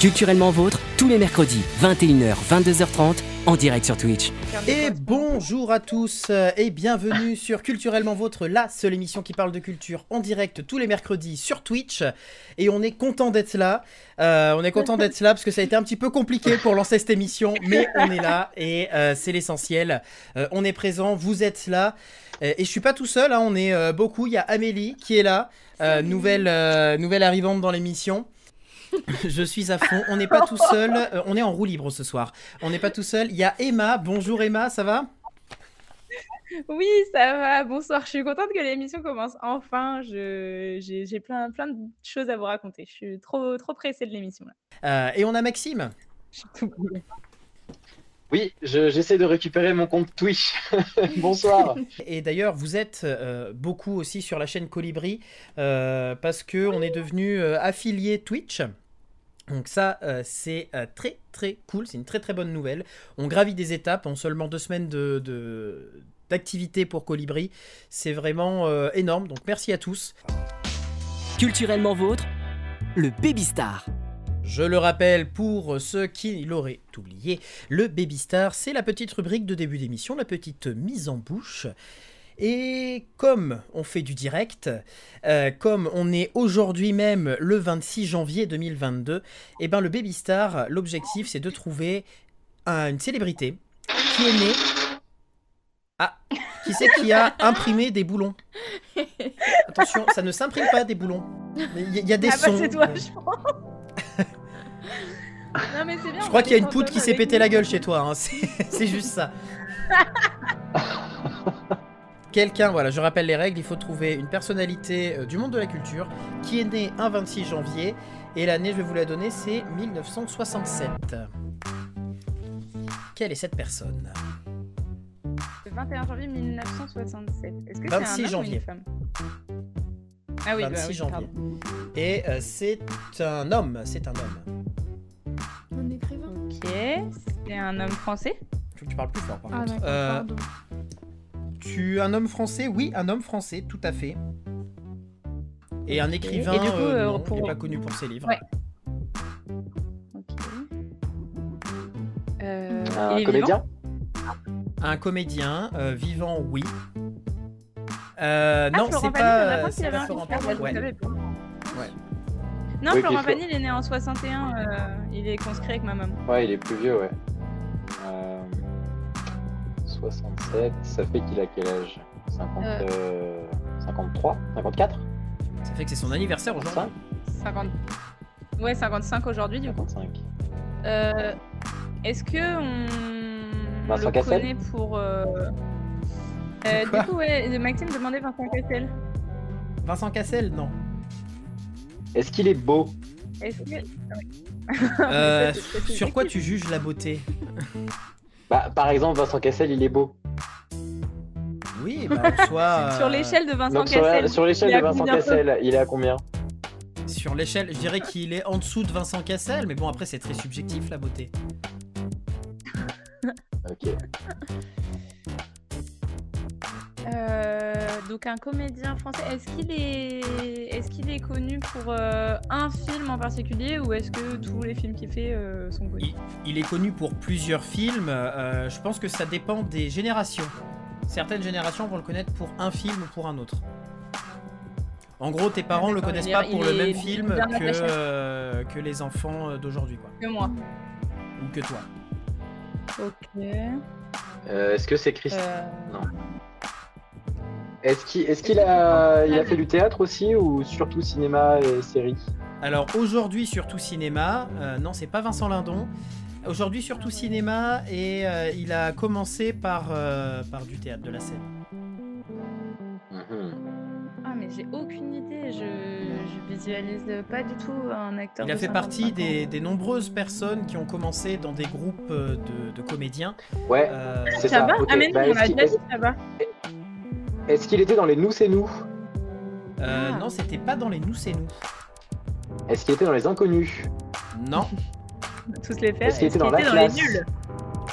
Culturellement vôtre, tous les mercredis, 21h, 22h30, en direct sur Twitch. Et bonjour à tous euh, et bienvenue sur Culturellement Vôtre, la seule émission qui parle de culture en direct tous les mercredis sur Twitch. Et on est content d'être là. Euh, on est content d'être là parce que ça a été un petit peu compliqué pour lancer cette émission, mais on est là et euh, c'est l'essentiel. Euh, on est présent, vous êtes là. Et je suis pas tout seul, hein, on est euh, beaucoup. Il y a Amélie qui est là, euh, nouvelle, euh, nouvelle arrivante dans l'émission. Je suis à fond. On n'est pas tout seul. euh, on est en roue libre ce soir. On n'est pas tout seul. Il y a Emma. Bonjour Emma, ça va? Oui, ça va. Bonsoir. Je suis contente que l'émission commence enfin. Je, j'ai, plein, plein de choses à vous raconter. Je suis trop, trop pressée de l'émission. Euh, Et on a Maxime. J'ai tout Oui, je- j'essaie de récupérer mon compte Twitch. Bonsoir. Et d'ailleurs, vous êtes euh, beaucoup aussi sur la chaîne Colibri euh, parce que on est devenu euh, affilié Twitch. Donc ça, euh, c'est euh, très très cool, c'est une très très bonne nouvelle. On gravit des étapes en seulement deux semaines de, de- d'activité pour Colibri. C'est vraiment euh, énorme, donc merci à tous. Culturellement vôtre, le Baby Star. Je le rappelle pour ceux qui l'auraient oublié, le Baby Star, c'est la petite rubrique de début d'émission, la petite mise en bouche. Et comme on fait du direct, euh, comme on est aujourd'hui même le 26 janvier 2022, et ben le Baby Star, l'objectif c'est de trouver un- une célébrité qui est née. Ah, qui c'est qui a imprimé des boulons? Attention, ça ne s'imprime pas des boulons. Il y, a des ah bah sons. c'est toi, je pense. non mais c'est bien. Je crois qu'il y a une poutre qui s'est pété la gueule chez toi, hein. c'est juste ça. Quelqu'un, voilà, je rappelle les règles, il faut trouver une personnalité euh, du monde de la culture qui est née un 26 janvier et l'année, je vais vous la donner, c'est 1967. Quelle est cette personne? Le 21 janvier 1967. Est-ce que 26 c'est un homme janvier. ou une femme? Ah oui, 26 bah oui, janvier. pardon. Et euh, c'est un homme, c'est un homme. Un écrivain Ok, c'est un homme français. Faut que tu parles plus fort par Ah contre. Euh, pardon. tu un homme français Oui, un homme français, tout à fait. Et un écrivain Et du coup, euh, euh, non, pour- qui n'est pas connu pour ses livres. Ouais. Euh, Un il comédien Un comédien euh, vivant, oui. Euh, Ah, non, c'est pas, apprend euh, pas moi, je ouais. Non, Oui, Florent Pagny, il est né en 61. euh, il est conscrit avec ma maman. Ouais, il est plus vieux, ouais. Euh, 67, ça fait qu'il a quel âge? 50, Euh. euh, 53 54 Ça fait que c'est son anniversaire aujourd'hui. 5 50... Ouais, 55 aujourd'hui, du coup. 55. Euh, Est-ce que on Vincent le Cassel? connaît pour... euh, euh, du coup, ouais, Maxime demandait Vincent Cassel. Vincent Cassel, non. Est-ce qu'il est beau Est-ce que... Euh, sur quoi tu juges la beauté bah, Par exemple, Vincent Cassel, il est beau. Oui, bah, en soi. euh, Sur l'échelle de Vincent Donc sur, la- Cassel. sur l'échelle il est de à Vincent combien Cassel, il est à combien Sur l'échelle, je dirais qu'il est en dessous de Vincent Cassel, mais bon, après, c'est très subjectif la beauté. Ok. Euh, donc un comédien français. Est-ce qu'il est, est-ce qu'il est connu pour euh, un film en particulier ou est-ce que tous les films qu'il fait euh, sont connus? Il est connu pour plusieurs films. euh, je pense que ça dépend des générations. Certaines générations vont le connaître pour un film ou pour un autre. En gros, tes parents Ah, le connaissent pas pour le même film que, euh, que les enfants d'aujourd'hui, quoi. Que moi. Ou que toi. Ok. Euh, Est-ce que c'est Christ Euh, Non. Est-ce qu'il est a, il a fait du théâtre aussi ou surtout cinéma et série Alors aujourd'hui surtout cinéma, euh, non c'est pas Vincent Lindon. Aujourd'hui surtout cinéma et euh, il a commencé par, euh, par du théâtre, de la scène. Mhm. Ah mais j'ai aucune idée. Je, je visualise pas du tout un acteur. Il a fait 55 partie des, des nombreuses personnes qui ont commencé dans des groupes de, de comédiens. Ouais, Euh, c'est ça. Ok. Ah mais non, Bah, on a déjà dit Chabat. Est-ce qu'il était dans les Nous c'est nous euh, Ah. Non, c'était pas dans les Nous c'est nous. Est-ce qu'il était dans les Inconnus Non, On va tous les faire. Est-ce qu'il était dans la les classe nuls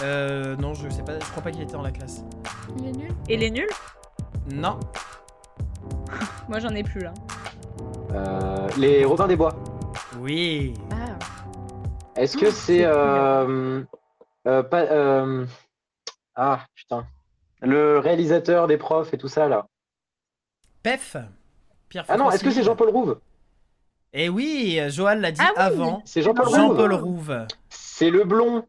euh, non, je sais pas, je crois pas qu'il était dans la classe. Il est nul Et les nuls Non, Moi j'en ai plus là. Euh, Les Robins des Bois oui. Ah. Est-ce que c'est. euh, euh, pas, euh, Ah, putain. Le réalisateur des profs et tout ça, là. Pef Pierre Ah non, est-ce que c'est Jean-Paul Rouve? Eh oui, Johan l'a dit Ah oui. avant. C'est Jean-Paul Rouve Jean-Paul Rouve. C'est le blond.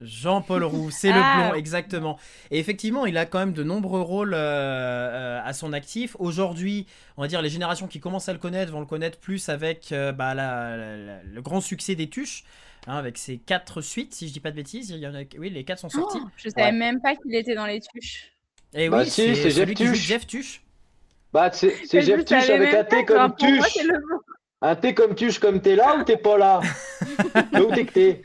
Jean-Paul Roux, c'est Ah. le blond, exactement. Et effectivement, il a quand même de nombreux rôles euh, euh, à son actif. Aujourd'hui, on va dire les générations qui commencent à le connaître vont le connaître plus avec euh, bah, la- la- la- le grand succès des Tuches, hein, avec ses quatre suites, si je dis pas de bêtises. Il y en a, oui, les quatre sont sortis. Oh, je savais Ouais. même pas qu'il était dans les tuches. Et Bah oui, si, c'est celui Jeff qui joue. Jeff Tuche. Bah, c'est c'est Je Jeff Tuche avec un T comme Tuche. Un T comme Tuche, comme t'es là ou t'es pas là? Là où t'es que t'es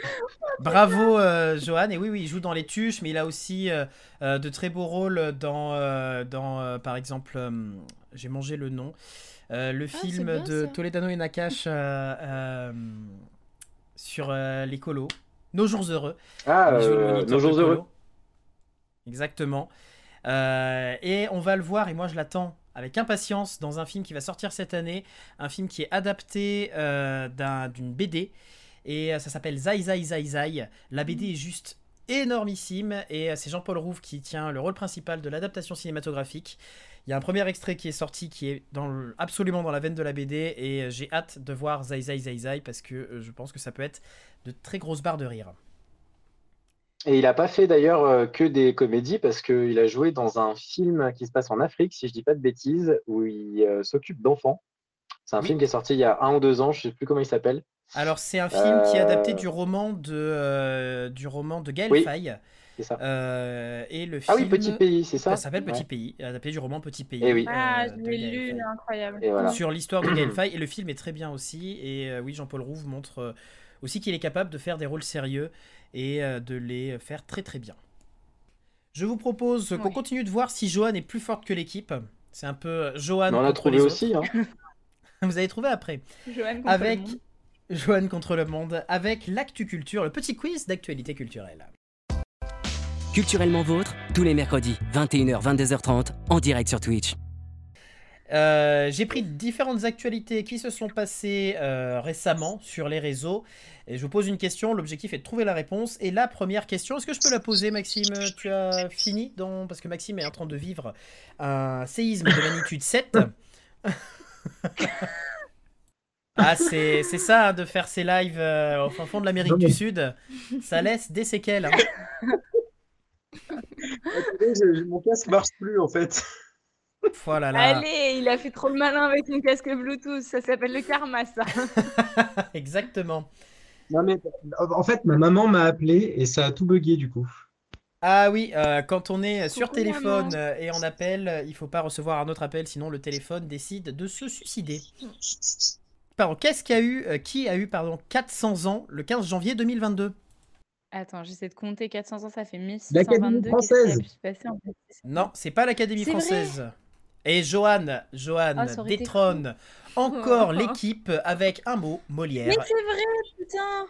Bravo, euh, Johan. Et oui, oui, il joue dans les Tuches, mais il a aussi euh, euh, de très beaux rôles dans, euh, dans euh, par exemple, euh, j'ai mangé le nom, euh, le c'est film bien, de ça. Toledano et Nakash euh, euh, sur euh, l'écolo. Nos jours heureux. Ah, euh, nos jours heureux. Exactement. Euh, et on va le voir, et moi je l'attends avec impatience, dans un film qui va sortir cette année, un film qui est adapté euh, d'un- d'une BD, et euh, ça s'appelle Zai Zai Zai Zai. La BD est juste énormissime, et euh, c'est Jean-Paul Rouve qui tient le rôle principal de l'adaptation cinématographique. Il y a un premier extrait qui est sorti qui est dans le- absolument dans la veine de la BD, et euh, j'ai hâte de voir Zai Zai Zai Zai, parce que euh, je pense que ça peut être de très grosses barres de rire. Et il a pas fait d'ailleurs euh, que des comédies parce qu'il a joué dans un film qui se passe en Afrique, si je dis pas de bêtises, où il s'occupe d'enfants. C'est un Oui. film qui est sorti il y a un ou deux ans, je sais plus comment il s'appelle. Alors c'est un film qui est adapté du roman de euh, du roman de Gaël Oui. Faye ça. Euh, et le Ah film oui, Petit Pays, c'est ça ça s'appelle Petit Ouais. Pays adapté du roman Petit Pays Eh oui. Ah, euh, je l'ai lu, incroyable. Et voilà. sur l'histoire de Gaël Faye et le film est très bien aussi et euh, oui Jean-Paul Rouve montre euh, aussi qu'il est capable de faire des rôles sérieux et euh, de les faire très très bien. Je vous propose qu'on continue de voir si Johan est plus forte que l'équipe. C'est un peu Johan Mais on a contre trouvé aussi. Hein. Vous avez trouvé après. Johan contre avec le monde. Johan contre le monde, avec l'actu culture, le petit quiz d'actualité culturelle. Culturellement vôtre, tous les mercredis, 21h, 22h30, en direct sur Twitch. Euh, J'ai pris différentes actualités qui se sont passées euh, récemment sur les réseaux. Et je vous pose une question, l'objectif est de trouver la réponse. Et la première question, est-ce que je peux la poser Maxime? Tu as fini dans... Parce que Maxime est en train de vivre un séisme de magnitude 7. ah, c'est c'est ça, hein, de faire ses lives euh, au fin fond de l'Amérique du Sud. Ça laisse des séquelles. hein. Mon casque marche plus en fait. Voilà là. Allez, il a fait trop le malin avec mon casque Bluetooth. Ça s'appelle le karma, ça. Exactement. Non mais en fait, ma maman m'a appelé et ça a tout bugué du coup. Ah oui, euh, quand on est sur Coucou, téléphone maman. euh, et on appelle, euh, il faut pas recevoir un autre appel, sinon le téléphone décide de se suicider. Pardon, qu'est-ce qu'il y a eu, euh, qui a eu pardon 400 ans le 15 janvier 2022 Attends, j'essaie de compter 400 ans, ça fait L'Académie 1622. Qu'est-ce qui a française. pu se passer en fait Non, c'est pas l'Académie française. Et Johan, Johan été détrône encore l'équipe avec un mot, Molière. Mais c'est vrai, putain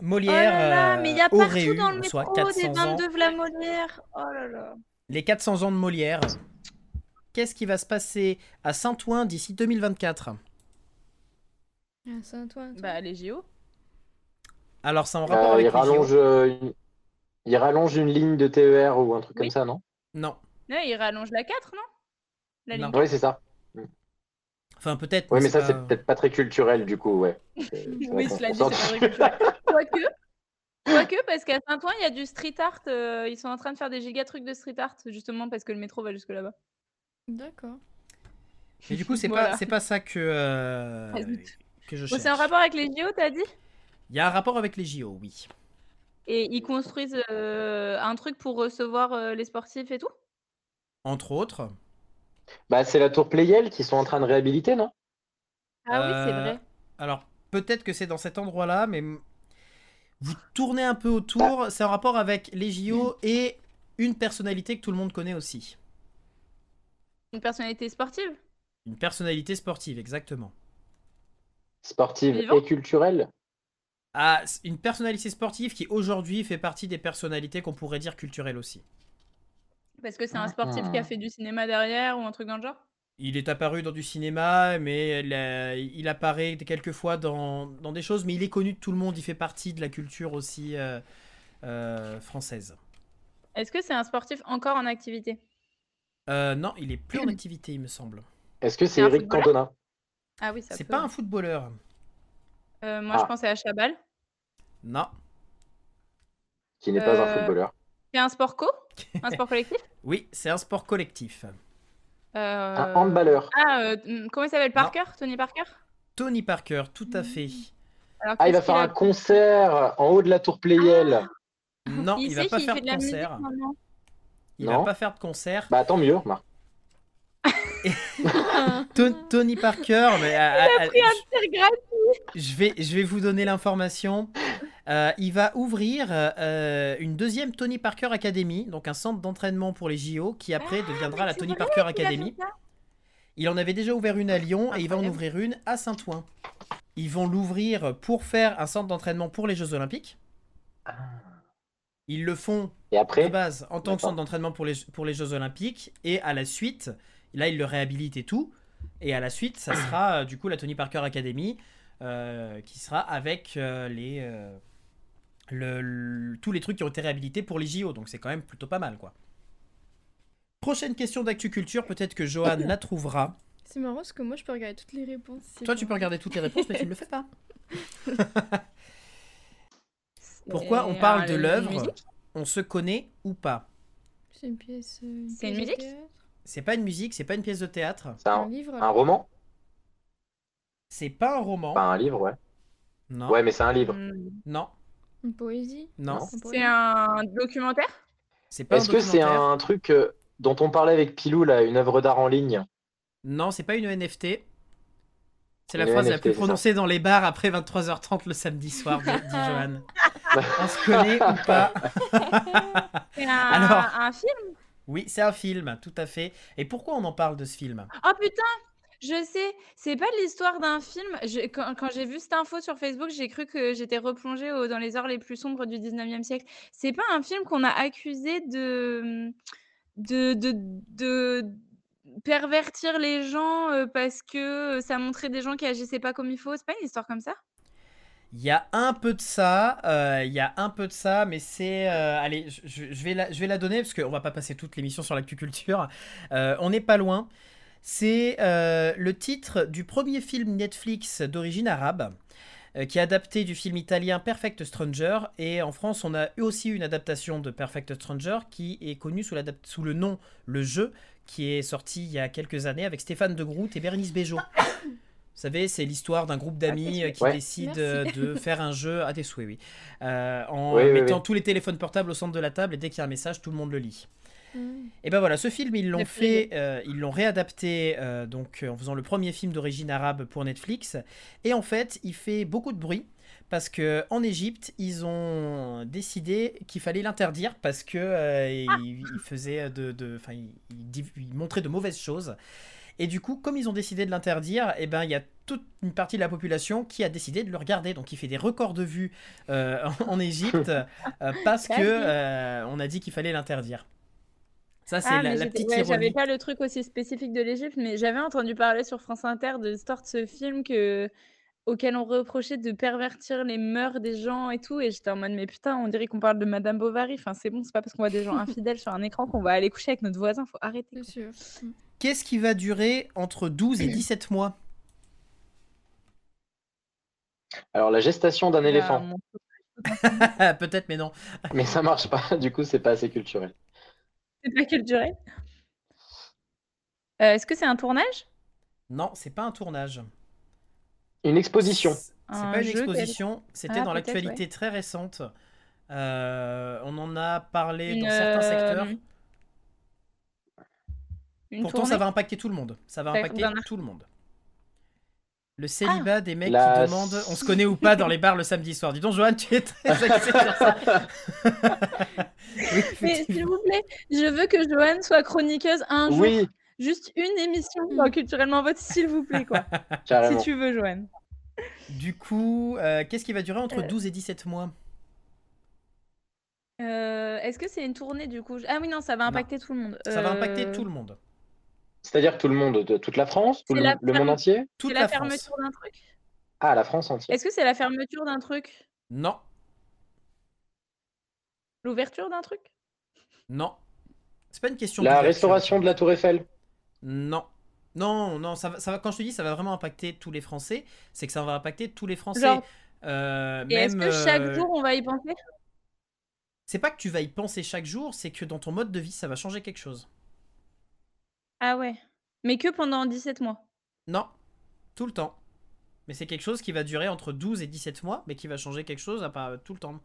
Oh Molière là là, mais il y a euh, aurait partout eu, dans le soit métro des 400 ans. 22 Vlamolière. Oh là là. Les 400 ans de Molière. Qu'est-ce qui va se passer à Saint-Ouen d'ici 2024 Ah, Saint-Ouen. Bah, les JO. Alors, c'est en rapport Euh, avec il, les JO. rallonge, euh, une... il rallonge une ligne de TER ou un truc Oui. comme ça, non? Non. Non, il rallonge la 4, non? La Non. ligne Oui, c'est ça. Enfin, peut-être. Oui, mais ça, c'est peut-être pas très culturel du coup, ouais. Oui, cela dit, c'est pas très culturel. Quoique, quoique, parce qu'à Saint-Ouen, il y a du street art. euh, ils sont en train de faire des giga trucs de street art, justement parce que le métro va jusque là-bas. D'accord. Mais du coup, c'est Voilà. pas, c'est pas ça que, euh, Ah, que je Bon, c'est en rapport avec les JO, t'as dit? Il y a un rapport avec les JO, oui. Et ils construisent euh, un truc pour recevoir euh, les sportifs et tout? Entre autres. Bah, c'est la tour Playel qui sont en train de réhabiliter, non? Ah oui, c'est Euh, vrai. Alors, peut-être que c'est dans cet endroit-là, mais vous tournez un peu autour. C'est en rapport avec les JO et une personnalité que tout le monde connaît aussi. Une personnalité sportive? Une personnalité sportive, exactement. Sportive Vivant? et culturelle? Ah, c- une personnalité sportive qui aujourd'hui fait partie des personnalités qu'on pourrait dire culturelles aussi. Parce que c'est un sportif qui a fait du cinéma derrière ou un truc dans le genre? Il est apparu dans du cinéma, mais il, a- il apparaît quelquefois dans, dans des choses, mais il est connu de tout le monde, il fait partie de la culture aussi euh, euh, française. Est-ce que c'est un sportif encore en activité? Euh, non, il est plus en activité, il me semble. Est-ce que c'est Eric Cantona Ah oui, ça C'est pas un footballeur. Euh, moi, Ah. je pensais à Chabal. Non. qui n'est pas un Euh, footballeur C'est un sport co? Un sport collectif? Oui, c'est un sport collectif. Euh, Un handballeur. Ah, euh, hmm, comment il s'appelle? Parker? Tony Parker? Tony Parker, tout à fait. Alors, Ah, il va faire un concert en haut de la tour Playel. Non, il, va sait pas faire de de la musique concert. Il Non. va pas faire de concert. Bah tant mieux, remarque. To- Tony Parker, mais à- à- à- pris un tir gratuit. je vais, je vais vous donner l'information. Euh, il va ouvrir euh, une deuxième Tony Parker Academy, donc un centre d'entraînement pour les JO, qui après deviendra la Tony Parker Academy. Il en avait déjà ouvert une à Lyon et il va en ouvrir une à Saint-Ouen. Ils vont l'ouvrir pour faire un centre d'entraînement pour les Jeux Olympiques. Ils le font Et de après, base en tant que centre d'entraînement pour les, pour les Jeux Olympiques et à la suite, là ils le réhabilitent et tout. Et à la suite, ça sera euh, du coup la Tony Parker Academy euh, qui sera avec euh, les, euh, le- le- tous les trucs qui ont été réhabilités pour les JO. Donc c'est quand même plutôt pas mal quoi. Prochaine question d'actu culture, peut-être que Johan la trouvera. C'est marrant parce que moi je peux regarder toutes les réponses. Toi tu peux regarder toutes les réponses mais tu ne le fais pas. Pourquoi on parle de l'œuvre On se connaît ou pas? C'est une pièce. C'est une musique? C'est pas une musique, c'est pas une pièce de théâtre, c'est Un un, livre un roman? C'est pas un roman. Pas un livre, ouais. Non, Ouais, mais c'est un livre. Hmm, non, Une poésie? Non. C'est un documentaire? C'est pas un Est-ce que c'est un truc euh, dont on parlait avec Pilou, là, une œuvre d'art en ligne? Non, c'est pas une NFT. C'est la phrase la plus prononcée dans les bars après 23h30 le samedi soir, dit dit Johan. On se connaît ou pas? C'est un, Alors. un film? Oui, c'est un film, tout à fait. Et pourquoi on en parle de ce film? Oh putain je sais, c'est pas l'histoire d'un film. Quand j'ai vu cette info sur Facebook, j'ai cru que j'étais replongée dans les heures les plus sombres du 19e siècle. C'est pas un film qu'on a accusé de, pervertir les gens euh, parce que ça montrait des gens qui agissaient pas comme il faut? C'est pas une histoire comme ça? Il y a un peu de ça, euh, il y a un peu de ça, mais c'est... euh, allez, je, vais la, je vais la donner, parce qu'on va pas passer toute l'émission sur l'actu-culture. Euh, on n'est pas loin. C'est euh, le titre du premier film Netflix d'origine arabe, qui est adapté du film italien Perfect Stranger. Et en France, on a eu aussi une adaptation de Perfect Stranger, qui est connue sous, sous le nom Le Jeu, qui est sorti il y a quelques années avec Stéphane de Groot et Bernice Bejo. Vous savez, c'est l'histoire d'un groupe d'amis euh, qui Ouais. décide Merci. euh, de faire un jeu à tes souhaits, oui. Euh, en Oui, mettant oui. tous les téléphones portables au centre de la table et dès qu'il y a un message, tout le monde le lit. Mm. Et ben voilà, ce film, ils l'ont fait, euh, ils l'ont réadapté euh, donc en faisant le premier film d'origine arabe pour Netflix. Et en fait, il fait beaucoup de bruit parce que en Égypte, ils ont décidé qu'il fallait l'interdire parce que euh, il, il faisait de, de- enfin, il, il div- il montrait de mauvaises choses. Et du coup, comme ils ont décidé de l'interdire, et ben il y a toute une partie de la population qui a décidé de le regarder. Donc il fait des records de vues euh, en, Égypte euh, parce que D'accord. euh, on a dit qu'il fallait l'interdire. Ça, c'est Ah, la, la petite ouais, J'avais pas le truc aussi spécifique de l'Égypte, mais j'avais entendu parler sur France Inter de l'histoire de ce film que... auquel on reprochait de pervertir les mœurs des gens et tout. Et j'étais en mode, mais putain, on dirait qu'on parle de Madame Bovary. Enfin, c'est bon, c'est pas parce qu'on voit des gens infidèles sur un écran qu'on va aller coucher avec notre voisin. Faut arrêter. Sûr. Qu'est-ce qui va durer entre 12 et 17 mois? Alors, la gestation d'un éléphant. mon- Peut-être, mais non. Mais ça marche pas, du coup, c'est pas assez culturel. C'est pas culturel? Euh, Est-ce que c'est un tournage? Non, c'est pas un tournage. Une exposition. C'est Un pas une exposition. C'était Ah, dans l'actualité très récente. Euh, on en a parlé Une, dans certains secteurs. Euh, Une Pourtant, tournée ça va impacter tout le monde. Ça va impacter tout le monde. Le célibat des mecs La- qui demandent on se connaît ou pas dans les bars le samedi soir. Dis donc, Johan, tu es très axé sur ça. oui, Mais s'il vous plaît, je veux que Joanne soit chroniqueuse un jour. Oui, Juste une émission dans Culturellement Vote, s'il vous plaît, quoi. carrément. si tu veux, Joanne. Du coup, euh, qu'est-ce qui va durer entre Euh. 12 et 17 mois? Euh, Est-ce que c'est une tournée, du coup? Ah oui, non, ça va impacter tout le monde. Ça va Euh, impacter tout le monde. C'est-à-dire tout le monde, de- toute la France, tout C'est le, la le monde entier Toute C'est la, fermeture d'un truc Ah, la France entière. Est-ce que c'est la fermeture d'un truc? Non, L'ouverture d'un truc? Non. C'est pas une question La restauration de la Tour Eiffel. Non. Non, non, ça va, ça va, quand je te dis ça va vraiment impacter tous les Français, c'est que ça va impacter tous les Français. Genre, Euh, Et est-ce que chaque euh, jour on va y penser? C'est pas que tu vas y penser chaque jour, c'est que dans ton mode de vie, ça va changer quelque chose. Ah ouais. Mais que pendant 17 mois. Non, tout le temps. Mais c'est quelque chose qui va durer entre 12 et 17 mois, mais qui va changer quelque chose à pas tout le temps.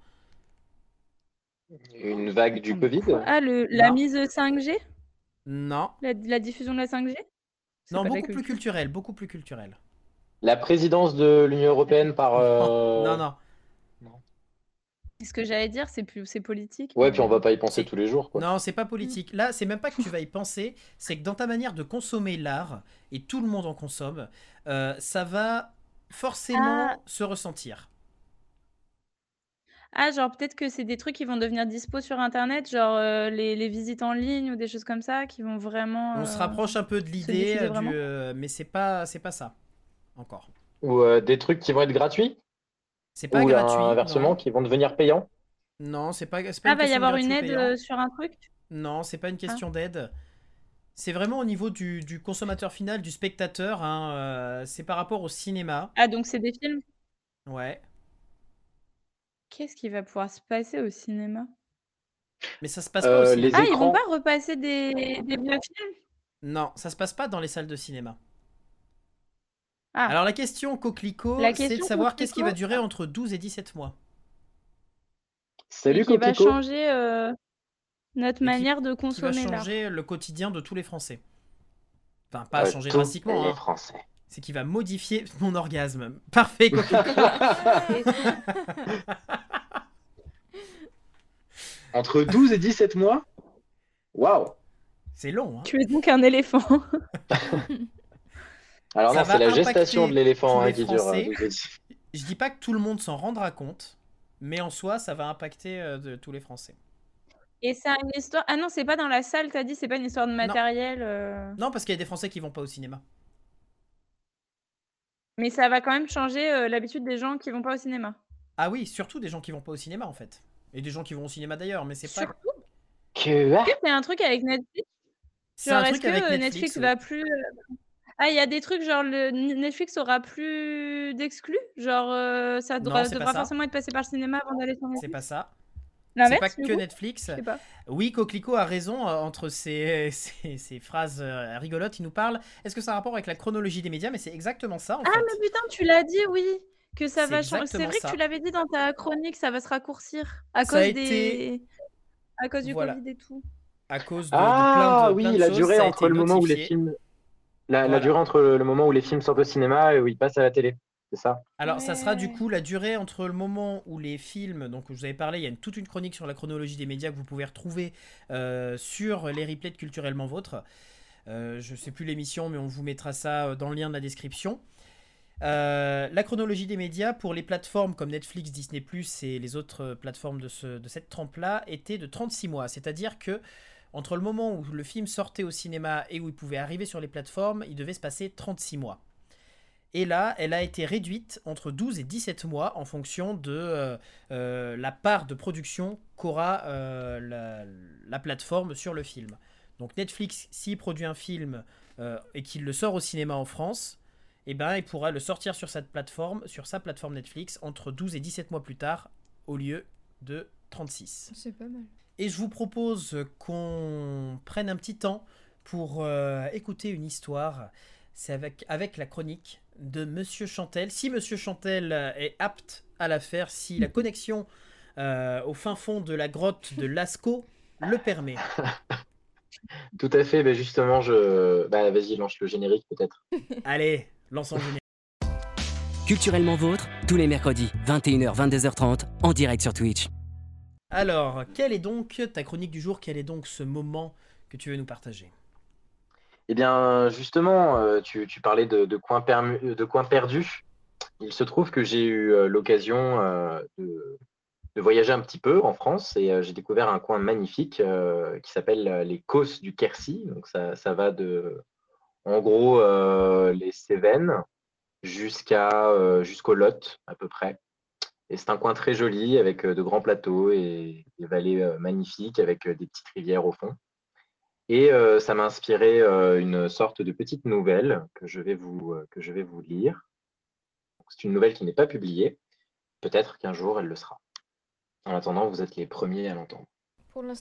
Une vague du Covid? Ah, le, la Non. mise 5G Non. la, la diffusion de la 5G C'est Non, beaucoup plus culture. culturel, beaucoup plus culturel. La présidence de l'Union Européenne par. euh, Non, non. Ce que j'allais dire, c'est plus c'est politique. Ouais, mais- puis on va pas y penser tous les jours, quoi. Non, c'est pas politique. Là, c'est même pas que tu vas y penser, c'est que dans ta manière de consommer l'art, et tout le monde en consomme, euh, ça va forcément Ah. se ressentir. Ah, genre peut-être que c'est des trucs qui vont devenir dispo sur Internet, genre euh, les, les visites en ligne ou des choses comme ça, qui vont vraiment. On se euh, rapproche un peu de l'idée, euh, du, euh, mais c'est pas, c'est pas ça encore. Ou euh, des trucs qui vont être gratuits? C'est pas Ou gratuit. inversement, non. qui vont devenir payants. Non, c'est pas, c'est pas Ah, une va y avoir une aide payant. euh, sur un truc? Non, c'est pas une question d'aide. C'est vraiment au niveau du, du consommateur final, du spectateur. hein, euh, c'est par rapport au cinéma. Ah, donc c'est des films? Ouais. Qu'est-ce qui va pouvoir se passer au cinéma? Mais ça se passe pas Euh, au cinéma. les Ah, ils vont pas repasser des, des vieux films? Non, ça se passe pas dans les salles de cinéma. Ah, Alors la question coquelicot, c'est de savoir qu'est-ce qui va durer entre 12 et 17 mois. Salut, et qui va changer euh, notre manière de Qui va consommer changer le quotidien de tous les Français. Enfin, pas Euh, changer drastiquement, les hein, Français. c'est qui va modifier mon orgasme. Parfait, coquelicot. Entre 12 et 17 mois? Waouh c'est long, hein. Tu es donc un éléphant. Alors Ça non, c'est la gestation de l'éléphant hein, qui dure euh, 12 et 17. Je dis pas que tout le monde s'en rendra compte, mais en soi, ça va impacter euh, de tous les Français. Et c'est une histoire. Ah non, c'est pas dans la salle, t'as dit, c'est pas une histoire de matériel. euh, Non, parce qu'il y a des Français qui vont pas au cinéma. Mais ça va quand même changer euh, l'habitude des gens qui vont pas au cinéma. Ah oui, surtout des gens qui vont pas au cinéma en fait. Et des gens qui vont au cinéma d'ailleurs, mais c'est pas. Surtout, Que? C'est un truc avec Netflix? C'est Genre, un est-ce truc que avec Netflix. Netflix ouais. va plus. Ah, il y a des trucs genre le Netflix aura plus d'exclus? Genre, euh, ça Non, devra, c'est pas devra ça. forcément être passé par le cinéma avant d'aller sur C'est Netflix pas ça. C'est pas que Netflix. Pas. Oui, Coquelicot a raison euh, entre ces, ces, ces phrases euh, rigolotes. Il nous parle. Est-ce que ça a un rapport avec la chronologie des médias? Mais c'est exactement ça en Ah, fait. mais putain, tu l'as dit, oui Que ça C'est va changer. C'est vrai ça. que tu l'avais dit dans ta chronique, ça va se raccourcir. À Ça cause été- des. À cause du Voilà. Covid et tout. À cause de, de Ah plein de, oui, plein de la choses, durée entre le moment où les films. La, durée entre le, le moment où les films sortent au cinéma et où ils passent à la télé. C'est ça? Alors, ça sera du coup la durée entre le moment où les films, donc je vous avais parlé, il y a une, toute une chronique sur la chronologie des médias que vous pouvez retrouver euh, sur les replays de Culturellement Vôtre. Euh, je sais plus l'émission, mais on vous mettra ça euh, dans le lien de la description. Euh, la chronologie des médias pour les plateformes comme Netflix, Disney ⁇ et les autres plateformes de, ce, de cette trempe-là était de 36 mois. C'est-à-dire que entre le moment où le film sortait au cinéma et où il pouvait arriver sur les plateformes, il devait se passer 36 mois. Et là, elle a été réduite entre 12 et 17 mois en fonction de euh, euh, la part de production qu'aura euh, la, la plateforme sur le film. Donc Netflix, s'il produit un film et qu'il le sort au cinéma en France, eh ben, il pourra le sortir sur cette plateforme, sur sa plateforme Netflix, entre 12 et 17 mois plus tard, au lieu de 36. C'est pas mal. Et je vous propose qu'on prenne un petit temps pour euh, écouter une histoire. C'est avec, avec la chronique de Monsieur Chantel. Si Monsieur Chantel est apte à la faire, si la connexion euh, au fin fond de la grotte de Lascaux le permet. Tout à fait. Ben justement, je. Bah, vas-y, lance le générique peut-être. Allez, lançons le générique. Culturellement vôtre, tous les mercredis, 21h, 22h30, en direct sur Twitch. Alors, quelle est donc ta chronique du jour? Quel est donc ce moment que tu veux nous partager? Eh bien, justement, euh, tu, parlais de, permu- de coins perdus. Il se trouve que j'ai eu euh, l'occasion euh, de, voyager un petit peu en France et euh, j'ai découvert un coin magnifique euh, qui s'appelle euh, les Causses du Quercy. Donc, ça, ça va de, en gros euh, les Cévennes jusqu'à euh, jusqu'au Lot à peu près. Et c'est un coin très joli avec euh, de grands plateaux et des vallées euh, magnifiques avec euh, des petites rivières au fond. Et euh, ça m'a inspiré euh, une sorte de petite nouvelle que je vais vous, euh, que je vais vous lire. C'est une nouvelle qui n'est pas publiée. Peut-être qu'un jour elle le sera. En attendant, vous êtes les premiers à l'entendre.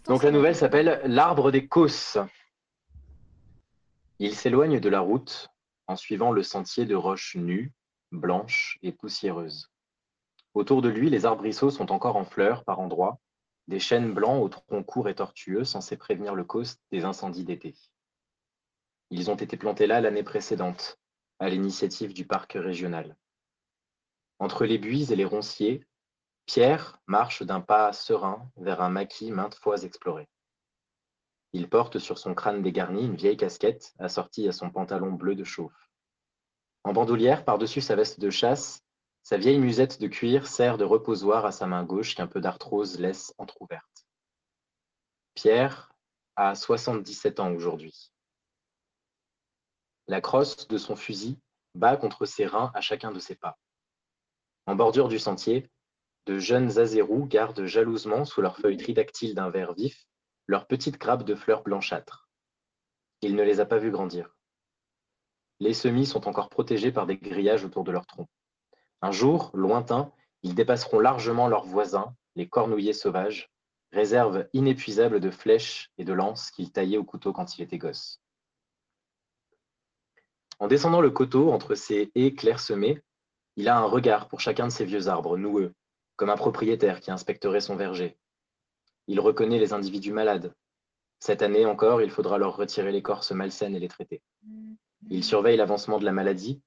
Donc la nouvelle s'appelle L'arbre des Causses. Il s'éloigne de la route en suivant le sentier de roches nues, blanches et poussiéreuses. Autour de lui, les arbrisseaux sont encore en fleurs par endroits, des chênes blancs aux troncs courts et tortueux censés prévenir le causse des incendies d'été. Ils ont été plantés là l'année précédente, à l'initiative du parc régional. Entre les buis et les ronciers, Pierre marche d'un pas serein vers un maquis maintes fois exploré. Il porte sur son crâne dégarni une vieille casquette assortie à son pantalon bleu de chauffe. En bandoulière, par-dessus sa veste de chasse, sa vieille musette de cuir sert de reposoir à sa main gauche qu'un peu d'arthrose laisse entr'ouverte. Pierre a 77 ans aujourd'hui. La crosse de son fusil bat contre ses reins à chacun de ses pas. En bordure du sentier, de jeunes azérous gardent jalousement sous leurs feuilles tridactyles d'un vert vif leurs petites grappes de fleurs blanchâtres. Il ne les a pas vues grandir. Les semis sont encore protégés par des grillages autour de leur tronc. Un jour, lointain, ils dépasseront largement leurs voisins, les cornouillers sauvages, réserve inépuisable de flèches et de lances qu'il taillait au couteau quand il était gosse. En descendant le coteau entre ces haies clairsemées, il a un regard pour chacun de ces vieux arbres noueux, comme un propriétaire qui inspecterait son verger. Il reconnaît les individus malades. Cette année encore, il faudra leur retirer l'écorce malsaine et les traiter. Il surveille l'avancement de la maladie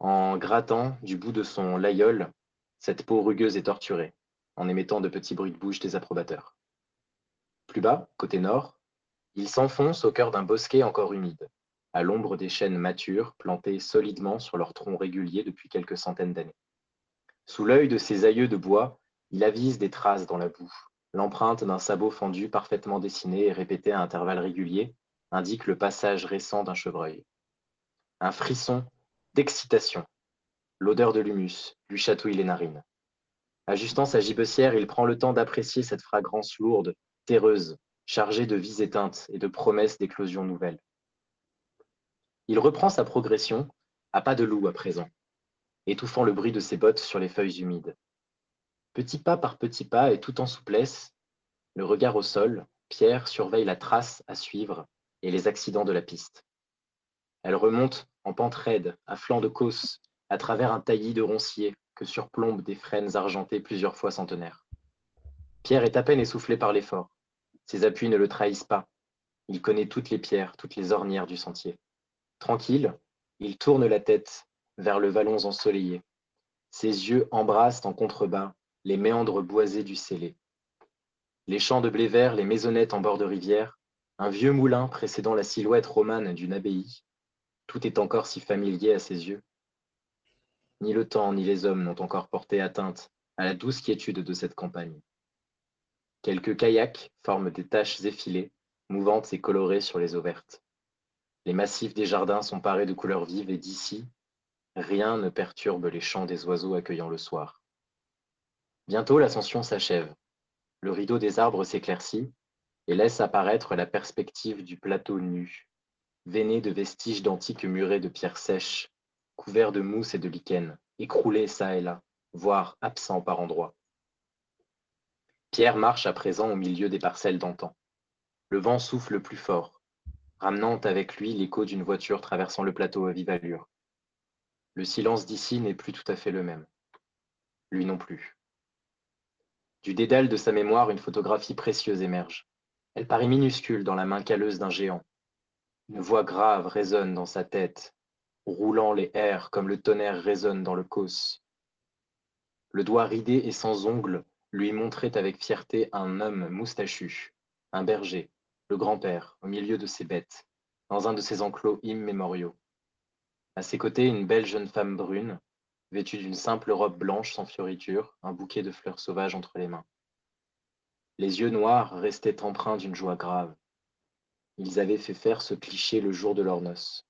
en grattant du bout de son laïol cette peau rugueuse et torturée, en émettant de petits bruits de bouche désapprobateurs. Plus bas, côté nord, il s'enfonce au cœur d'un bosquet encore humide, à l'ombre des chênes matures plantés solidement sur leurs troncs réguliers depuis quelques centaines d'années. Sous l'œil de ses aïeux de bois, il avise des traces dans la boue. L'empreinte d'un sabot fendu parfaitement dessiné et répété à intervalles réguliers indique le passage récent d'un chevreuil. Un frisson d'excitation. L'odeur de l'humus lui chatouille les narines. Ajustant sa gibecière, il prend le temps d'apprécier cette fragrance lourde, terreuse, chargée de vies éteintes et de promesses d'éclosions nouvelles. Il reprend sa progression, à pas de loup à présent, étouffant le bruit de ses bottes sur les feuilles humides. Petit pas par petit pas et tout en souplesse, le regard au sol, Pierre surveille la trace à suivre et les accidents de la piste. Elle remonte en pente raide, à flanc de côte, à travers un taillis de ronciers que surplombent des frênes argentées plusieurs fois centenaires. Pierre est à peine essoufflé par l'effort. Ses appuis ne le trahissent pas. Il connaît toutes les pierres, toutes les ornières du sentier. Tranquille, il tourne la tête vers le vallon ensoleillé. Ses yeux embrassent en contrebas les méandres boisés du Célé. Les champs de blé vert, les maisonnettes en bord de rivière, un vieux moulin précédant la silhouette romane d'une abbaye, tout est encore si familier à ses yeux. Ni le temps ni les hommes n'ont encore porté atteinte à la douce quiétude de cette campagne. Quelques kayaks forment des taches effilées, mouvantes et colorées sur les eaux vertes. Les massifs des jardins sont parés de couleurs vives et d'ici, rien ne perturbe les chants des oiseaux accueillant le soir. Bientôt l'ascension s'achève. Le rideau des arbres s'éclaircit et laisse apparaître la perspective du plateau nu, veiné de vestiges d'antiques murets de pierres sèches, couverts de mousse et de lichen, écroulés çà et là, voire absents par endroits. Pierre marche à présent au milieu des parcelles d'antan. Le vent souffle plus fort, ramenant avec lui l'écho d'une voiture traversant le plateau à vive allure. Le silence d'ici n'est plus tout à fait le même. Lui non plus. Du dédale de sa mémoire, une photographie précieuse émerge. Elle paraît minuscule dans la main calleuse d'un géant. Une voix grave résonne dans sa tête, roulant les airs comme le tonnerre résonne dans le causse. Le doigt ridé et sans ongles lui montrait avec fierté un homme moustachu, un berger, le grand-père, au milieu de ses bêtes, dans un de ses enclos immémoriaux. À ses côtés, une belle jeune femme brune, vêtue d'une simple robe blanche sans fioritures, un bouquet de fleurs sauvages entre les mains. Les yeux noirs restaient empreints d'une joie grave. Ils avaient fait faire ce cliché le jour de leurs noces.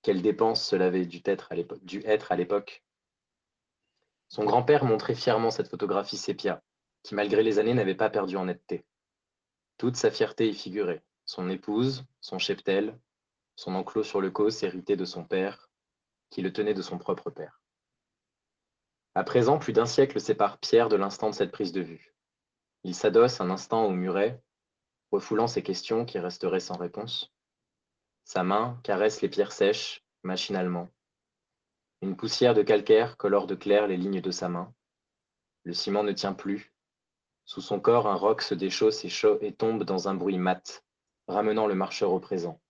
Quelle dépense cela avait dû être à l'époque? Son grand-père montrait fièrement cette photographie sépia, qui malgré les années n'avait pas perdu en netteté. Toute sa fierté y figurait, son épouse, son cheptel, son enclos sur le cos hérité de son père, qui le tenait de son propre père. À présent, plus d'un siècle sépare Pierre de l'instant de cette prise de vue. Il s'adosse un instant au muret, refoulant ses questions qui resteraient sans réponse. Sa main caresse les pierres sèches, machinalement. Une poussière de calcaire colore de clair les lignes de sa main. Le ciment ne tient plus. Sous son corps, un roc se déchausse et, et tombe dans un bruit mat, ramenant le marcheur au présent.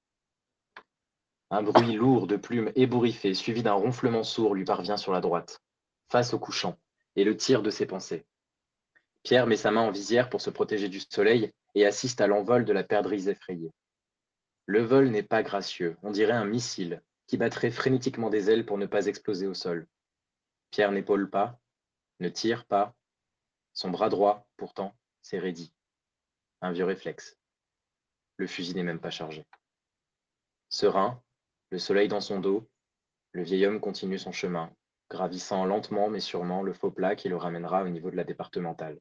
Un bruit lourd de plumes ébouriffées, suivi d'un ronflement sourd, lui parvient sur la droite, face au couchant, et le tire de ses pensées. Pierre met sa main en visière pour se protéger du soleil et assiste à l'envol de la perdrix effrayée. Le vol n'est pas gracieux, on dirait un missile qui battrait frénétiquement des ailes pour ne pas exploser au sol. Pierre n'épaule pas, ne tire pas. Son bras droit, pourtant, s'est raidi. Un vieux réflexe. Le fusil n'est même pas chargé. Serein, le soleil dans son dos, le vieil homme continue son chemin, gravissant lentement mais sûrement le faux plat qui le ramènera au niveau de la départementale.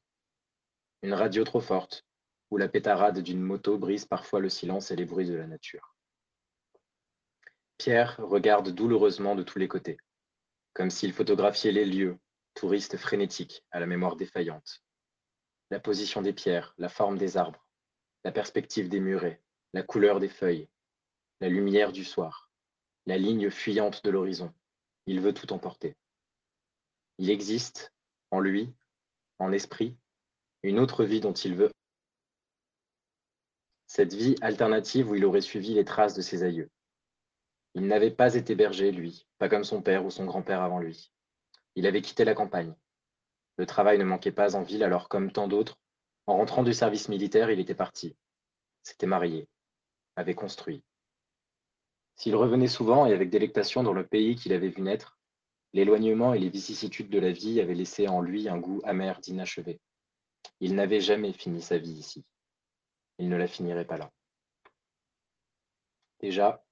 Une radio trop forte, où la pétarade d'une moto brise parfois le silence et les bruits de la nature. Pierre regarde douloureusement de tous les côtés, comme s'il photographiait les lieux, touristes frénétiques à la mémoire défaillante. La position des pierres, la forme des arbres, la perspective des murets, la couleur des feuilles, la lumière du soir, la ligne fuyante de l'horizon. Il veut tout emporter. Il existe, en lui, en esprit, une autre vie dont il veut. Cette vie alternative où il aurait suivi les traces de ses aïeux. Il n'avait pas été berger, lui, pas comme son père ou son grand-père avant lui. Il avait quitté la campagne. Le travail ne manquait pas en ville, alors comme tant d'autres, en rentrant du service militaire, il était parti. S'était marié, avait construit. S'il revenait souvent et avec délectation dans le pays qu'il avait vu naître, l'éloignement et les vicissitudes de la vie avaient laissé en lui un goût amer d'inachevé. Il n'avait jamais fini sa vie ici. Il ne la finirait pas là. Déjà,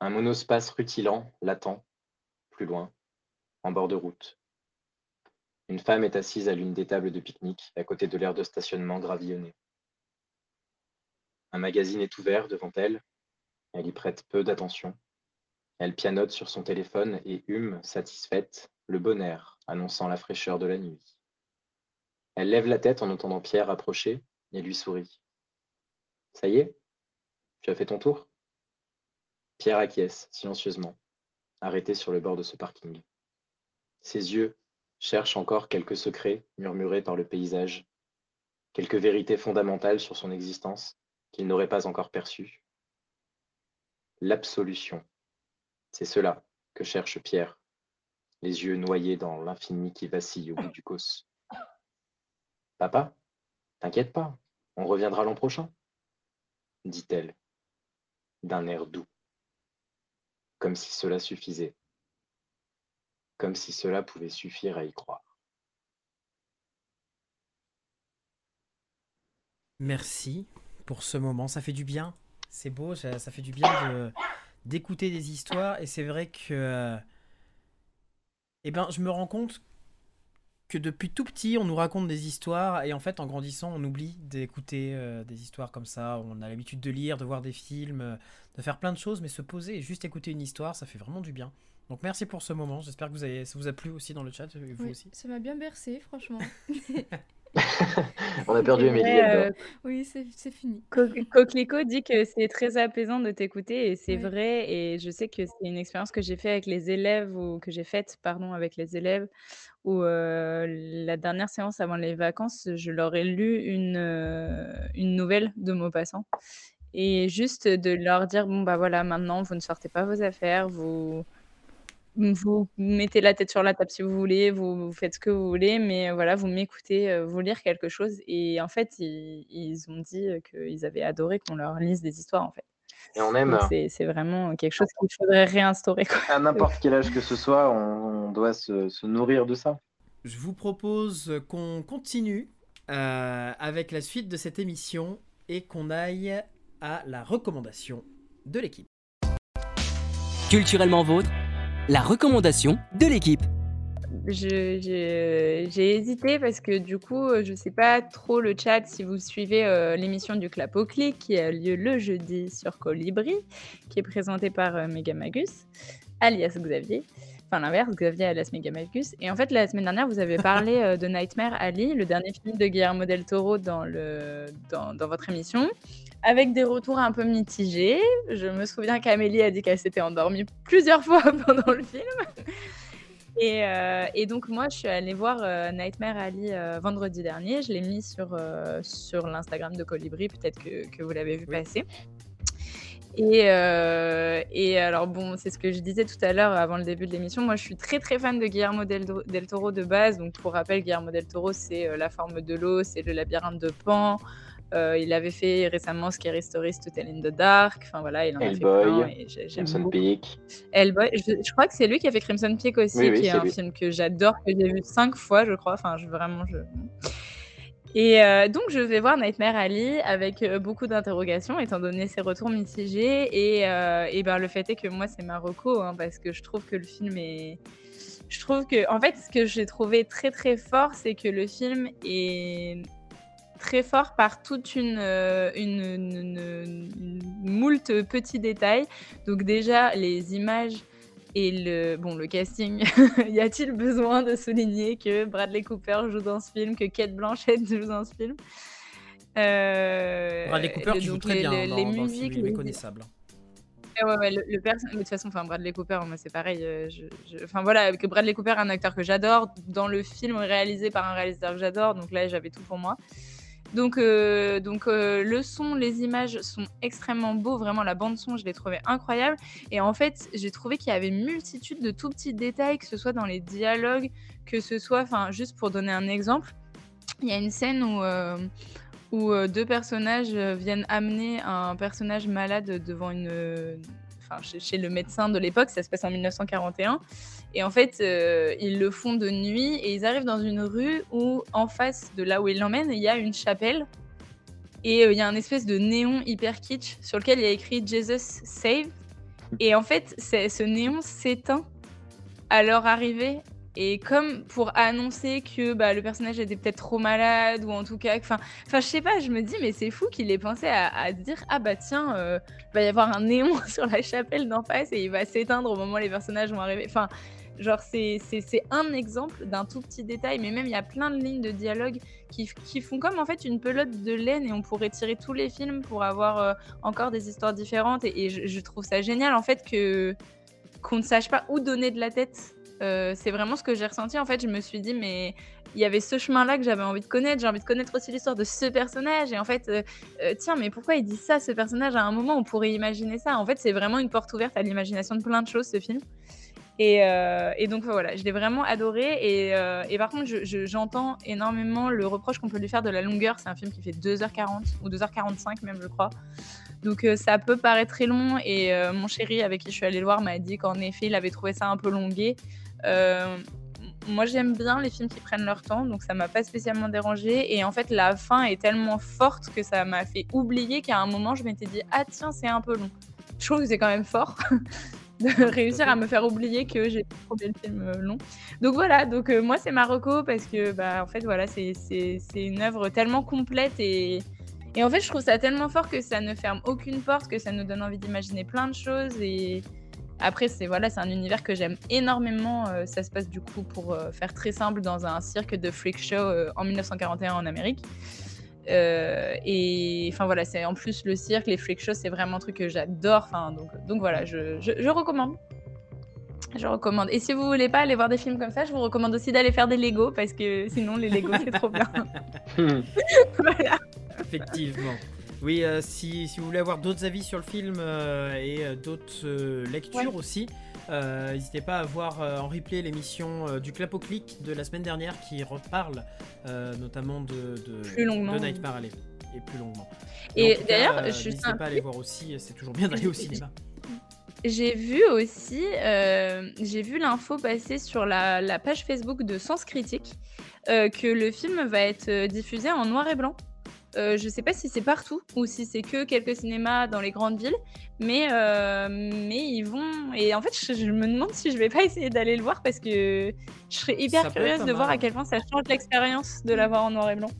un monospace rutilant l'attend, plus loin, en bord de route. Une femme est assise à l'une des tables de pique-nique, à côté de l'aire de stationnement gravillonné. Un magazine est ouvert devant elle. Elle y prête peu d'attention. Elle pianote sur son téléphone et hume, satisfaite, le bon air, annonçant la fraîcheur de la nuit. Elle lève la tête en entendant Pierre approcher et lui sourit. Ça y est Tu as fait ton tour? Pierre acquiesce, silencieusement, arrêté sur le bord de ce parking. Ses yeux cherchent encore quelques secrets murmurés par le paysage, quelques vérités fondamentales sur son existence qu'il n'aurait pas encore perçues. L'absolution, c'est cela que cherche Pierre, les yeux noyés dans l'infini qui vacille au bout du cos. Papa, t'inquiète pas, on reviendra l'an prochain, dit-elle, d'un air doux comme si cela suffisait, comme si cela pouvait suffire à y croire. Merci pour ce moment, ça fait du bien, c'est beau, ça, fait du bien d'écouter des histoires et c'est vrai que euh, eh ben, je me rends compte que depuis tout petit, on nous raconte des histoires et en fait, en grandissant, on oublie d'écouter euh, des histoires comme ça. On a l'habitude de lire, de voir des films, euh, de faire plein de choses, mais se poser et juste écouter une histoire, ça fait vraiment du bien. Donc merci pour ce moment. J'espère que vous avez, ça vous a plu aussi dans le chat, vous Oui, aussi. ça m'a bien bercé, franchement. On a perdu elle euh, oui, c'est fini. Co- Coquelicot dit que c'est très apaisant de t'écouter et c'est vrai et je sais que c'est une expérience que j'ai fait avec les élèves ou que j'ai faite pardon avec les élèves où euh, la dernière séance avant les vacances je leur ai lu une euh, une nouvelle de Maupassant et juste de leur dire bon bah voilà maintenant vous ne sortez pas vos affaires vous vous mettez la tête sur la table si vous voulez, vous vous faites ce que vous voulez, mais voilà, vous m'écoutez, heu, vous lire quelque chose et en fait, ils ils ont dit, heu, qu'ils avaient adoré qu'on leur lise des histoires, en fait. Et on aime, c'est c'est vraiment quelque chose qu'il faudrait réinstaurer, quoi. à n'importe quel âge que ce soit, on, on doit se, se nourrir de ça. Je vous propose qu'on continue euh, avec la suite de cette émission et qu'on aille à la recommandation de l'équipe. Culturellement vôtre, la recommandation de l'équipe. J'ai hésité parce que du coup, euh, je sais pas trop le chat si vous suivez euh, l'émission du Clap au Clic qui a lieu le jeudi sur Colibri, qui est présentée par euh, Megamagus, alias Xavier. Enfin l'inverse, Xavier alias Megamagus. Et en fait, la semaine dernière, vous avez parlé euh, de Nightmare Alley, le dernier film de Guillermo del Toro dans, le, dans, dans votre émission, avec des retours un peu mitigés. Je me souviens qu'Amélie a dit qu'elle s'était endormie plusieurs fois pendant le film. Et, euh, et donc moi, je suis allée voir euh, Nightmare Alley euh, vendredi dernier. Je l'ai mis sur, sur l'Instagram de Colibri, peut-être que, que vous l'avez vu Oui. passer. Et, euh, et alors bon, c'est ce que je disais tout à l'heure avant le début de l'émission. Moi, je suis très très fan de Guillermo del, del Toro de base. Donc pour rappel, Guillermo del Toro, c'est euh, La forme de l'eau, c'est Le labyrinthe de Pan. Euh, il avait fait récemment Scary Stories to Tell in the Dark. Enfin voilà, il en a fait plein. Et Crimson. Peak. Hellboy, je, je crois que c'est lui qui a fait Crimson Peak aussi, Oui, oui, qui est un lui. film que j'adore, que j'ai vu cinq fois, je crois. Enfin, je, vraiment, je. Et euh, donc, je vais voir Nightmare Alley avec euh, beaucoup d'interrogations, étant donné ses retours mitigés. Et, euh, et ben, le fait est que moi, c'est Marocco, hein, parce que je trouve que le film est. Je trouve que, en fait, ce que j'ai trouvé très très fort, c'est que le film est très fort par toute une, euh, une, une, une- petits détails. Donc déjà, les images et le, bon, le casting. y a-t-il besoin de souligner que Bradley Cooper joue dans ce film, que Kate Blanchett joue dans ce film? Euh, Bradley Cooper le- qui joue très les- bien les, dans, les dans le film, musiques, il est les- méconnaissable. ouais, ouais, le, le perso- mais de toute façon, enfin, Bradley Cooper, moi, c'est pareil. euh, je- je- Enfin, voilà, que Bradley Cooper est un acteur que j'adore, dans le film réalisé par un réalisateur que j'adore, donc là, j'avais tout pour moi. Donc, euh, donc euh, le son, les images sont extrêmement beaux, vraiment, la bande-son, je l'ai trouvé incroyable. Et en fait, j'ai trouvé qu'il y avait multitude de tout petits détails, que ce soit dans les dialogues, que ce soit, enfin, juste pour donner un exemple, il y a une scène où. euh, deux personnages viennent amener un personnage malade devant une, enfin, chez le médecin de l'époque, ça se passe en 1941. Et en fait, euh, ils le font de nuit et ils arrivent dans une rue où, en face de là où ils l'emmènent, il y a une chapelle. Et euh, il y a un espèce de néon hyper kitsch sur lequel il y a écrit Jesus Save. Et en fait, ce néon s'éteint à leur arrivée. Et comme pour annoncer que bah, le personnage était peut-être trop malade, ou en tout cas, enfin, je sais pas, je me dis, mais c'est fou qu'il ait pensé à, dire Ah bah tiens, euh, il va y avoir un néon sur la chapelle d'en face et il va s'éteindre au moment où les personnages vont arriver. Enfin, genre, c'est un exemple d'un tout petit détail, mais même il y a plein de lignes de dialogue qui, qui font comme en fait une pelote de laine et on pourrait tirer tous les films pour avoir euh, encore des histoires différentes. Et, je, trouve ça génial en fait qu'on ne sache pas où donner de la tête. Euh, c'est vraiment ce que j'ai ressenti. En fait, je me suis dit, mais il y avait ce chemin-là que j'avais envie de connaître. J'ai envie de connaître aussi l'histoire de ce personnage. Et en fait, euh, tiens, mais pourquoi il dit ça, ce personnage À un moment, on pourrait imaginer ça? En fait, c'est vraiment une porte ouverte à l'imagination de plein de choses, ce film. Et, euh, et donc voilà, je l'ai vraiment adoré. Et, euh, par contre, je- je- j'entends énormément le reproche qu'on peut lui faire de la longueur. C'est un film qui fait 2h40 ou 2h45 même, je crois. Donc euh, ça peut paraître très long. Et mon chéri, avec qui je suis allée le voir, m'a dit qu'en effet, il avait trouvé ça un peu longué. Moi, j'aime bien les films qui prennent leur temps, donc ça m'a pas spécialement dérangé. Et en fait, la fin est tellement forte que ça m'a fait oublier qu'à un moment, je m'étais dit ah tiens, c'est un peu long. Je trouve que c'est quand même fort de réussir à me faire oublier que j'ai trouvé le film euh, long. Donc voilà, donc euh, moi c'est Marocco parce que bah en fait voilà, c'est une œuvre tellement complète et et en fait, je trouve ça tellement fort que ça ne ferme aucune porte, que ça nous donne envie d'imaginer plein de choses et après, c'est voilà, c'est un univers que j'aime énormément. Euh, ça se passe du coup, pour euh, faire très simple, dans un cirque de freak show en 1941 en Amérique. Euh, et enfin voilà, c'est en plus le cirque, les freak shows, c'est vraiment un truc que j'adore. Enfin donc, donc voilà, je, je, je recommande. Je recommande. Et si vous voulez pas aller voir des films comme ça, je vous recommande aussi d'aller faire des Lego parce que sinon les Lego c'est trop bien. voilà. Effectivement. Oui, euh, si, si vous voulez avoir d'autres avis sur le film euh, et euh, d'autres euh, lectures Ouais. aussi, euh, n'hésitez pas à voir euh, en replay l'émission euh, du Clap au Clic de la semaine dernière qui reparle notamment de, de, Plus longuement. de Nightmare Alley et plus longuement. Et d'ailleurs, n'hésitez pas à aller voir aussi, c'est toujours bien d'aller au cinéma. J'ai vu aussi, j'ai vu l'info passer sur la, la page Facebook de Sens Critique que le film va être diffusé en noir et blanc. Euh, je sais pas si c'est partout ou si c'est que quelques cinémas dans les grandes villes, mais, euh, mais ils vont. Et en fait, je, je me demande si je vais pas essayer d'aller le voir parce que je serais hyper Ça curieuse de voir à quel point ça change l'expérience de l'avoir en noir et blanc.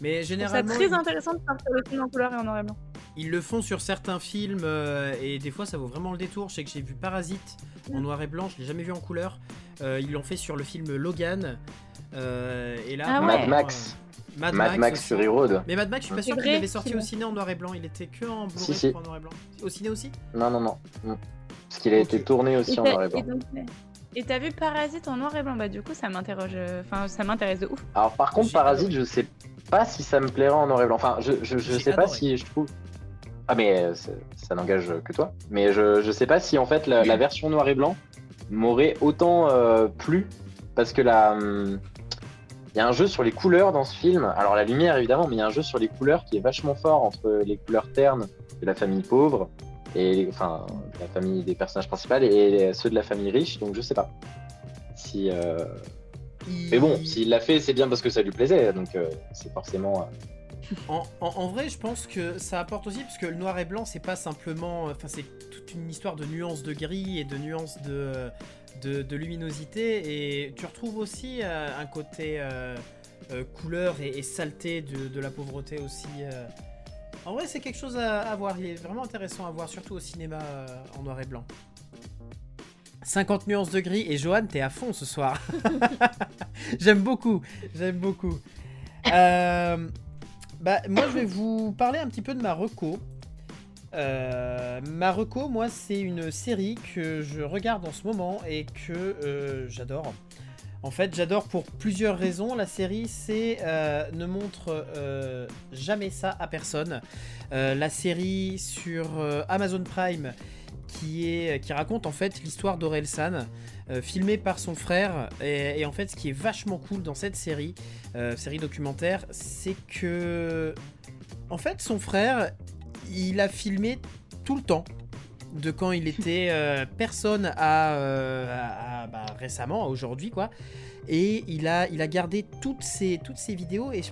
Mais généralement, très ils, intéressant de sortir le film en couleur et en noir et blanc. ils le font sur certains films euh, et des fois ça vaut vraiment le détour. Je sais que j'ai vu Parasite en noir et blanc, je l'ai jamais vu en couleur. Ils l'ont fait sur le film Logan. Euh, et là, Ah ouais. Mad Max. Mad, Mad Max. Fury Road. Mais Mad Max, je suis pas sûr qu'il avait sorti au ciné en noir et blanc. Il était que en Blu-ray Si, si. en noir et blanc. Au ciné aussi? Non, non, non. Parce qu'il a été tourné aussi Et en noir et blanc. Et t'as vu Parasite en noir et blanc? Bah du coup ça m'interroge, enfin ça m'intéresse de ouf. Alors par contre, Parasite, adoré. je sais pas si ça me plairait en noir et blanc. Enfin, je, je, je sais pas si je trouve. Ah mais euh, ça n'engage que toi. Mais je, je sais pas si en fait la, la version noir et blanc m'aurait autant euh, plu parce que la hum, il y a un jeu sur les couleurs dans ce film. Alors la lumière évidemment, mais il y a un jeu sur les couleurs qui est vachement fort entre les couleurs ternes de la famille pauvre et enfin la famille des personnages principaux et ceux de la famille riche. Donc je sais pas si. euh, Il- mais bon, s'il l'a fait, c'est bien parce que ça lui plaisait, donc euh, c'est forcément. euh, En, en- en vrai, je pense que ça apporte aussi, parce que le noir et blanc, c'est pas simplement. Enfin, c'est toute une histoire de nuances de gris et de nuances de, de, luminosité. Et tu retrouves aussi euh, un côté euh, euh, couleur et, et saleté de, la pauvreté aussi. En vrai, c'est quelque chose à, voir. Il est vraiment intéressant à voir, surtout au cinéma en noir et blanc. 50 nuances de gris et Johan, t'es à fond ce soir. j'aime beaucoup, j'aime beaucoup. Bah, moi, je vais vous parler un petit peu de ma reco. Euh, ma reco, moi, c'est une série que je regarde en ce moment et que euh, j'adore. En fait, j'adore pour plusieurs raisons. La série, c'est euh, ne montre euh, jamais ça à personne. La série sur Amazon Prime qui raconte en fait l'histoire d'Orelsan, euh, filmée par son frère. Et, en fait, ce qui est vachement cool dans cette série, série documentaire, c'est que en fait, son frère, il a filmé tout le temps. De quand il était euh, personne à, euh, bah, récemment, à aujourd'hui, quoi. Et il a, gardé toutes ces vidéos et je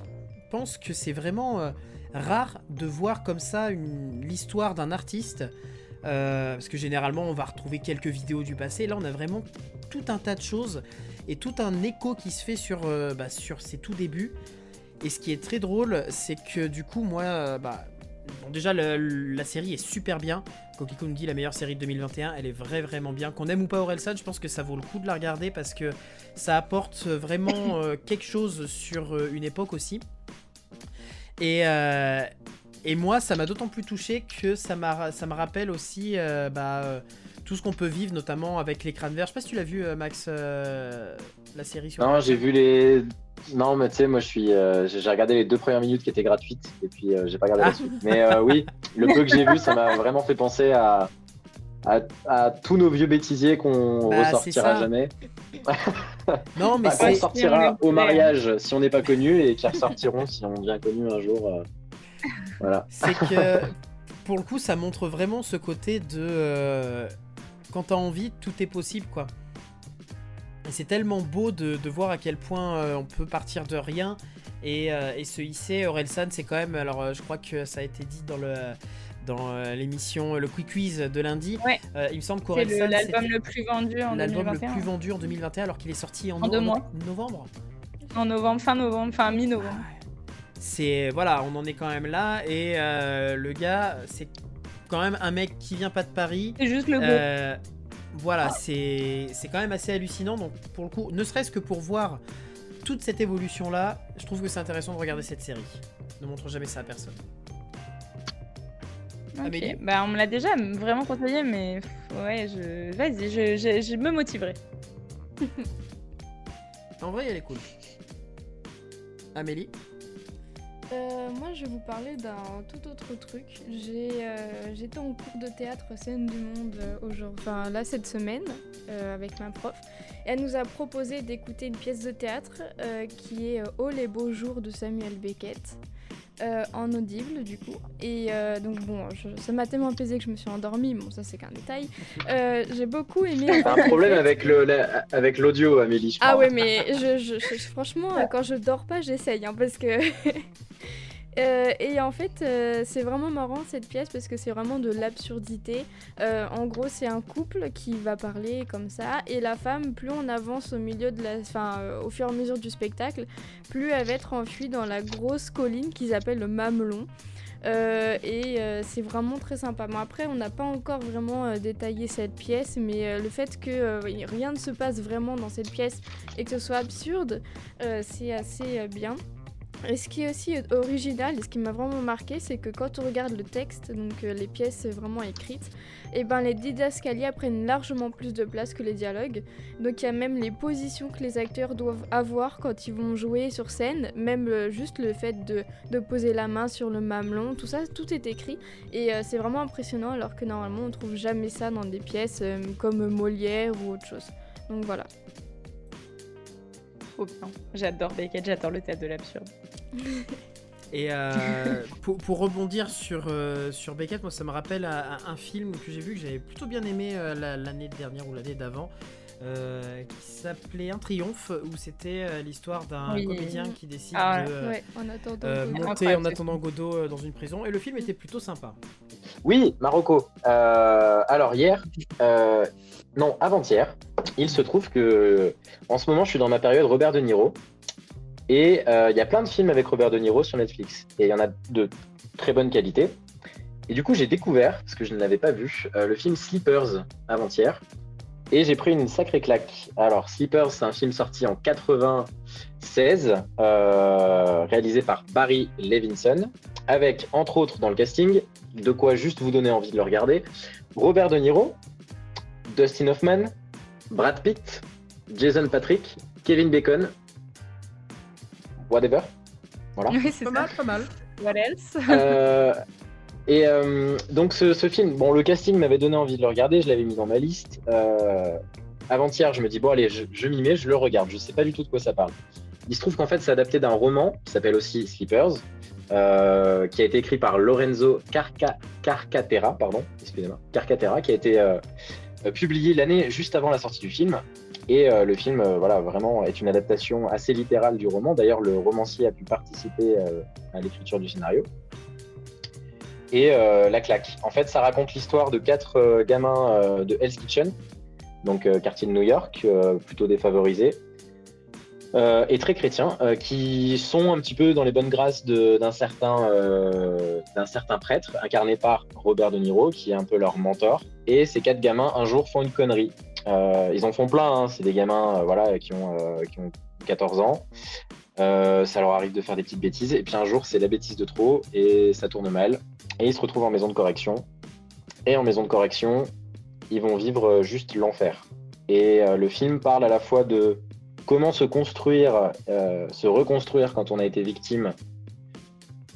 pense que c'est vraiment euh, rare de voir comme ça l'histoire d'un artiste. Parce que généralement, on va retrouver quelques vidéos du passé. Là, on a vraiment tout un tas de choses et tout un écho qui se fait sur, bah, sur ses tout débuts. Et ce qui est très drôle, c'est que du coup, moi, bah, bon, déjà, le- la série est super bien. Kokiko nous dit la meilleure série de 2021, elle est vrai, vraiment bien. Qu'on aime ou pas Orelsan, je pense que ça vaut le coup de la regarder parce que ça apporte vraiment euh, quelque chose sur euh, une époque aussi. Et, euh, et moi, ça m'a d'autant plus touché que ça, me rappelle aussi euh, bah, euh, tout ce qu'on peut vivre, notamment avec l'écran vert. Je sais pas si tu l'as vu, euh, Max, euh, la série sur. Non, j'ai vu les. Non, mais tu sais, moi, je suis. euh, j'ai regardé les deux premières minutes qui étaient gratuites, et puis euh, j'ai pas regardé Ah. la suite. Mais euh, oui, le peu que j'ai vu, ça m'a vraiment fait penser à. À, à tous nos vieux bêtisiers qu'on Bah, ressortira jamais. Non, mais c'est. sortira au mariage si on n'est pas connu et qui ressortiront si on devient connu un jour. euh, Voilà. c'est que pour le coup ça montre vraiment ce côté de euh, quand t'as envie tout est possible quoi et c'est tellement beau de, de voir à quel point euh, on peut partir de rien et, euh, et se hisser Orelsan c'est quand même alors euh, je crois que ça a été dit dans le dans euh, l'émission le quick quiz de lundi Ouais. Euh, il me semble C'est qu'Orelsan le- l'album le plus vendu en l'album le 2021. plus vendu en 2021 alors qu'il est sorti en, En deux no- mois. novembre En novembre, fin novembre, enfin mi-novembre. c'est voilà, on en est quand même là et euh, le gars, c'est quand même un mec qui vient pas de Paris. C'est juste le. Euh, voilà, c'est c'est quand même assez hallucinant. Donc pour le coup, ne serait-ce que pour voir toute cette évolution là, je trouve que c'est intéressant de regarder cette série. Ne montre jamais ça à personne. Ok. Amélie Bah, on me l'a déjà vraiment conseillé, mais ouais, je... vas-y, je, je, je me motiverai. En vrai, elle est cool. Amélie Euh, moi, je vais vous parler d'un tout autre truc. Euh, J'étais en cours de théâtre scène du monde euh, aujourd'hui, enfin là cette semaine, avec ma prof. Elle nous a proposé d'écouter une pièce de théâtre qui est Oh les beaux jours de Samuel Beckett. Euh, en audible du coup et euh, donc bon je- ça m'a tellement apaisé que je me suis endormie bon ça c'est qu'un détail Euh, j'ai beaucoup aimé T'as un problème avec le la- avec l'audio, Amélie, je crois. ah ouais, mais je, franchement, euh, quand je dors pas, j'essaye, hein, parce que Euh, et en fait, euh, c'est vraiment marrant cette pièce parce que c'est vraiment de l'absurdité. Euh, en gros, c'est un couple qui va parler comme ça, et la femme, plus on avance au milieu de la, enfin, au fur et à mesure du spectacle, plus elle va être enfuie dans la grosse colline qu'ils appellent le Mamelon. et c'est vraiment très sympa. Bon, après, on n'a pas encore vraiment détaillé cette pièce, mais le fait que rien ne se passe vraiment dans cette pièce et que ce soit absurde, c'est assez bien. Et ce qui est aussi original et ce qui m'a vraiment marqué, c'est que quand on regarde le texte, donc euh, les pièces vraiment écrites, et eh ben les didascalias prennent largement plus de place que les dialogues. Donc il y a même les positions que les acteurs doivent avoir quand ils vont jouer sur scène, même euh, juste le fait de, de, poser la main sur le mamelon, tout ça, tout est écrit. Et euh, c'est vraiment impressionnant alors que normalement on trouve jamais ça dans des pièces comme Molière ou autre chose. Donc voilà. Trop bien. J'adore Beckett, j'adore le théâtre de l'absurde. Et euh, pour, rebondir sur, euh, sur Beckett, moi ça me rappelle un, film que j'ai vu que j'avais plutôt bien aimé euh, l'année dernière ou l'année d'avant. qui s'appelait Un triomphe, où c'était l'histoire d'un comédien qui décide ah, de en attendant monter en attendant Godot dans une prison. Et le film était plutôt sympa. Oui, Marocco. alors hier, non, avant-hier, il se trouve que en ce moment je suis dans ma période Robert De Niro. Et euh, il y a plein de films avec Robert De Niro sur Netflix. Et il y en a de très bonne qualité. Et du coup, j'ai découvert, parce que je ne l'avais pas vu, euh, le film Sleepers avant-hier. Et j'ai pris une sacrée claque. Alors, Sleepers, c'est un film sorti en 96, euh, réalisé par Barry Levinson, avec, entre autres, dans le casting, de quoi juste vous donner envie de le regarder, Robert De Niro, Dustin Hoffman, Brad Pitt, Jason Patrick, Kevin Bacon, whatever. Voilà. pas mal, pas mal. What else euh, Et euh, donc ce, film, bon, le casting m'avait donné envie de le regarder, je l'avais mis dans ma liste. Euh, avant-hier, je me dis, bon, allez, je, m'y mets, je le regarde. Je sais pas du tout de quoi ça parle. Il se trouve qu'en fait, c'est adapté d'un roman qui s'appelle aussi Sleepers, qui a été écrit par Lorenzo Carca Carcatera, pardon, excusez-moi, Carcatera, qui a été publié l'année juste avant la sortie du film. Et euh, le film, euh, voilà, vraiment est une adaptation assez littérale du roman. D'ailleurs, le romancier a pu participer euh, à l'écriture du scénario. Et la claque. En fait, ça raconte l'histoire de quatre gamins de Hell's Kitchen, donc quartier de New York, plutôt défavorisé, et très chrétiens, qui sont un petit peu dans les bonnes grâces d'un certain, d'un certain prêtre, incarné par Robert De Niro, qui est un peu leur mentor. Et ces quatre gamins, un jour, font une connerie euh, ils en font plein, hein. c'est des gamins euh, voilà, qui, ont, euh, qui ont 14 ans. ça leur arrive de faire des petites bêtises, et puis un jour c'est la bêtise de trop, et ça tourne mal, et ils se retrouvent en maison de correction. Et en maison de correction, ils vont vivre juste l'enfer. Et le film parle à la fois de comment se construire, se reconstruire quand on a été victime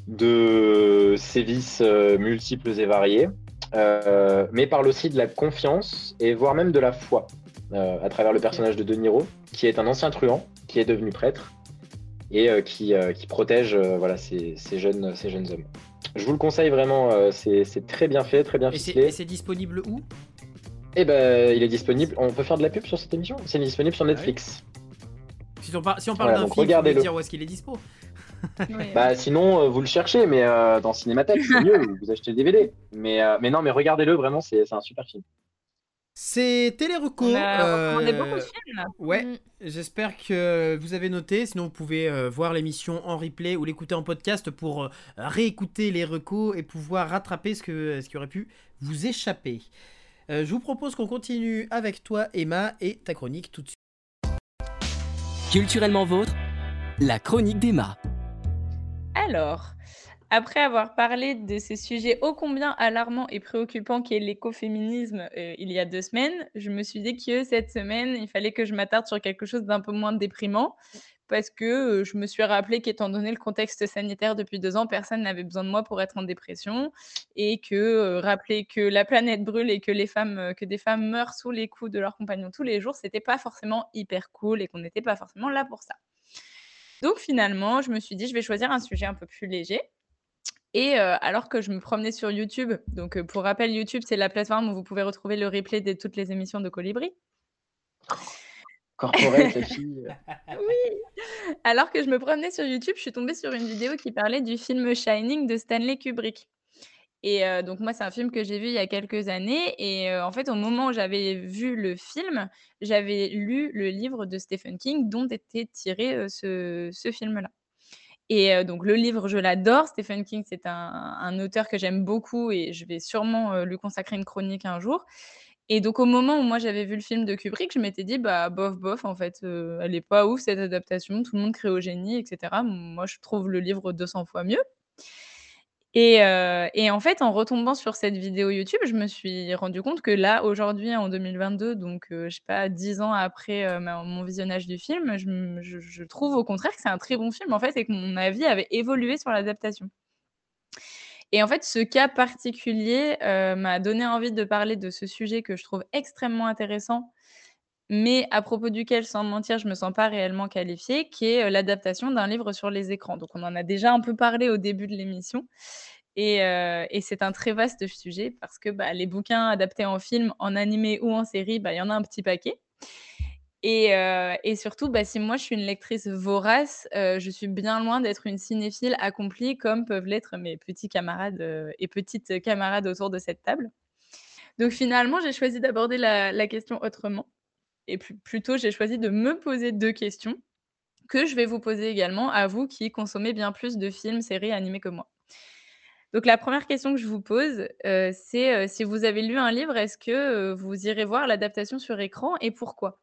de sévices multiples et variés, euh, mais parle aussi de la confiance et voire même de la foi euh, à travers le personnage de De Niro, qui est un ancien truand, qui est devenu prêtre et euh, qui, qui, protège voilà, ces, ces, jeunes, ces jeunes hommes. Je vous le conseille vraiment, c'est très bien fait, très bien ficelé. Et c'est disponible où? Eh ben, il est disponible. On peut faire de la pub sur cette émission? C'est disponible sur ah Netflix. Si on, si on parle d'un film, on peut dire où est-ce qu'il est dispo bah, sinon, euh, vous le cherchez, mais euh, dans Cinémathèque, c'est mieux, vous achetez le DVD. Mais, euh, mais non, mais regardez-le, vraiment, c'est un super film. C'était les recours. On a beaucoup de films. Ouais, mm. j'espère que vous avez noté. Sinon, vous pouvez voir l'émission en replay ou l'écouter en podcast pour réécouter les recours et pouvoir rattraper ce, que, ce qui aurait pu vous échapper. je vous propose qu'on continue avec toi, Emma, et ta chronique tout de suite. Culturellement vôtre, la chronique d'Emma. Alors, après avoir parlé de ces sujets ô combien alarmants et préoccupants qu'est l'écoféminisme euh, il y a deux semaines, je me suis dit que cette semaine, il fallait que je m'attarde sur quelque chose d'un peu moins déprimant. Parce que euh, je me suis rappelé qu'étant donné le contexte sanitaire depuis deux ans, personne n'avait besoin de moi pour être en dépression. Et que euh, rappeler que la planète brûle et que, les femmes, que des femmes meurent sous les coups de leurs compagnons tous les jours, c'était pas forcément hyper cool et qu'on n'était pas forcément là pour ça. Donc finalement, je me suis dit: «Je vais choisir un sujet un peu plus léger» et euh, alors que je me promenais sur YouTube, donc euh, pour rappel, YouTube, c'est la plateforme où vous pouvez retrouver le replay de toutes les émissions de Colibri. corporelle, ta fille. Oui. Alors que je me promenais sur YouTube, je suis tombée sur une vidéo qui parlait du film Shining de Stanley Kubrick. Et heu, donc moi, c'est un film que j'ai vu il y a quelques années et en fait, au moment où j'avais vu le film, j'avais lu le livre de Stephen King dont était tiré, ce film-là. Et heu, donc le livre, je l'adore. Stephen King, c'est un auteur que j'aime beaucoup et je vais sûrement, heu, lui consacrer une chronique un jour. Et donc au moment où moi j'avais vu le film de Kubrick, je m'étais dit: «Bah, bof, bof, en fait, heu, elle est pas ouf cette adaptation, tout le monde crie au génie et cetera». Moi, je trouve le livre 200 fois mieux. Et heu et en fait, en retombant sur cette vidéo YouTube, je me suis rendu compte que là, aujourd'hui, en 2022, donc heu, je sais pas, 10 ans après, ma mon visionnage du film, je je trouve au contraire que c'est un très bon film, en fait et que mon avis avait évolué sur l'adaptation. Et en fait, ce cas particulier, heu, m'a donné envie de parler de ce sujet que je trouve extrêmement intéressant, mais à propos duquel, sans mentir, je me sens pas réellement qualifiée, qui est, heu, l'adaptation d'un livre sur les écrans. Donc on en a déjà un peu parlé au début de l'émission et et c'est un très vaste sujet parce que, bah, les bouquins adaptés en film, en animé ou en série, bah, il y en a un petit paquet et et surtout, bah, si moi je suis une lectrice vorace, je suis bien loin d'être une cinéphile accomplie comme peuvent l'être mes petits camarades, et petites camarades autour de cette table. Donc finalement, j'ai choisi d'aborder la question autrement et plu plutôt j'ai choisi de me poser 2 questions que je vais vous poser également à vous qui consommez bien plus de films, séries animés que moi. Donc la première question que je vous pose, heu, c'est, heu, si vous avez lu un livre, est-ce que, heu, vous irez voir l'adaptation sur écran et pourquoi?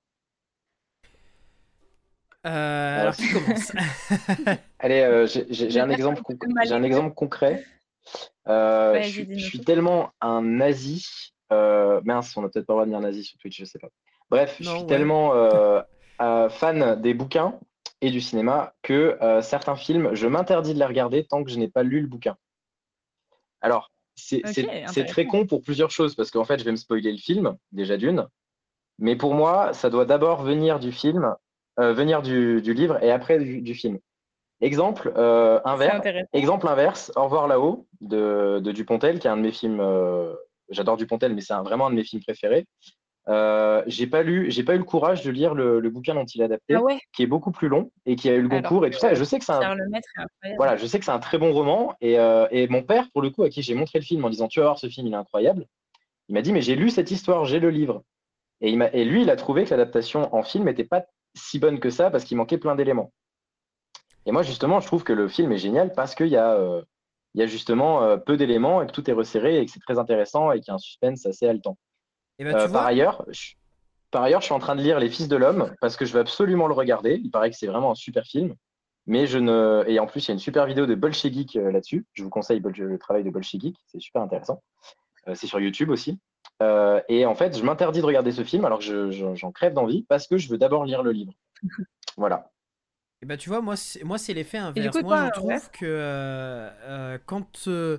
Euh, alors, qui commence? Allez, euh, j'ai- un, exemple j'ai un concret. Euh, je, suis- je tellement un nazi. Euh, mince, on n'a peut-être pas le droit de dire nazi sur Twitch, je sais pas. Bref, je suis ouais. tellement euh, euh, fan des bouquins et du cinéma que euh, certains films, je m'interdis de les regarder tant que je n'ai pas lu le bouquin. Alors, c'est très con pour plusieurs choses, parce qu'en fait, je vais me spoiler le film, déjà d'une. Mais pour moi, ça doit d'abord venir du film, euh, venir du, du livre et après du, du film. Exemple euh, inverse, exemple inverse, Au revoir là-haut de, de Dupontel, qui est un de mes films. euh, J'adore Dupontel, mais c'est vraiment un de mes films préférés. Euh, j'ai pas lu, j'ai pas eu le courage de lire le, le bouquin dont il est adapté, Ah ouais? qui est beaucoup plus long et qui a eu le Alors Goncourt et tout ça. Et je sais que c'est un, voilà, je sais que c'est un très bon roman. Et, euh, et mon père, pour le coup, à qui j'ai montré le film en disant Tu vas voir ce film, il est incroyable, il m'a dit Mais j'ai lu cette histoire, j'ai le livre. Et, il et lui, il a trouvé que l'adaptation en film n'était pas si bonne que ça parce qu'il manquait plein d'éléments. Et moi, justement, je trouve que le film est génial parce qu'il y, a, euh, il y a justement peu d'éléments et que tout est resserré et que c'est très intéressant et qu'il y a un suspense assez haletant. Et bah, Euh, par, ailleurs, je, par ailleurs, je suis en train de lire Les Fils de l'Homme parce que je veux absolument le regarder. Il paraît que c'est vraiment un super film. Mais je ne. Et en plus, il y a une super vidéo de Bolshevik euh, là-dessus. Je vous conseille Bol- le travail de Bolshevik. C'est super intéressant. Euh, c'est sur YouTube aussi. Euh, et en fait, je m'interdis de regarder ce film alors que je- je- j'en crève d'envie parce que je veux d'abord lire le livre. Voilà. Et bah tu vois, moi c'est, moi, c'est l'effet Et du inverse. coup, moi, je ouais. trouve que euh, euh, quand. euh.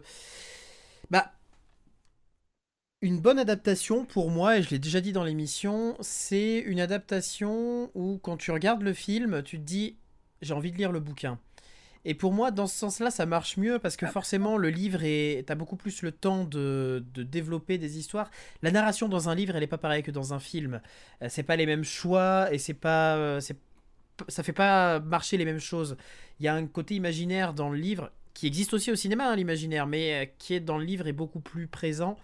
Une bonne adaptation, pour moi, et je l'ai déjà dit dans l'émission, c'est une adaptation où, quand tu regardes le film, tu te dis j'ai envie de lire le bouquin. Et pour moi, dans ce sens-là, ça marche mieux parce que forcément, le livre est. T'as beaucoup plus le temps de, de développer des histoires. La narration dans un livre, elle est pas pareille que dans un film. Euh, c'est pas les mêmes choix et c'est pas. euh, ça fait pas marcher les mêmes choses. Il y a un côté imaginaire dans le livre qui existe aussi au cinéma, hein, l'imaginaire, mais euh, qui est dans le livre est beaucoup plus présent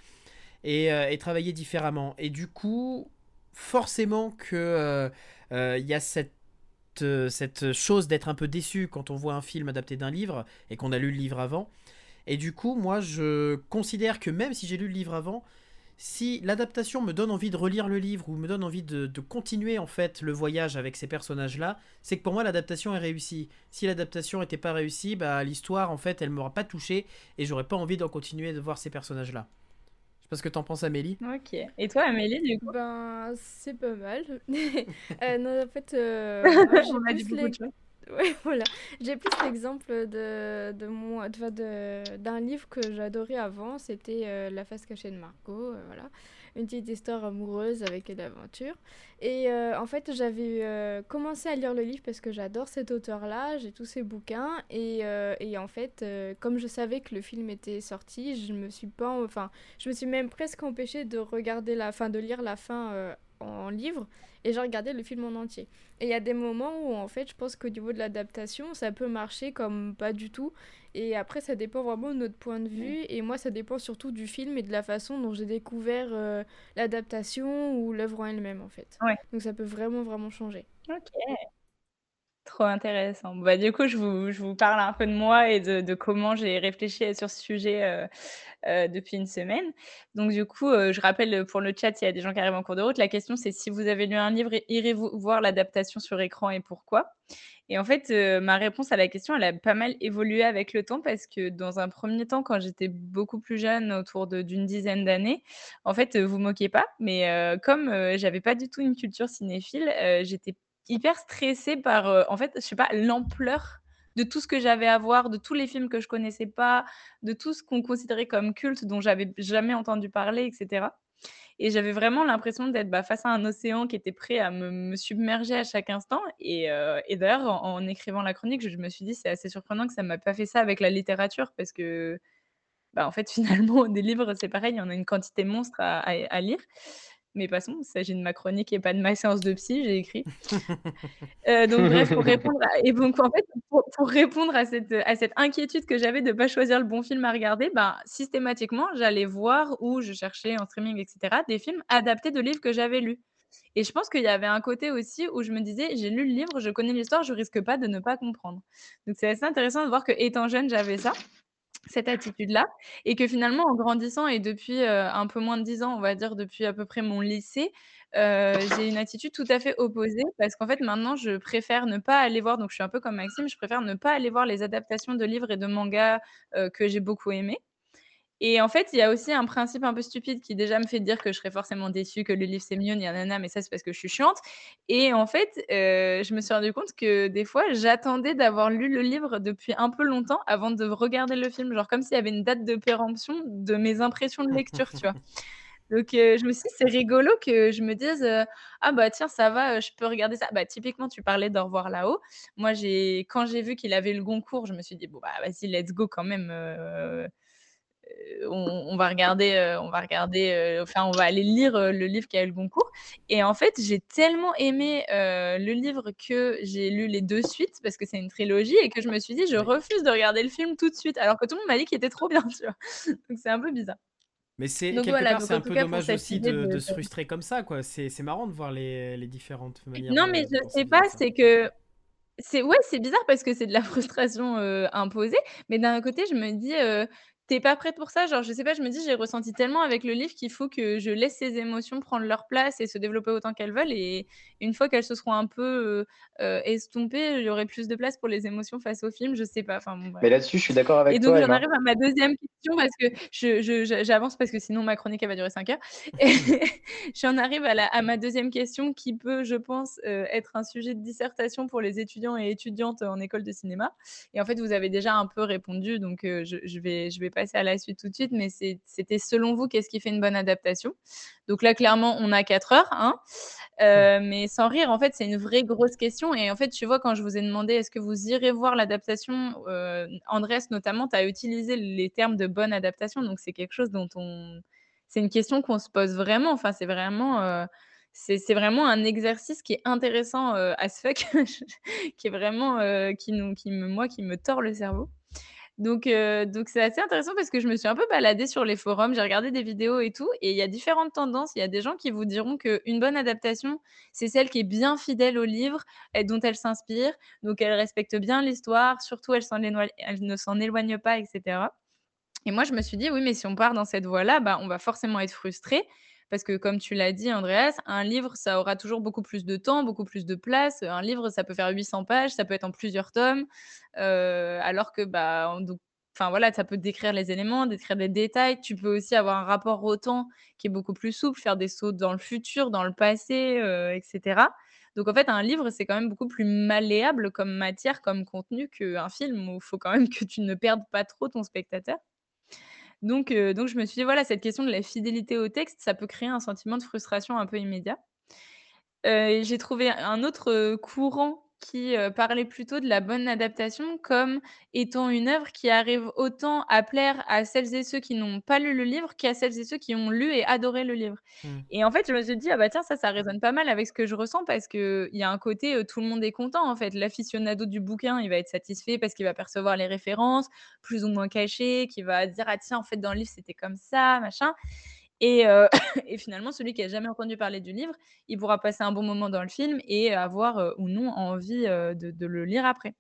et, euh, et travaillé différemment. Et du coup, forcément que euh, euh, il y a cette euh, cette chose d'être un peu déçu quand on voit un film adapté d'un livre et qu'on a lu le livre avant. Et du coup, moi, je considère que même si j'ai lu le livre avant, si l'adaptation me donne envie de relire le livre ou me donne envie de, de continuer en fait le voyage avec ces personnages-là, c'est que pour moi l'adaptation est réussie. Si l'adaptation n'était pas réussie, bah l'histoire en fait elle m'aura pas touché et j'aurais pas envie d'en continuer de voir ces personnages-là. Pas ce que t'en penses Amélie. OK. Et toi, Amélie, du coup? Ben, c'est pas mal. Euh, non, en fait, euh, j'ai plus beaucoup les-. Ouais, voilà. J'ai plus l'exemple de, de moi, enfin, de, d'un livre que j'adorais avant. C'était euh, La face cachée de Margot. euh, voilà. Une petite histoire amoureuse avec une aventure. Et euh, en fait, j'avais euh, commencé à lire le livre parce que j'adore cet auteur-là. J'ai tous ses bouquins. Et, euh, et en fait, comme je savais que le film était sorti, je me suis pas. Enfin, je me suis même presque empêchée de regarder la fin, de lire la fin. En livre et j'ai regardé le film en entier. Et il y a des moments où en fait je pense qu'au niveau de l'adaptation ça peut marcher comme pas du tout. Et après ça dépend vraiment de notre point de vue. Et moi ça dépend surtout du film et de la façon dont j'ai découvert euh, l'adaptation ou l'œuvre en elle-même en fait. Ouais. Donc ça peut vraiment vraiment changer. Ok. Trop intéressant. Bah, du coup, je vous, parle un peu de moi et de, de comment j'ai réfléchi sur ce sujet euh, euh, depuis une semaine. Donc, du coup, euh, je rappelle pour le chat, il y a des gens qui arrivent en cours de route. La question, c'est si vous avez lu un livre, irez-vous voir l'adaptation sur écran et pourquoi? Et en fait, ma réponse à la question, elle a pas mal évolué avec le temps parce que dans un premier temps, quand j'étais beaucoup plus jeune, autour d'une dizaine d'années, en fait, vous moquez pas, mais comme j'avais pas du tout une culture cinéphile, j'étais hyper stressée par, euh, en fait, je sais pas, l'ampleur de tout ce que j'avais à voir, de tous les films que je connaissais pas, de tout ce qu'on considérait comme culte, dont j'avais jamais entendu parler, etc. Et j'avais vraiment l'impression d'être bah, face à un océan qui était prêt à me, submerger à chaque instant. Et, euh, d'ailleurs, en, écrivant la chronique, je, me suis dit, c'est assez surprenant que ça m'a pas fait ça avec la littérature, parce que, bah, en fait, finalement, des livres, c'est pareil, il y en a une quantité monstre à lire. Mais passons, il s'agit de ma chronique et pas de ma séance de psy, j'ai écrit. Euh, donc bref, pour répondre à, et donc, en fait, pour, répondre à cette, à cette inquiétude que j'avais de ne pas choisir le bon film à regarder, ben, systématiquement, j'allais voir ou je cherchais en streaming, etc., des films adaptés de livres que j'avais lus. Et je pense qu'il y avait un côté aussi où je me disais, j'ai lu le livre, je connais l'histoire, je risque pas de ne pas comprendre. Donc c'est assez intéressant de voir que étant jeune, j'avais ça cette attitude-là et que finalement en grandissant et depuis, heu, un peu moins de 10 ans, on va dire depuis à peu près mon lycée, heu, j'ai une attitude tout à fait opposée parce qu'en fait maintenant je préfère ne pas aller voir donc je suis un peu comme Maxime, je préfère ne pas aller voir les adaptations de livres et de mangas, heu, que j'ai beaucoup aimés et en fait, il y a aussi un principe un peu stupide qui déjà me fait dire que je serais forcément déçue, que le livre c'est mieux, nana, mais ça c'est parce que je suis chiante. Et en fait, euh, je me suis rendu compte que des fois, j'attendais d'avoir lu le livre depuis un peu longtemps avant de regarder le film, genre comme s'il y avait une date de péremption de mes impressions de lecture, tu vois. Donc euh, je me suis dit, c'est rigolo que je me dise, euh, ah bah tiens, ça va, je peux regarder ça. Bah typiquement, tu parlais d'Au revoir là-haut. Moi, quand j'ai vu qu'il avait le Goncourt, je me suis dit, bon bah vas-y, let's go quand même on, va regarder, euh, on va regarder, euh, enfin, on va aller lire euh, le livre qui a eu le concours. Et en fait, j'ai tellement aimé le livre que j'ai lu les deux suites parce que c'est une trilogie et que je me suis dit, je refuse de regarder le film tout de suite, alors que tout le monde m'a dit qu'il était trop bien, tu vois. Donc c'est un peu bizarre. Mais c'est quelque part, c'est un peu dommage aussi de, se frustrer comme ça, quoi. C'est marrant de voir les, différentes manières. Non, mais je sais pas, c'est que c'est ouais, c'est bizarre parce que c'est de la frustration imposée, mais d'un côté, je me dis, T'es pas prête pour ça? Genre, je sais pas, je me dis, j'ai ressenti tellement avec le livre qu'il faut que je laisse ces émotions prendre leur place et se développer autant qu'elles veulent. Et une fois qu'elles se seront un peu euh, estompées, il y aurait plus de place pour les émotions face au film. Je sais pas. Enfin, bon, Mais là-dessus, je suis d'accord avec et donc, j'en arrive à ma deuxième question parce que je, j'avance parce que sinon ma chronique elle va durer 5 heures. Et j'en arrive à, la, à ma deuxième question qui peut, je pense, euh, être un sujet de dissertation pour les étudiants et étudiantes en école de cinéma. Et en fait, vous avez déjà un peu répondu, donc euh, je, je, vais, je vais pas passer à la suite tout de suite, mais c'était selon vous, qu'est-ce qui fait une bonne adaptation? Donc là, clairement, on a 4 heures. Hein euh, mais sans rire, en fait, c'est une vraie grosse question. Et en fait, tu vois, quand je vous ai demandé est-ce que vous irez voir l'adaptation, euh, Andrés notamment, tu as utilisé les termes de bonne adaptation. Donc c'est quelque chose dont on. C'est une question qu'on se pose vraiment. Enfin, c'est vraiment. Euh, c'est vraiment un exercice qui est intéressant à ce fuck, qui est vraiment qui nous, qui me, moi, qui me tord le cerveau. Donc, euh, donc c'est assez intéressant parce que je me suis un peu baladée sur les forums, j'ai regardé des vidéos et tout, et il y a différentes tendances. Il y a des gens qui vous diront qu'une bonne adaptation, c'est celle qui est bien fidèle au livre, et dont elle s'inspire, donc elle respecte bien l'histoire, surtout elle, elle ne s'en éloigne pas, etc. Et moi, je me suis dit, oui, mais si on part dans cette voie-là, bah, on va forcément être frustré parce que comme tu l'as dit, Andreas, un livre, ça aura toujours beaucoup plus de temps, beaucoup plus de place. Un livre, ça peut faire 800 pages, ça peut être en plusieurs tomes, euh, alors que bah, enfin voilà, ça peut décrire les éléments, décrire les détails. Tu peux aussi avoir un rapport au temps qui est beaucoup plus souple, faire des sauts dans le futur, dans le passé, euh, etc. Donc en fait, un livre, c'est quand même beaucoup plus malléable comme matière, comme contenu qu'un film où il faut quand même que tu ne perdes pas trop ton spectateur. Donc, donc je me suis dit, voilà, cette question de la fidélité au texte, ça peut créer un sentiment de frustration un peu immédiat. J'ai trouvé un autre courant qui, parlait plutôt de la bonne adaptation comme étant une œuvre qui arrive autant à plaire à celles et ceux qui n'ont pas lu le livre qu'à celles et ceux qui ont lu et adoré le livre. Mmh. Et en fait, je me suis dit: «Ah bah tiens, ça, ça résonne pas mal avec ce que je ressens» parce qu'il y a un côté, tout le monde est content en fait. L'aficionado du bouquin, il va être satisfait parce qu'il va percevoir les références plus ou moins cachées, qui va dire: «Ah tiens, en fait, dans le livre, c'était comme ça, machin». Et, finalement, celui qui a jamais entendu parler du livre, il pourra passer un bon moment dans le film et avoir, ou non envie, de le lire après.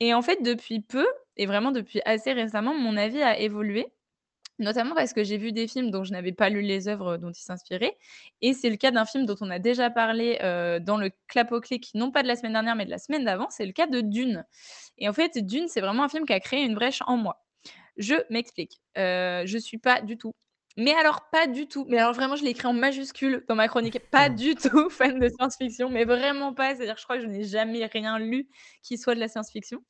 Et en fait, depuis peu et vraiment depuis assez récemment, mon avis a évolué, notamment parce que j'ai vu des films dont je n'avais pas lu les œuvres dont ils s'inspiraient et c'est le cas d'un film dont on a déjà parlé, dans le Clap au clic, non pas de la semaine dernière, mais de la semaine d'avant, c'est le cas de Dune. Et en fait, Dune, c'est vraiment un film qui a créé une brèche en moi. Je m'explique, je suis pas du tout mais alors pas du tout, mais alors vraiment je l'ai écrit en majuscule dans ma chronique, pas du tout fan de science-fiction, mais vraiment pas, c'est-à-dire je crois que je n'ai jamais rien lu qui soit de la science-fiction.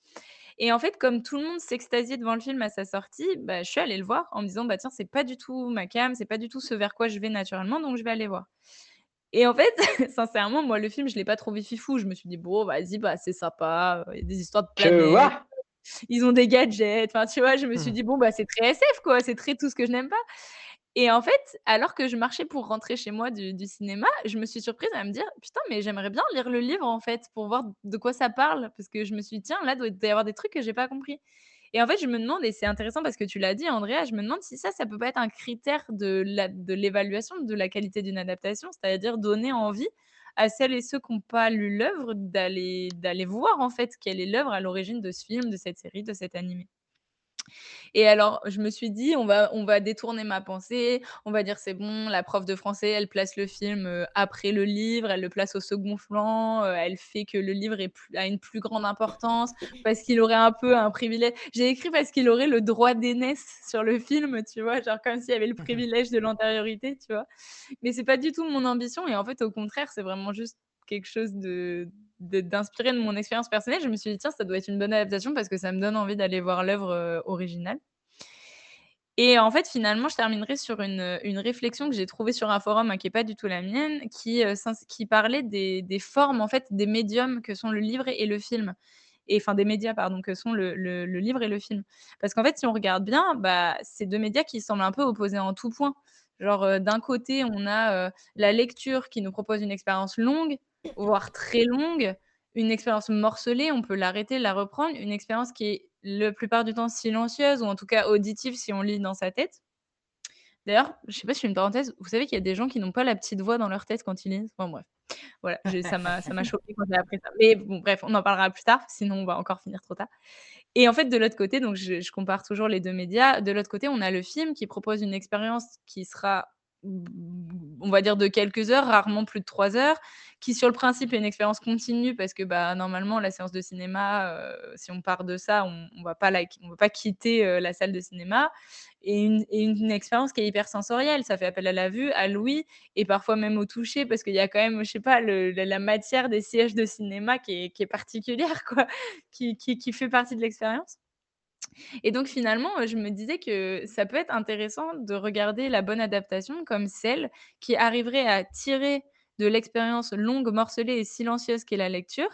Et en fait, comme tout le monde s'extasiait devant le film à sa sortie, bah, je suis allée le voir en me disant: «Bah, tiens, c'est pas du tout ma came, c'est pas du tout ce vers quoi je vais naturellement, donc je vais aller voir». Et en fait, sincèrement, moi, le film, je l'ai pas trouvé fifou. Je me suis dit: «Bon, vas-y, bah, c'est sympa, il y a des histoires de planètes, ils ont des gadgets», enfin, tu vois? Je me suis Mmh. dit: «Bon, bah, c'est très SF, quoi, c'est très tout ce que je n'aime pas». Et en fait, alors que je marchais pour rentrer chez moi du cinéma, je me suis surprise à me dire: «Putain, mais j'aimerais bien lire le livre, en fait, pour voir de quoi ça parle». Parce que je me suis dit: «Tiens, là, doit y avoir des trucs que j'ai pas compris». Et en fait, je me demande et c'est intéressant parce que tu l'as dit, Andrea, je me demande si ça, ça peut pas être un critère de la de l'évaluation de la qualité d'une adaptation, c'est-à-dire donner envie à celles et ceux qui ont pas lu l'œuvre d'aller voir, en fait, quelle est l'œuvre à l'origine de ce film, de cette série, de cet animé. Et alors, je me suis dit: «On va on va détourner ma pensée, on va dire: "C'est bon, la prof de français, elle place le film, heu, après le livre, elle le place au second plan, heu, elle fait que le livre est plus a une plus grande importance parce qu'il aurait un peu un privilège». J'ai écrit parce qu'il aurait le droit d'aînesse sur le film, tu vois? Genre comme s'il y avait le Mmh mh. privilège de l'antériorité, tu vois? Mais c'est pas du tout mon ambition et en fait, au contraire, c'est vraiment juste quelque chose de de d'inspiré de mon expérience personnelle. Je me suis dit: «Tiens, ça doit être une bonne adaptation parce que ça me donne envie d'aller voir l'œuvre, heu, originale». Et en fait, finalement, je terminerai sur une, une réflexion que j'ai trouvée sur un forum, hein, qui est pas du tout la mienne, qui, s'ins qui parlait des des formes, en fait, des médiums que sont le livre et le film et enfin des médias, pardon, que sont le le livre et le film. Parce qu'en fait, si on regarde bien, bah, c'est 2 médias qui semblent un peu opposés en tout point. Genre, heu, d'un côté, on a, la lecture qui nous propose une expérience longue, voire très longue, une expérience morcelée, on peut l'arrêter, la reprendre, une expérience qui est, la plupart du temps, silencieuse ou en tout cas auditive si on lit dans sa tête. D'ailleurs, je sais pas si je une parenthèse, vous savez qu'il y a des gens qui n'ont pas la petite voix dans leur tête quand ils lisent? Enfin bref, voilà, ça m'a choquée quand j'ai appris ça. Mais bon, bref, on en parlera plus tard, sinon on va encore finir trop tard. Et en fait, de l'autre côté, donc je je compare toujours les 2 médias, de l'autre côté, on a le film qui propose une expérience qui sera, on va dire de quelques heures, rarement plus de 3 heures, qui sur le principe est une expérience continue parce que, bah, normalement la séance de cinéma, heu, si on part de ça, on on va pas va pas quitter, heu, la salle de cinéma et une expérience qui est hyper sensorielle. Ça fait appel à la vue, à l'ouïe et parfois même au toucher parce qu'il y a quand même, je sais pas, la matière des sièges de cinéma qui est particulière, quoi, qui fait partie de l'expérience. Et donc finalement, heu, je me disais que ça peut être intéressant de regarder la bonne adaptation comme celle qui arriverait à tirer de l'expérience longue, morcelée et silencieuse qu'est la lecture,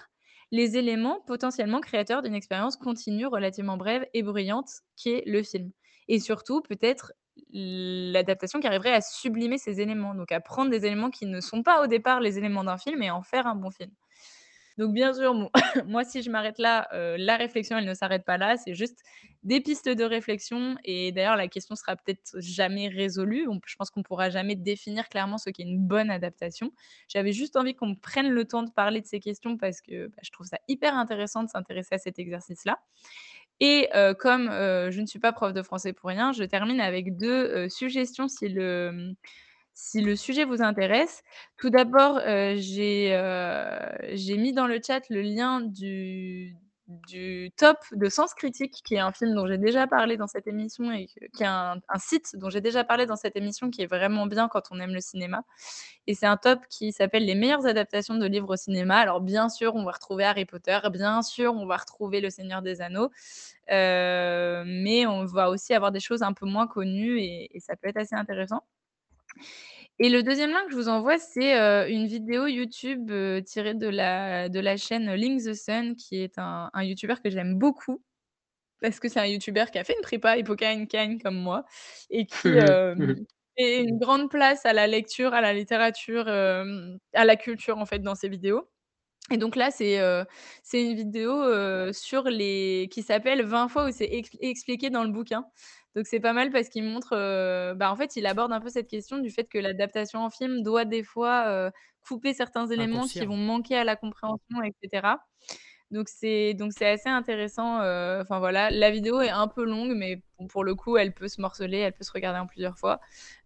les éléments potentiellement créateurs d'une expérience continue relativement brève et bruyante qu'est le film. Et surtout, peut-être, l'adaptation qui arriverait à sublimer ces éléments, donc à prendre des éléments qui ne sont pas au départ les éléments d'un film et en faire un bon film. Donc bien sûr, moi si je m'arrête là, heu, la réflexion, elle ne s'arrête pas là, c'est juste des pistes de réflexion et d'ailleurs la question sera peut-être jamais résolue. Je pense qu'on pourra jamais définir clairement ce qu'est une bonne adaptation. J'avais juste envie qu'on prenne le temps de parler de ces questions parce que, bah, je trouve ça hyper intéressant de s'intéresser à cet exercice-là. Et heu, comme, heu, je ne suis pas prof de français pour rien, je termine avec 2, heu, suggestions si le, si le sujet vous intéresse. Tout d'abord, j'ai, heu, j'ai mis dans le chat le lien du du top de Sens Critique, qui est un film dont j'ai déjà parlé dans cette émission et qui est un site dont j'ai déjà parlé dans cette émission, qui est vraiment bien quand on aime le cinéma. Et c'est un top qui s'appelle «Les meilleures adaptations de livres au cinéma». Alors bien sûr, on va retrouver Harry Potter, bien sûr, on va retrouver Le Seigneur des Anneaux, heu, mais on va aussi avoir des choses un peu moins connues et ça peut être assez intéressant. Et le deuxième lien que je vous envoie, c'est, heu, une vidéo YouTube, heu, tirée de la de la chaîne Link the Sun, qui est un un youtubeur que j'aime beaucoup. Parce que c'est un youtubeur qui a fait une prépa Hippocagne-Cagne comme moi et qui, fait une grande place à la lecture, à la littérature, à la culture, en fait, dans ses vidéos. Et donc là, c'est, une vidéo, sur les qui s'appelle «20 fois où c'est expli expliqué dans le bouquin». Donc c'est pas mal parce qu'il montre, heu, bah, en fait, il aborde un peu cette question du fait que l'adaptation en film doit des fois, heu, couper certains éléments qui vont manquer à la compréhension et cetera. Donc c'est donc c'est assez intéressant, enfin voilà, la vidéo est un peu longue, mais bon, pour le coup, elle peut se morceler, elle peut se regarder en plusieurs fois.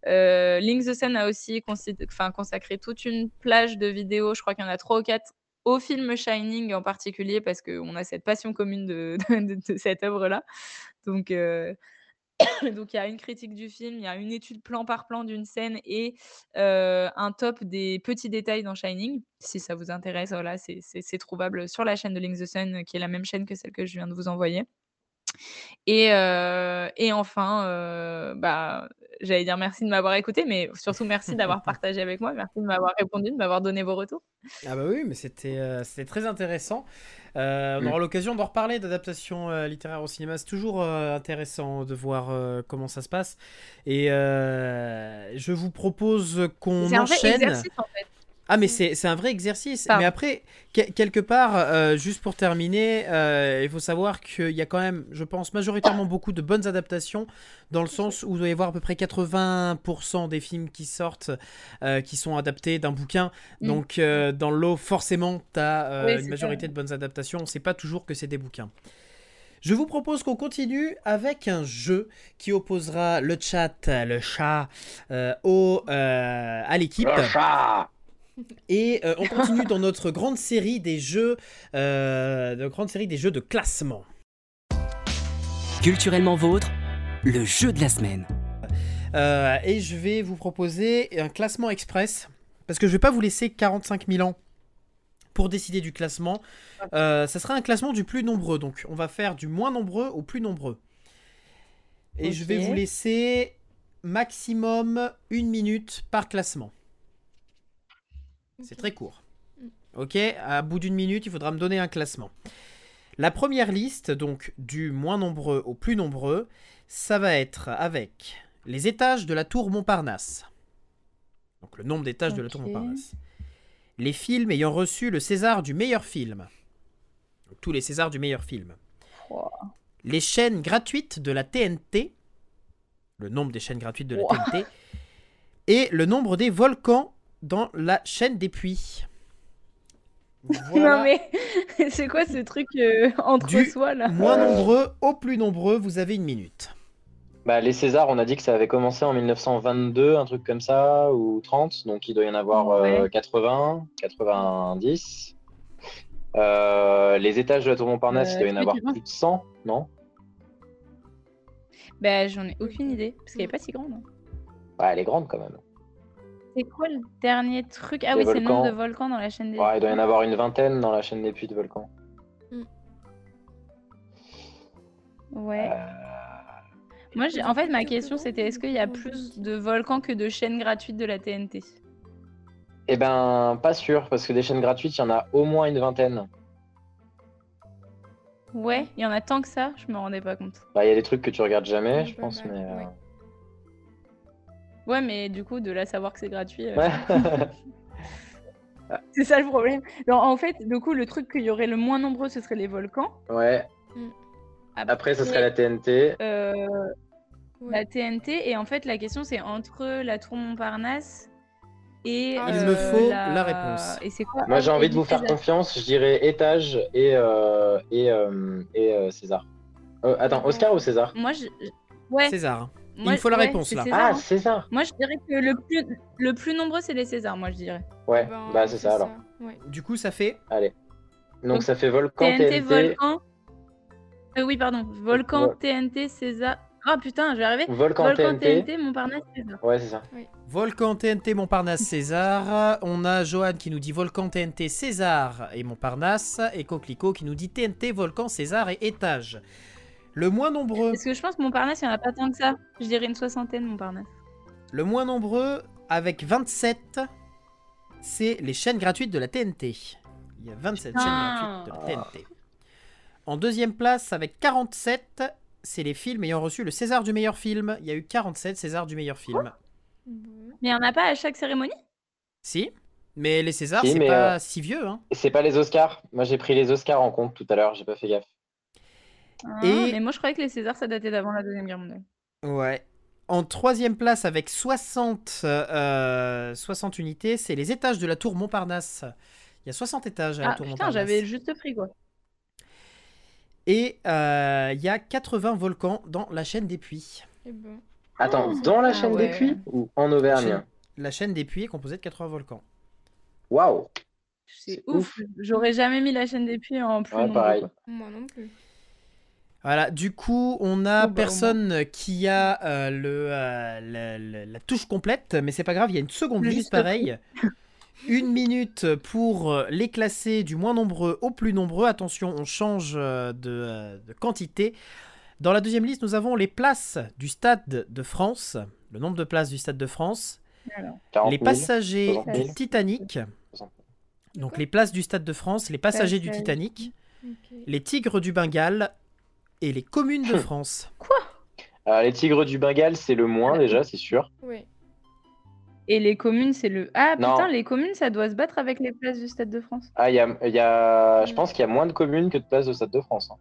Heu, Link the Sun a aussi enfin consacré toute une plage de vidéos, je crois qu'il y en a 3 ou 4 au film Shining en particulier parce qu'on a cette passion commune de de de cette œuvre-là. Donc donc il y a une critique du film, il y a une étude plan par plan d'une scène et un top des petits détails dans Shining. Si ça vous intéresse, voilà, c'est trouvable sur la chaîne de Link the Sun, qui est la même chaîne que celle que je viens de vous envoyer. Et heu et enfin, heu, bah, j'allais dire merci de m'avoir écouté, mais surtout merci d'avoir partagé avec moi. Merci de m'avoir répondu, de m'avoir donné vos retours. Ah bah oui, mais c'était euh, c'était très intéressant. Euh, on aura l'occasion d'en reparler d'adaptation euh, littéraire au cinéma. C'est toujours euh, intéressant de voir euh, comment ça se passe. Et euh, je vous propose qu'on C'est un vrai enchaîne. exercice, en fait. Ah mais c'est c'est un vrai exercice. Pardon. Mais après, que- quelque part, euh, juste pour terminer, euh, il faut savoir qu'il y a quand même, je pense, majoritairement beaucoup de bonnes adaptations, dans le sens où il doit y avoir à peu près 80% des films qui sortent, euh, qui sont adaptés d'un bouquin. Mm. Donc euh, dans le lot, forcément, tu as Oui, une majorité de bonnes adaptations. On sait pas toujours que c'est des bouquins. Je vous propose qu'on continue avec un jeu qui opposera le chat, le chat, euh, au, euh, à l'équipe. Le chat Et euh, on continue dans notre grande série des jeux, euh, de grande série des jeux de classement. Culturellement vôtre, le jeu de la semaine. Euh, et je vais vous proposer un classement express parce que je vais pas vous laisser 45 000 ans pour décider du classement. Euh, ça sera un classement du plus nombreux, donc on va faire du moins nombreux au plus nombreux. Et je vais vous laisser maximum une minute par classement. C'est très court. Ok, à bout d'une minute, il faudra me donner un classement. La première liste, donc du moins nombreux au plus nombreux, ça va être avec les étages de la tour Montparnasse. Donc le nombre d'étages de la tour. Montparnasse. Les films ayant reçu le César du meilleur film. Donc, tous les Césars du meilleur film. Wow. Les chaînes gratuites de la TNT. Le nombre des chaînes gratuites de la. TNT. Et le nombre des volcans dans la chaîne des puits. Voilà. Non mais c'est quoi ce truc, heu, entre Du soi là? Moins nombreux au plus nombreux, vous avez une minute. Bah, les Césars, on a dit que ça avait commencé en 1922, un truc comme ça, ou 30, donc il doit y en avoir euh, Ouais. 80, 90. Euh, les étages de la Tour Montparnasse, Euh, il doit y en avoir plus de 100, non? Bah, j'en ai aucune idée, parce qu'elle est pas si grande, hein. Ouais, elle est grande quand même. C'est quoi le dernier truc? Ah Les oui, c'est le nombre de volcans. dans la chaîne des Ouais, il doit y en avoir une vingtaine dans la chaîne des puits de volcans. Ouais. Euh, Moi, j'ai en fait, ma question, c'était est-ce qu'il y a plus de volcans que de chaînes gratuites de la TNT? Eh ben, pas sûr, parce que des chaînes gratuites, il y en a au moins une vingtaine. Ouais, il y en a tant que ça? Je me rendais pas compte. Bah, il y a des trucs que tu regardes jamais, je pense, mais. euh, ouais. Ouais, mais du coup, de là savoir que c'est gratuit, ouais. c'est ça le problème. Non, en fait, du coup, le truc qu'il y aurait le moins nombreux, ce serait les volcans. ouais. Après, ce serait la TNT. euh, Ouais. la TNT. Et en fait, la question, c'est entre la tour Montparnasse et. Ah, Il euh, me faut la réponse. Et c'est quoi? Moi, j'ai Ah, envie et de vous faire confiance. Je dirais étage et, euh, et, euh, et euh, César. Euh, attends, Oscar ou César? Moi, je- Ouais. César. Moi, me faut la ouais, réponse, là. César, Ah. César Moi, je dirais que le plus, le plus nombreux, c'est les Césars, moi, je dirais. Ouais, Ben, bah c'est ça alors. Ouais. Du coup, ça fait. Allez. Donc, Donc, ça fait Volcan, TNT, TNT. Volcan. Euh, oui, pardon. Volcan, Vol- TNT, César. Ah putain, je vais arriver. Volcan, Volcan, TNT. TNT, Montparnasse, César. Ouais, c'est ça. Volcan TNT Montparnasse César. On a Johan qui nous dit Volcan TNT César et Montparnasse. Et Coquelicot qui nous dit TNT Volcan César et étage. Le moins nombreux, Parce que je pense que Montparnasse, il n'y en a pas tant que ça. Je dirais une soixantaine, Montparnasse. le moins nombreux avec 27, c'est les chaînes gratuites de la TNT. Il y a 27 chaînes gratuites de la TNT. En deuxième place, avec 47, c'est les films ayant reçu le César du meilleur film. Il y a eu 47 Césars du meilleur film. Bon. Mais il n'y en a pas à chaque cérémonie? Si, mais les Césars, Si, c'est pas euh, si vieux. Hein. Et c'est pas les Oscars. Moi, j'ai pris les Oscars en compte tout à l'heure, j'ai pas fait gaffe. Ah, Et- Mais moi, je croyais que les Césars, ça datait d'avant la Deuxième Guerre mondiale. Ouais. En troisième place, avec 60, euh, 60 unités, c'est les étages de la tour Montparnasse. Il y a 60 étages à la Ah tour putain, Montparnasse. j'avais juste prix quoi. Et euh, il y a 80 volcans dans la chaîne des puits. Eh ben. Attends, Oh. dans la Ah chaîne ouais. des puits ou en Auvergne? Chaîne- La chaîne des puits est composée de 80 volcans. Waouh C'est ouf. J'aurais jamais mis la chaîne des puits en plus Ouais, pareil. Moi non plus. Voilà, du coup, on a Oh, bah, personne qui a euh, le, euh, la, la- la touche complète, mais c'est pas grave, il y a une seconde liste pareil. Une minute pour euh, les classer du moins nombreux au plus nombreux. Attention, on change de, de quantité. Dans la deuxième liste, nous avons les places du Stade de France, le nombre de places du Stade de France, 40 les 000. passagers 60 000. du Titanic, 60 donc les places du Stade de France, les passagers du. Titanic, les Tigres du Bengale et les communes de Hmm. France. Euh, les Tigres du Bengale, c'est le moins déjà, c'est sûr. Ouais. Et les communes, c'est le. Ah Non. putain, les communes, ça doit se battre avec les places du Stade de France. Ah, il y a, il y a... je Mm. pense qu'il y a moins de communes que de places de Stade de France. hein.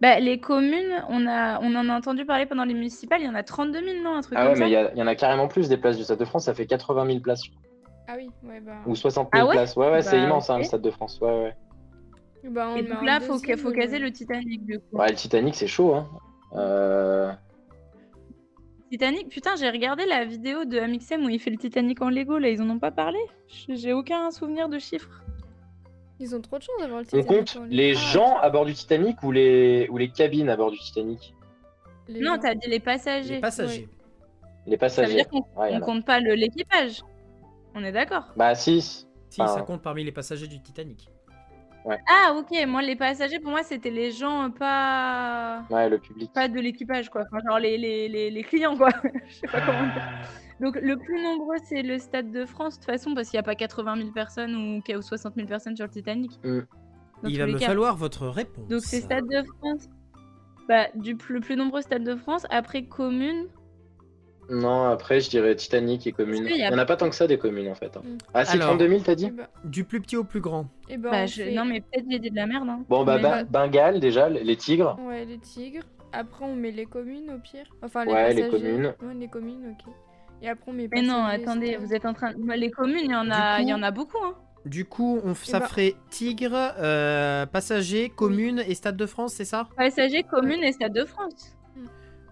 Bah, les communes, on, a, on en a entendu parler pendant les municipales, il y en a 32 000, non Un truc Ah comme ouais, ça mais il y, a- il y en a carrément plus des places du Stade de France, ça fait 80 000 places. je crois. Ah oui, ouais, bah. Ou 60 Ah 000 ouais? places. Ouais, ouais, c'est Bah, immense hein, le Stade de France. Ouais, ouais. Bah, on Et donc en là, faut, faut euh, caser le Titanic, du coup. Ouais, le Titanic, c'est chaud. Hein. Euh, Titanic, putain, j'ai regardé la vidéo de Amixem où il fait le Titanic en Lego, là, ils en ont pas parlé J'ai aucun souvenir de chiffres. Ils ont trop de chance d'avoir le On Titanic. compte en les gens à bord du Titanic ou les, ou les cabines à bord du Titanic? Les Non, gens. t'as dit les passagers. Les passagers. Les Ça veut passagers. dire qu'on Ouais, il y on compte pas le- l'équipage. On est d'accord Bah si. Si, Enfin, ça compte parmi les passagers du Titanic. Ah, ok, moi, les passagers, pour moi, c'était les gens euh, pas. Ouais, le public. Pas de l'équipage, quoi. Enfin, genre les, les, les, les clients, quoi. Je sais pas comment dire. Donc, le plus nombreux, c'est le Stade de France, de toute façon, parce qu'il n'y a pas 80 000 personnes ou, ou 60 000 personnes sur le Titanic. Mm. Il va me cas. falloir votre réponse. Donc, c'est Stade de France. Bah, du plus, le plus nombreux Stade de France. Après, commune. Non, après, je dirais Titanic et communes. Il y a- n'y en a pas tant que ça des communes en fait. hein. Mm. Ah, c'est Alors. 32 000, t'as Eh dit bah, Du plus petit au plus grand. eh bah, Bah, on je- fait- Non, mais peut-être j'ai dit de la merde. Hein. Bon, bah, Ba- Bengale déjà, les tigres. Ouais, les tigres. Après, on met les communes au pire. Enfin, les Ouais, les passagers. communes. Ouais, les communes, ok. Et après, on met Mais non, attendez, vous êtes en train. Bah, Les communes, il y en a, il y en a beaucoup. Hein. Du coup, on, ça ben- ferait Tigre, euh, Passagers, Commune et Stade de France, c'est ça? Passagers, communes et Stade de France.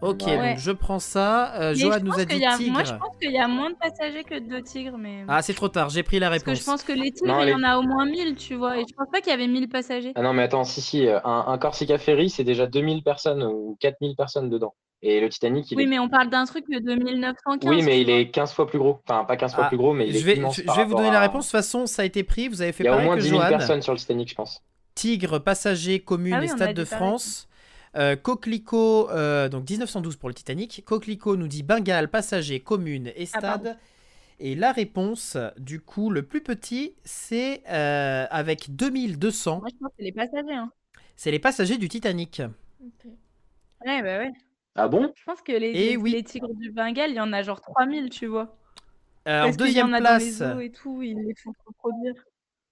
Ok, Ouais. donc je prends ça. Euh, Johan nous a dit y a- Tigre. Moi, je pense qu'il y a moins de passagers que de tigres, mais. Ah, c'est trop tard, j'ai pris la Parce que réponse. je pense que les tigres, Non, il y en a au moins 1000, tu vois. Et je pense pas qu'il y avait 1000 passagers. Ah non, mais attends, si, si, un, un Corsica Ferry, c'est déjà 2000 personnes ou 4000 personnes dedans. Et le Titanic, il Oui, est. mais on parle d'un truc de 1915. Oui, mais il est 15 fois plus gros. Enfin, pas 15 fois Ah, plus gros, mais il est je vais, immense je, vais vous donner la réponse. De toute façon, ça a été pris. Vous avez fait Il y a au pareil moins que 10 000 Johan. personnes sur le Titanic, je pense. Tigre, Passagers, Commune Ah oui, et Stade de pareil. France. Euh, Coquelicot, euh, donc 1912 pour le Titanic. Coquelicot nous dit Bengale, Passagers, Commune et Ah. Stade. et la réponse, du coup, le plus petit, c'est euh, avec 2200. Moi, je pense que c'est les passagers. Hein. C'est les passagers du Titanic. Ouais, bah ouais. Ah bon? Je pense que les, Eh les, oui. les tigres du Bengale, il y en a genre 3000, tu vois. Euh, en qu'il y deuxième en a place, dans les eaux et tout, ils les font reproduire.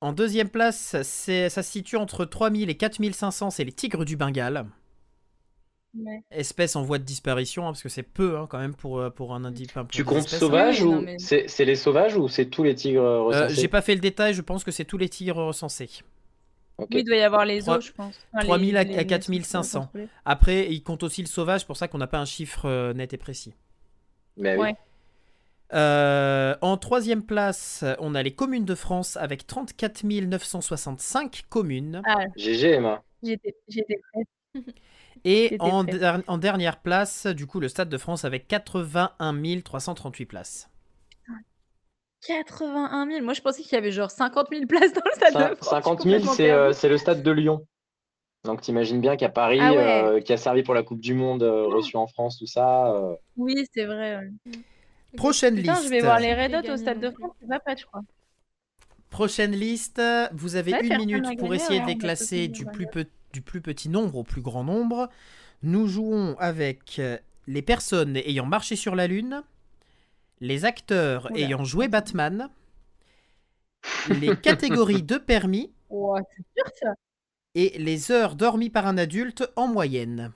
en deuxième place, c'est ça se situe entre 3000 et 4500. C'est les tigres du Bengale. Ouais. Espèce en voie de disparition, hein, parce que c'est peu hein, quand même pour, euh, pour un indice. enfin, Tu comptes hein. sauvages ou mais- c'est c'est les sauvages ou c'est tous les tigres Euh, recensés? J'ai pas fait le détail, je pense que c'est tous les tigres recensés. Oui, il doit y avoir les eaux, je pense. Enfin, les- 3000 à- les- à les 4500. contrôlés. Après, il compte aussi le sauvage, c'est pour ça qu'on n'a pas un chiffre euh, net et précis. Mais oui. Ouais. Euh, en troisième place, on a les communes de France avec 34 965 communes. Ah, GG, Emma. j'étais j'étais prête. Et en, der- en dernière place, du coup, le Stade de France avec 81 338 places. 81 000. Moi, je pensais qu'il y avait genre 50 000 places dans le stade Cin- de France. 50 Je suis 000, complètement c'est euh, le stade de Lyon. Donc t'imagines bien qu'à Paris, Ah ouais. euh, qui a servi pour la Coupe du Monde, euh, reçu en France, tout ça. euh, Oui, c'est vrai. ouais. Prochaine Putain, liste. je vais voir les Red Hot au Stade de. France, c'est pas je crois. Prochaine liste. Vous avez Ouais, une minute pour gagné, essayer de les classer du plus, Red pe- du plus petit nombre au plus grand nombre. Nous jouons avec euh, les personnes ayant marché sur la Lune, les acteurs Oula. ayant joué Batman, les catégories de permis ça. et les heures dormies par un adulte en moyenne.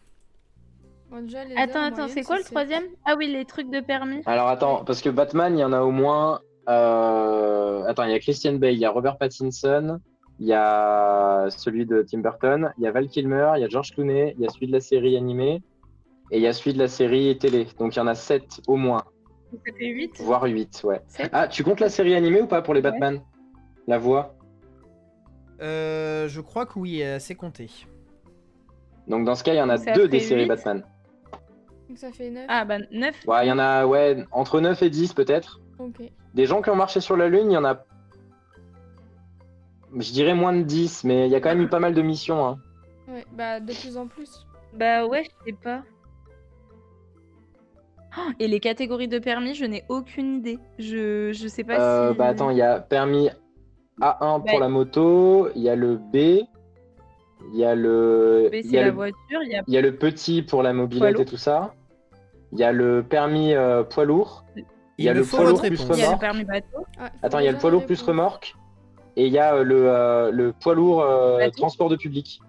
Bon, déjà, les Attends, attends, c'est quoi le troisième? Ah oui, les trucs de permis. Alors attends, parce que Batman, il y en a au moins. euh, Attends, il y a Christian Bale, il y a Robert Pattinson, il y a celui de Tim Burton, il y a Val Kilmer, il y a George Clooney, il y a celui de la série animée et il y a celui de la série télé. Donc il y en a 7 au moins, Ça fait 8. voire 8, ouais. Ah, tu comptes la série animée ou pas pour les Ouais. Batman? La voix? Euh, je crois que oui, c'est compté. Donc dans ce cas, il y en a Ça deux des fait séries. Batman. Donc ça fait 9. Ah bah 9. Ouais, il y en a ouais, entre 9 et 10 peut-être. Des gens qui ont marché sur la Lune, il y en a. Je dirais moins de 10, mais il y a quand même eu pas mal de missions. Hein. Ouais, bah de plus en plus. Bah ouais, je sais pas. Oh, Et les catégories de permis, je n'ai aucune idée. Je, je sais pas Euh, si. bah attends, il y a permis A1 pour Bah, la moto, il y a le B, il y a le, B, il c'est y a la le, voiture, il y a. il y a le petit pour la lourd. et tout ça. Il y a le permis euh, poids lourd. Il y a le poids lourd plus réponse. Il y a le remorque. permis bateau. Ah, Attends, il y a le poids lourd plus remorque. Et il y a euh, le, euh, le poids lourd euh, transport de public.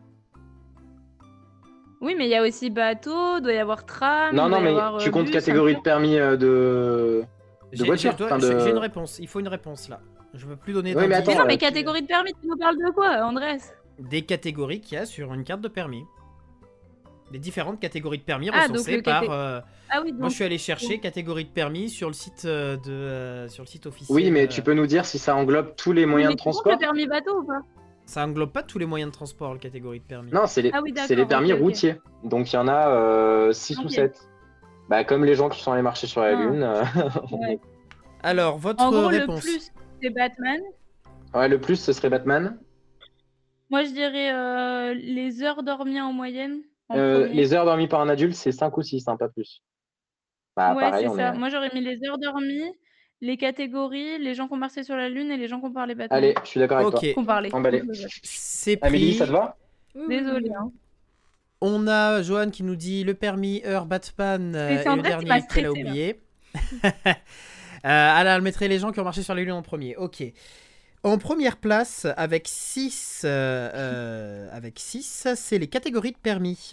Oui, mais il y a aussi bateau, doit y avoir tram. non, non, mais tu comptes bus, catégorie de permis euh, de. De J'ai- voiture, j'ai- enfin, de- une réponse. Il faut une réponse là. Je veux plus donner Oui, mais attends, Mais non, mais catégorie de permis, tu nous parles de quoi, Andrés? Des catégories qu'il y a sur une carte de permis. Des différentes catégories de permis Ah, donc recensées par. euh, Ah oui, Moi, je suis allé chercher catégorie de permis sur le site euh, de euh, sur le site officiel. Oui, mais euh, tu peux nous dire si ça englobe tous les Oui, moyens mais de transport le permis bateau ou pas? Ça englobe pas tous les moyens de transport, la catégorie de permis. Non, c'est les, Ah oui, les permis routiers. Donc il y en a 6 ou Ok. 7. Bah, comme les gens qui sont allés marcher sur la Ah. Lune. Ouais. Alors, votre En gros, réponse. le plus, c'est Batman. ouais, le plus, ce serait Batman. Moi, je dirais euh, les heures dormies en moyenne. Euh, les heures dormies par un adulte, c'est 5 ou 6, hein, pas plus. Bah, ouais, c'est on ça. est. Moi, j'aurais mis les heures dormies, les catégories, les gens qui ont marché sur la Lune et les gens qui ont parlé Batman. Allez, je suis d'accord avec Ok, Qui ont parlé. Emballé. c'est toi. Amélie, pris. ça te va? Désolée. Hein. On a Johan qui nous dit le permis heure Batman euh, et le dernier qu'elle a oublié. euh, alors, elle mettrait les gens qui ont marché sur les lunes en premier. Ok. En première place, avec 6, avec 6 c'est les catégories de permis.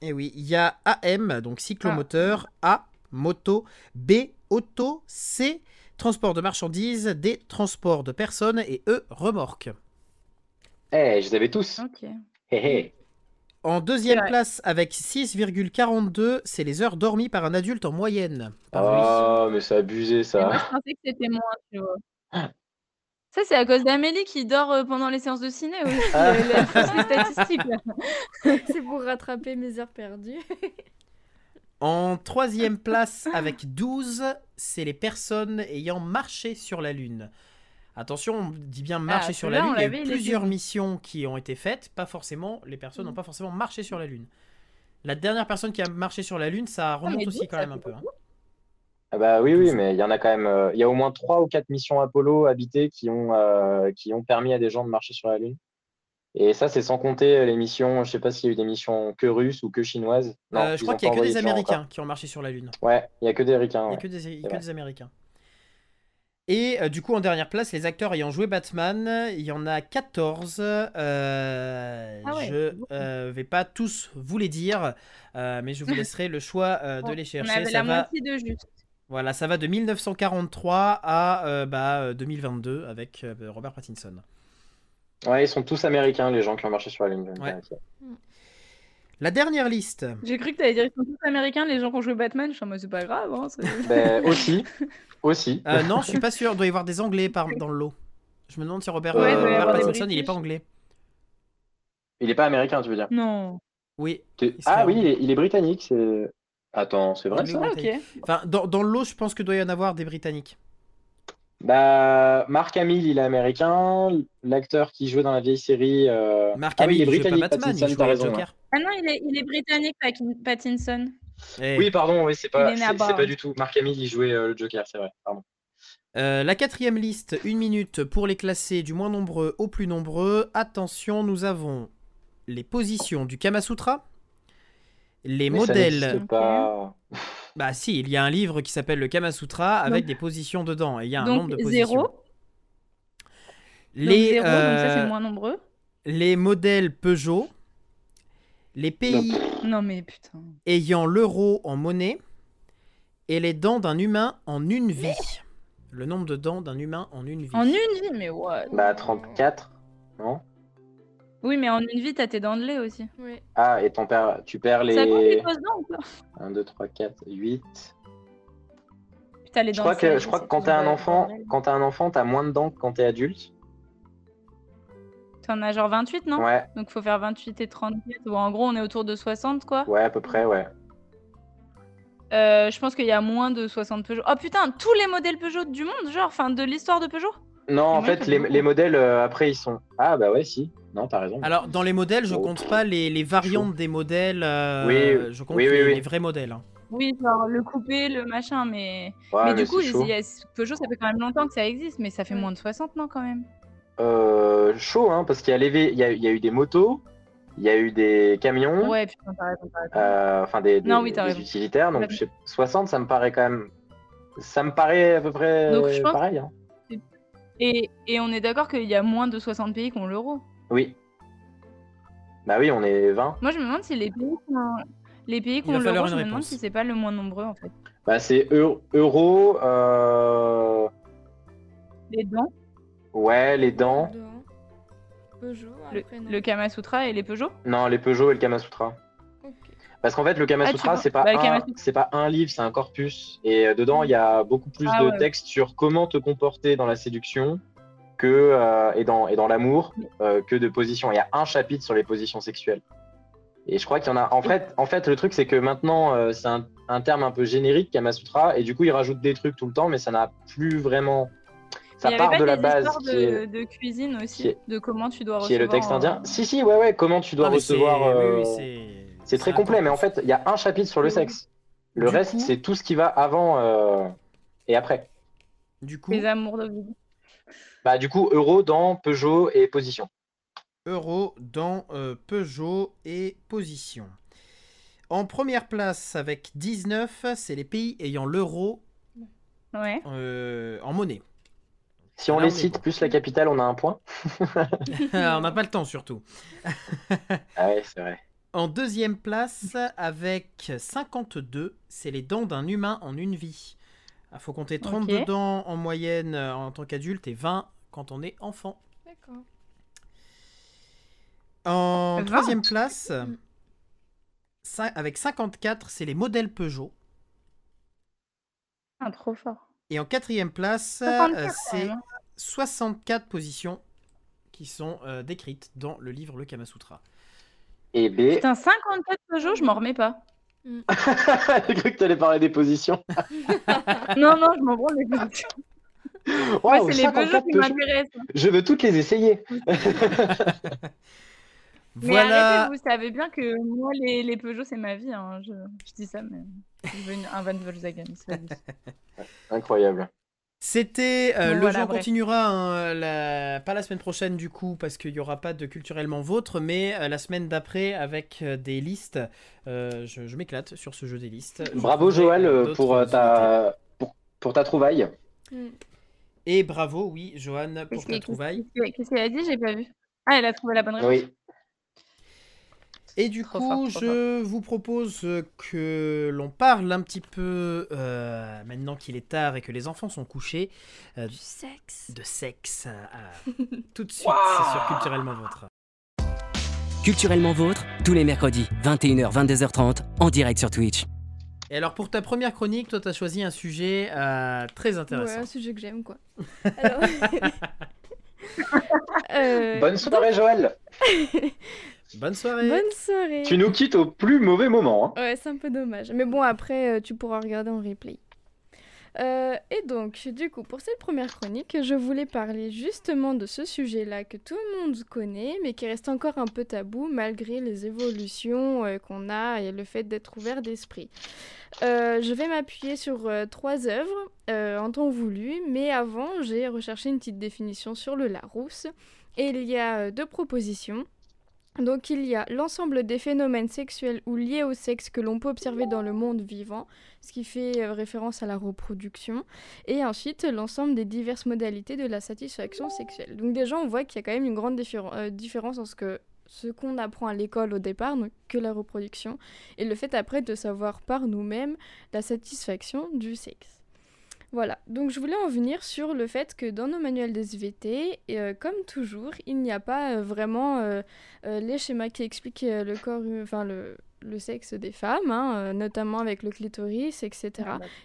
Et oui, il y a AM, donc cyclomoteur, A, moto, B, auto, C, transport de marchandises, D, transport de personnes et E, remorque. Eh, je les avais tous. En deuxième place, avec 6,42, c'est les heures dormies par un adulte en moyenne. Par nuit. Oh, mais c'est abusé Et moi, ça. je pensais que c'était moins, tu vois. Ça, c'est à cause d'Amélie qui dort euh, pendant les séances de ciné aussi. Ah. Là. C'est pour rattraper mes heures perdues. En troisième place, avec 12, c'est les personnes ayant marché sur la Lune. Attention, on dit bien marcher Ah, sur la Lune. Il y a eu plusieurs missions qui ont été faites. Pas forcément, les personnes Mm. n'ont pas forcément marché sur la Lune. La dernière personne qui a marché sur la Lune, ça remonte Ah, mais aussi quand même un peu. hein. Ah bah oui, oui, mais il y en a quand même. euh, Il y a au moins 3 ou 4 missions Apollo habitées qui ont, euh, qui ont permis à des gens de marcher sur la Lune. Et ça, c'est sans compter les missions. Je sais pas s'il y a eu des missions que russes ou que chinoises. Non, Euh, je ils crois ont qu'il y a que des envoyé de gens Américains encore. qui ont marché sur la Lune. Ouais, il y a que des Américains. Il n'y a ouais. que des, que vrai. des Américains. Et euh, du coup, en dernière place, les acteurs ayant joué Batman, il y en a 14. euh, Ah ouais, je beaucoup. euh, vais pas tous vous les dire, euh, mais je vous laisserai le choix euh, de Bon, les On chercher. avait Ça la va, moitié de juste. Voilà, ça va de 1943 à euh, bah, euh, 2022 avec euh, Robert Pattinson. Ouais, ils sont tous américains, les gens qui ont marché sur la Lune. Ouais. La dernière liste. J'ai cru que t'allais dire ils sont tous américains, les gens qui ont joué Batman. Je suis en mode, c'est pas grave. Hein, Ben, aussi. Aussi. Euh, non, je suis pas sûr. Il doit y avoir des Anglais par, dans le lot. Je me demande si Robert, Ouais, euh, Robert Pattinson, il est pas anglais. Il est pas américain, tu veux dire? Non. Oui. Ah oui, il est, il est britannique. C'est. Attends, c'est vrai ça ok. Enfin, dans, dans le lot, je pense que doit y en avoir des Britanniques. Bah, Mark Hamill, il est américain. L'acteur qui jouait dans la vieille série. euh, Mark ah oui, Hamill, il est pas britannique. Batman, il Pattinson, raison. Joker. Ah non, il est, il est britannique, Pattinson. Eh, Oui, pardon, oui, c'est pas, c'est du tout. Marc Hamill, il jouait euh, le Joker, c'est vrai. Pardon. euh, la quatrième liste, une minute pour les classer du moins nombreux au plus nombreux. Attention, nous avons les positions du Kama Sutra, les Mais modèles. pas. Bah si, il y a un livre qui s'appelle le Kama Sutra avec des positions dedans. Et il y a un Donc nombre de positions. zéro. Donc Les, zéro, donc ça c'est euh, moins nombreux. les modèles Peugeot, les pays Non mais putain. ayant l'euro en monnaie et les dents d'un humain en une vie. Le nombre de dents d'un humain en une vie. En une vie, mais what? Bah, 34, non? Oui, mais en une vie, t'as tes dents de lait aussi. Ah, et ton père, tu perds Ça compte les les. fausses dents ou pas 1, 2, 3, 4, 8. Putain, les Je dents crois de que, je crois que quand t'es un enfant, quand t'es un enfant, t'as moins de dents que quand t'es adulte. T'en as genre 28, non? Ouais, Donc faut faire 28 et 34. Bon, en gros, on est autour de 60, quoi. ouais, à peu près, ouais. Euh, je pense qu'il y a moins de 60 Peugeot. Oh putain, tous les modèles Peugeot du monde, genre, enfin, de l'histoire de Peugeot? Non, en fait, les, les modèles, euh, après, ils sont. Ah, bah ouais, si. Non, t'as raison. Alors, dans les modèles, je Oh. compte pas les, les variantes des modèles. euh, Oui, je compte oui, oui, les, oui. les vrais modèles. hein. Oui, genre le coupé, le machin, mais. Ouais, mais du coup, c'est chaud. il y a- Peugeot, ça fait quand même longtemps que ça existe, mais ça fait moins de 60, non, quand même? Euh, chaud, hein, parce qu'il y, a les vé- il y, a, y a eu des motos, il y a eu des camions, Ouais, putain, t'as raison, t'as raison. euh, enfin des, des- Non, oui, t'as des raison. utilitaires. Donc, je sais- 60, ça me paraît quand même. Ça me paraît à peu près Donc, je pense- pareil. hein. Et, et on est d'accord qu'il y a moins de 60 pays qui ont l'euro? Oui. Bah oui, on est 20. Moi, je me demande si les pays qui ont, les pays qui ont l'euro, je me demande réponse. si c'est pas le moins nombreux, en fait. Bah, c'est eu- euro, euh, Les dents, ouais, les dents. Peugeot, le, après non. le Kamasutra et les Peugeot? Non, les Peugeot et le Kamasutra. Ok. Parce qu'en fait, le Kama Ah, tu Sutra, vois. c'est pas, Bah, le un- c'est pas un livre, c'est un corpus. Et euh, dedans, il y a beaucoup plus Ah de ouais. textes sur comment te comporter dans la séduction que, euh, et dans, et dans l'amour euh, que de positions. Il y a un chapitre sur les positions sexuelles. Et je crois qu'il y en a. En fait, en fait le truc, c'est que maintenant, euh, c'est un, un terme un peu générique, Kama Sutra, et du coup, ils rajoutent des trucs tout le temps, mais ça n'a plus vraiment. Ça Il part avait de la base histoires qui de, est, de cuisine aussi, qui est- de comment tu dois qui est recevoir. le texte indien. euh, Si, si, ouais, ouais, comment tu dois Ah, recevoir. euh, c'est- c'est très complet, mais en fait, il y a un chapitre sur le sexe. Le Du reste, coup- c'est tout ce qui va avant euh, et après. Du coup, Les amours de vie. Bah, du coup, euro dans Peugeot et position. euro dans euh, Peugeot et position. En première place avec 19, c'est les pays ayant l'euro Ouais. euh, en monnaie. Si on Là, les on cite bon. plus la capitale, on a un point. on n'a pas le temps surtout. Ah ouais, c'est vrai. En deuxième place avec 52, c'est les dents d'un humain en une vie. Il faut compter 32 Ok. dents en moyenne euh, en tant qu'adulte et 20 quand on est enfant. D'accord. En 20. troisième place, avec 54, c'est les modèles Peugeot. Ah, trop fort. Et en quatrième place, 54, euh, c'est même, hein. 64 positions qui sont euh, décrites dans le livre Le Kama Sutra. Et B. Putain, 54 Peugeot, je m'en remets pas. J'ai cru que tu allais parler des positions. non, non, je m'en branle les positions. Waouh, c'est les Peugeot 54 qui m'intéressent. Je veux toutes les essayer. Mais Voilà, arrêtez, vous savez bien que moi, les, les Peugeot, c'est ma vie. hein. Je, je dis ça, mais je veux une- un Van Volkswagen. Incroyable. c'était euh, Bon, le voilà, jeu bref. continuera, hein, la- pas la semaine prochaine du coup, parce qu'il n'y aura pas de culturellement vôtre, mais euh, la semaine d'après avec euh, des listes. Euh, je je m'éclate sur ce jeu des listes. Bravo Joël pour, ta... Pour, pour ta trouvaille. Mm. Et bravo, oui, Johan, pour ta qu'elle- trouvaille. qu'est-ce qu'elle- a dit? J'ai pas vu. Ah, elle a trouvé la bonne réponse. Oui. Et du Trop coup, fort, je vous propose que l'on parle un petit peu, euh, maintenant qu'il est tard et que les enfants sont couchés, euh, Du sexe. de sexe. euh, tout de suite, c'est sur Culturellement Vôtre. Culturellement vôtre, tous les mercredis, 21h, 22h30, en direct sur Twitch. Et alors, pour ta première chronique, toi, tu as choisi un sujet euh, très Ouais, intéressant. un sujet que j'aime, quoi. Alors... Euh, Bonne soirée Joël. Bonne soirée. Bonne soirée. Tu nous quittes au plus mauvais moment. hein. Ouais, c'est un peu dommage. Mais bon, après, euh, tu pourras regarder en replay. Euh, et donc, du coup, pour cette première chronique, je voulais parler justement de ce sujet-là que tout le monde connaît, mais qui reste encore un peu tabou malgré les évolutions euh, qu'on a et le fait d'être ouvert d'esprit. Euh, je vais m'appuyer sur trois œuvres en temps voulu, mais avant, j'ai recherché une petite définition sur le Larousse. Et il y a deux propositions. Donc il y a l'ensemble des phénomènes sexuels ou liés au sexe que l'on peut observer dans le monde vivant, ce qui fait euh, référence à la reproduction, et ensuite l'ensemble des diverses modalités de la satisfaction sexuelle. Donc déjà on voit qu'il y a quand même une grande euh, différence entre ce ce qu'on apprend à l'école au départ, donc que la reproduction, et le fait après de savoir par nous-mêmes la satisfaction du sexe. Voilà, donc je voulais en venir sur le fait que dans nos manuels des SVT, euh, comme toujours, il n'y a pas euh, vraiment euh, les schémas qui expliquent le corps, enfin le, le, sexe des femmes, hein, notamment avec le clitoris, etc.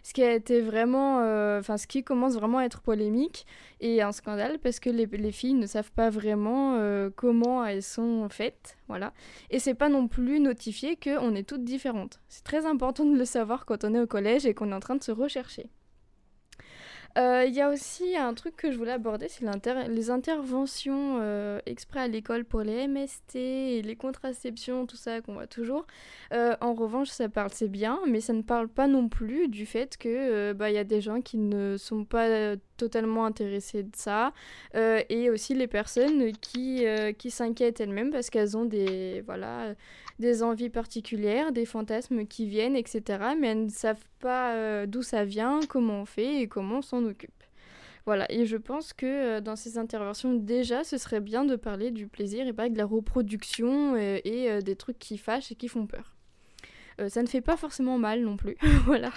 Ce qui a été vraiment, enfin ce qui commence vraiment à être polémique et un scandale parce que les, les filles ne savent pas vraiment comment elles sont faites, voilà. Et c'est pas non plus notifié qu'on est toutes différentes. C'est très important de le savoir quand on est au collège et qu'on est en train de se rechercher. Euh, il y a aussi un truc que je voulais aborder, c'est les interventions euh, exprès à l'école pour les MST et les contraceptions, tout ça qu'on voit toujours. Euh, en revanche, ça parle, c'est bien, mais ça ne parle pas non plus du fait que bah, y a des gens qui ne sont pas totalement intéressés de ça, et aussi les personnes qui, qui s'inquiètent elles-mêmes parce qu'elles ont des, voilà, des envies particulières, des fantasmes qui viennent, etc. Mais elles ne savent pas euh, d'où ça vient, comment on fait et comment on s'en occupe. Voilà, et je pense que euh, dans ces interventions, déjà, ce serait bien de parler du plaisir et pas de la reproduction euh, et des trucs qui fâchent et qui font peur. ça ne fait pas forcément mal non plus, voilà.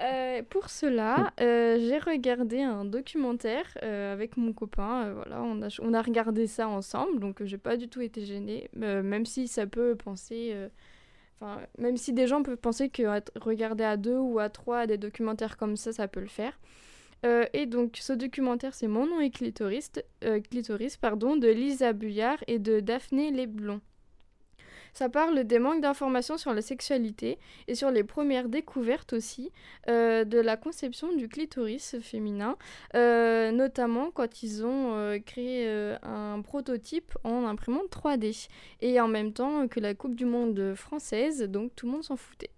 Euh, pour cela, euh, j'ai regardé un documentaire euh, avec mon copain. voilà, on a, on a regardé ça ensemble, donc j'ai pas du tout été gênée, même si ça peut penser. Enfin, même si des gens peuvent penser que regarder à deux ou à trois des documentaires comme ça, ça peut le faire. et donc, ce documentaire, c'est Mon nom est clitoris, clitoris pardon, de Lisa Buyard et de Daphné Leblon. Ça parle des manques d'informations sur la sexualité et sur les premières découvertes aussi euh, de la conception du clitoris féminin, euh, notamment quand ils ont euh, créé un prototype en imprimante 3D et en même temps que la Coupe du Monde française, donc tout le monde s'en foutait.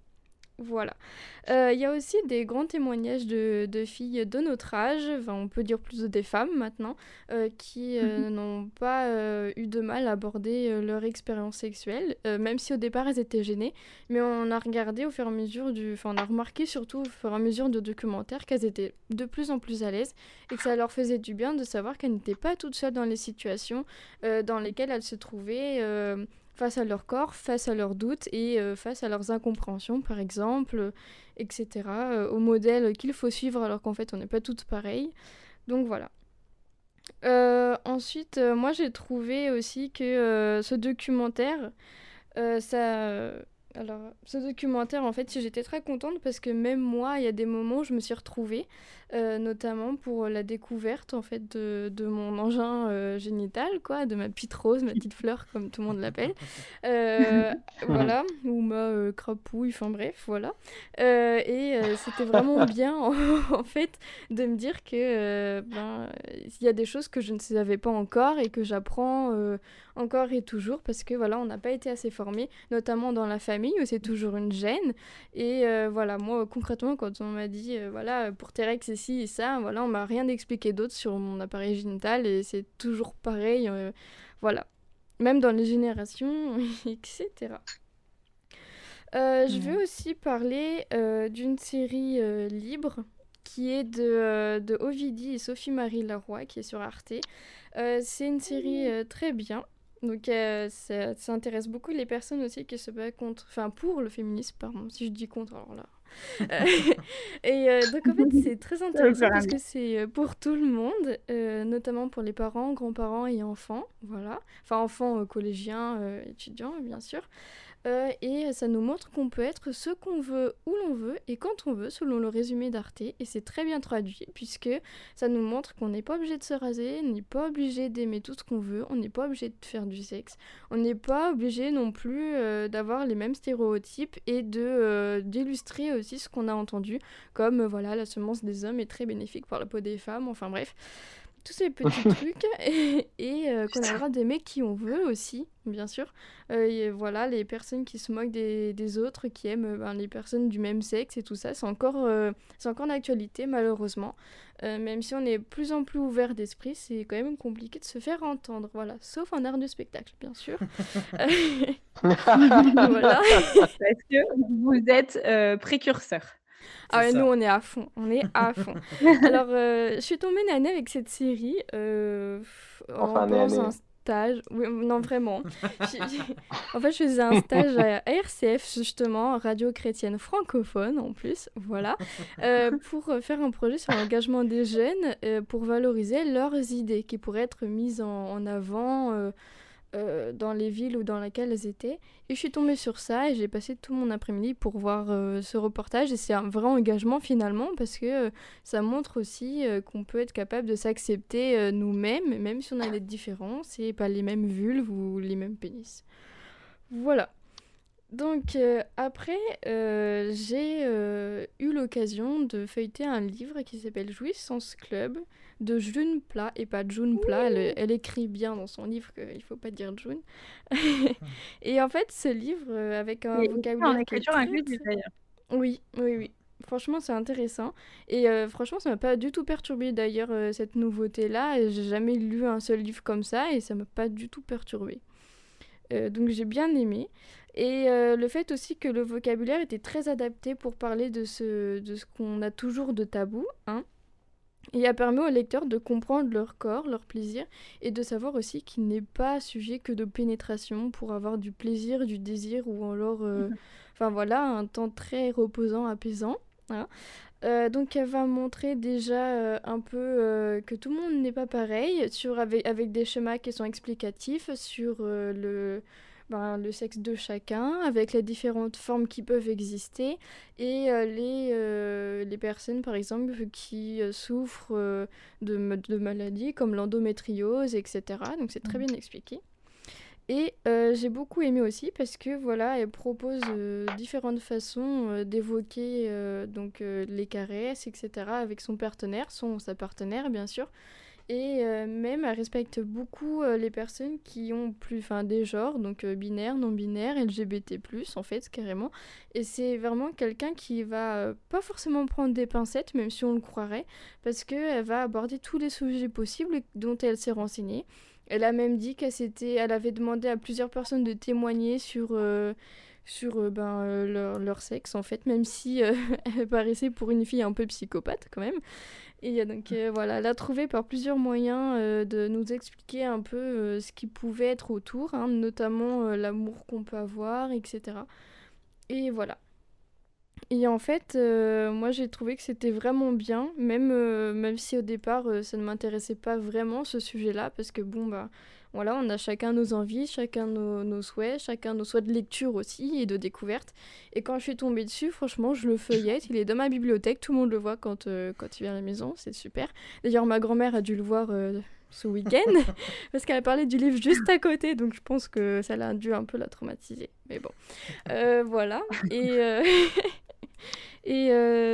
Voilà. Euh, il y a aussi des grands témoignages de, filles de notre âge, enfin, on peut dire plus des femmes maintenant, euh, qui euh, mhm. n'ont pas eu de mal à aborder leur expérience sexuelle, même si au départ elles étaient gênées. Mais on a regardé au fur et à mesure du. Enfin, on a remarqué surtout au fur et à mesure de documentaires qu'elles étaient de plus en plus à l'aise et que ça leur faisait du bien de savoir qu'elles n'étaient pas toutes seules dans les situations dans lesquelles elles se trouvaient face à leur corps, face à leurs doutes et euh, face à leurs incompréhensions, par exemple, etc. Euh, au modèle qu'il faut suivre alors qu'en fait on n'est pas toutes pareilles. Donc voilà. Euh, ensuite, moi j'ai trouvé aussi que ce documentaire, ça alors, ce documentaire, en fait, j'étais très contente parce que même moi, il y a des moments où je me suis retrouvée, euh, notamment pour la découverte, en fait, de, de mon engin euh, génital, quoi, de ma petite rose, ma petite fleur, comme tout le monde l'appelle. Euh, voilà, ou ma crapouille, enfin bref, voilà. et c'était vraiment bien, en, fait, de me dire que, ben, il y a des choses que je ne savais pas encore et que j'apprends encore et toujours parce que, voilà, on n'a pas été assez formés, notamment dans la famille où c'est toujours une gêne. Et voilà, moi concrètement, quand on m'a dit, voilà, pour T-Rex, c'est ci et ça, voilà, on m'a rien expliqué d'autre sur mon appareil génital et c'est toujours pareil. Euh, voilà. Même dans les générations, etc. Je vais aussi parler d'une série libre qui est de, de Ovidie et Sophie-Marie Leroy, qui est sur Arte. c'est une série très bien. Donc euh, ça, intéresse beaucoup les personnes aussi qui se battent contre, enfin pour le féminisme, pardon, si je dis contre, alors là. Euh, et euh, donc en fait c'est très intéressant parce que c'est pour tout le monde, notamment pour les parents, grands-parents et enfants, voilà. Enfin enfants collégiens, étudiants bien sûr. Euh, et ça nous montre qu'on peut être ce qu'on veut, où l'on veut et quand on veut, selon le résumé d'Arte. Et c'est très bien traduit, puisque ça nous montre qu'on n'est pas obligé de se raser, on n'est pas obligé d'aimer tout ce qu'on veut, on n'est pas obligé de faire du sexe, on n'est pas obligé non plus euh, d'avoir les mêmes stéréotypes et de euh, d'illustrer aussi ce qu'on a entendu, comme voilà la semence des hommes est très bénéfique pour la peau des femmes, enfin bref tous ces petits trucs et, euh, qu'on a le droit d'aimer qui on veut aussi, bien sûr. Euh, et voilà, les personnes qui se moquent des, autres, qui aiment ben, les personnes du même sexe et tout ça, c'est encore, euh, c'est encore d'actualité malheureusement. même si on est plus en plus ouvert d'esprit, c'est quand même compliqué de se faire entendre, voilà. Sauf en art du spectacle, bien sûr. voilà. Parce que vous êtes précurseur. Ah ouais, nous on est à fond, on est à fond. Alors, euh, je suis tombée nannée avec cette série euh, enfin, en un stage. Oui, non, vraiment. en fait, je faisais un stage à RCF, justement, Radio Chrétienne Francophone en plus, voilà, euh, pour faire un projet sur l'engagement des jeunes pour valoriser leurs idées qui pourraient être mises en, en avant euh, dans les villes ou dans lesquelles elles étaient. Et je suis tombée sur ça et j'ai passé tout mon après-midi pour voir euh, ce reportage. Et c'est un vrai engagement finalement parce que euh, ça montre aussi qu'on peut être capable de s'accepter nous-mêmes, même si on a des différences et pas les mêmes vulves ou les mêmes pénis. Voilà. Donc après, j'ai eu l'occasion de feuilleter un livre qui s'appelle Jouissance Club de June Plat et pas June Plat. Elle, écrit bien dans son livre qu'il ne faut pas dire June. et en fait, ce livre, euh, avec un vocabulaire. En écriture d'ailleurs. Oui, oui, oui. Franchement, c'est intéressant. Et euh, franchement, ça m'a pas du tout perturbé d'ailleurs, euh, cette nouveauté-là. J'ai jamais lu un seul livre comme ça et ça m'a pas du tout perturbé. donc j'ai bien aimé. Et le fait aussi que le vocabulaire était très adapté pour parler de ce, de ce qu'on a toujours de tabou. Hein et a permis aux lecteurs de comprendre leur corps, leur plaisir, et de savoir aussi qu'il n'est pas sujet que de pénétration pour avoir du plaisir, du désir, ou alors, euh, enfin voilà, un temps très reposant, apaisant. Hein. Euh, donc elle va montrer déjà euh, un peu que tout le monde n'est pas pareil, sur, avec, avec des schémas qui sont explicatifs sur le ben, le sexe de chacun, avec les différentes formes qui peuvent exister, et euh, les, euh, les personnes, par exemple, qui euh, souffrent de, de, maladies comme l'endométriose, etc. Donc c'est très mmh. bien expliqué. Et j'ai beaucoup aimé aussi parce que voilà, elle propose différentes façons d'évoquer donc les caresses, etc. avec son partenaire, son sa partenaire bien sûr, et euh, même, elle respecte beaucoup euh, les personnes qui ont plus, enfin, des genres, donc euh, binaires, non binaires, LGBT+, en fait, carrément. Et c'est vraiment quelqu'un qui va pas forcément prendre des pincettes, même si on le croirait, parce qu'elle va aborder tous les sujets possibles dont elle s'est renseignée. Elle a même dit qu'elle elle avait demandé à plusieurs personnes de témoigner sur sur ben, leur, sexe en fait, même si elle paraissait pour une fille un peu psychopathe quand même. Et donc euh, voilà, elle a trouvé par plusieurs moyens euh, de nous expliquer un peu euh, ce qui pouvait être autour, hein, notamment l'amour qu'on peut avoir, etc. Et voilà. Et en fait, moi j'ai trouvé que c'était vraiment bien, même, même si au départ ça ne m'intéressait pas vraiment ce sujet-là, parce que bon, bah voilà, on a chacun nos envies, chacun nos, souhaits, chacun nos souhaits de lecture aussi et de découverte. Et quand je suis tombée dessus, franchement, je le feuillette. Il est dans ma bibliothèque, tout le monde le voit quand, euh, quand il vient à la maison, c'est super. D'ailleurs, ma grand-mère a dû le voir euh, ce week-end parce qu'elle a parlé du livre juste à côté, donc je pense que ça l'a dû un peu la traumatiser. Mais bon, euh, voilà. Et. Et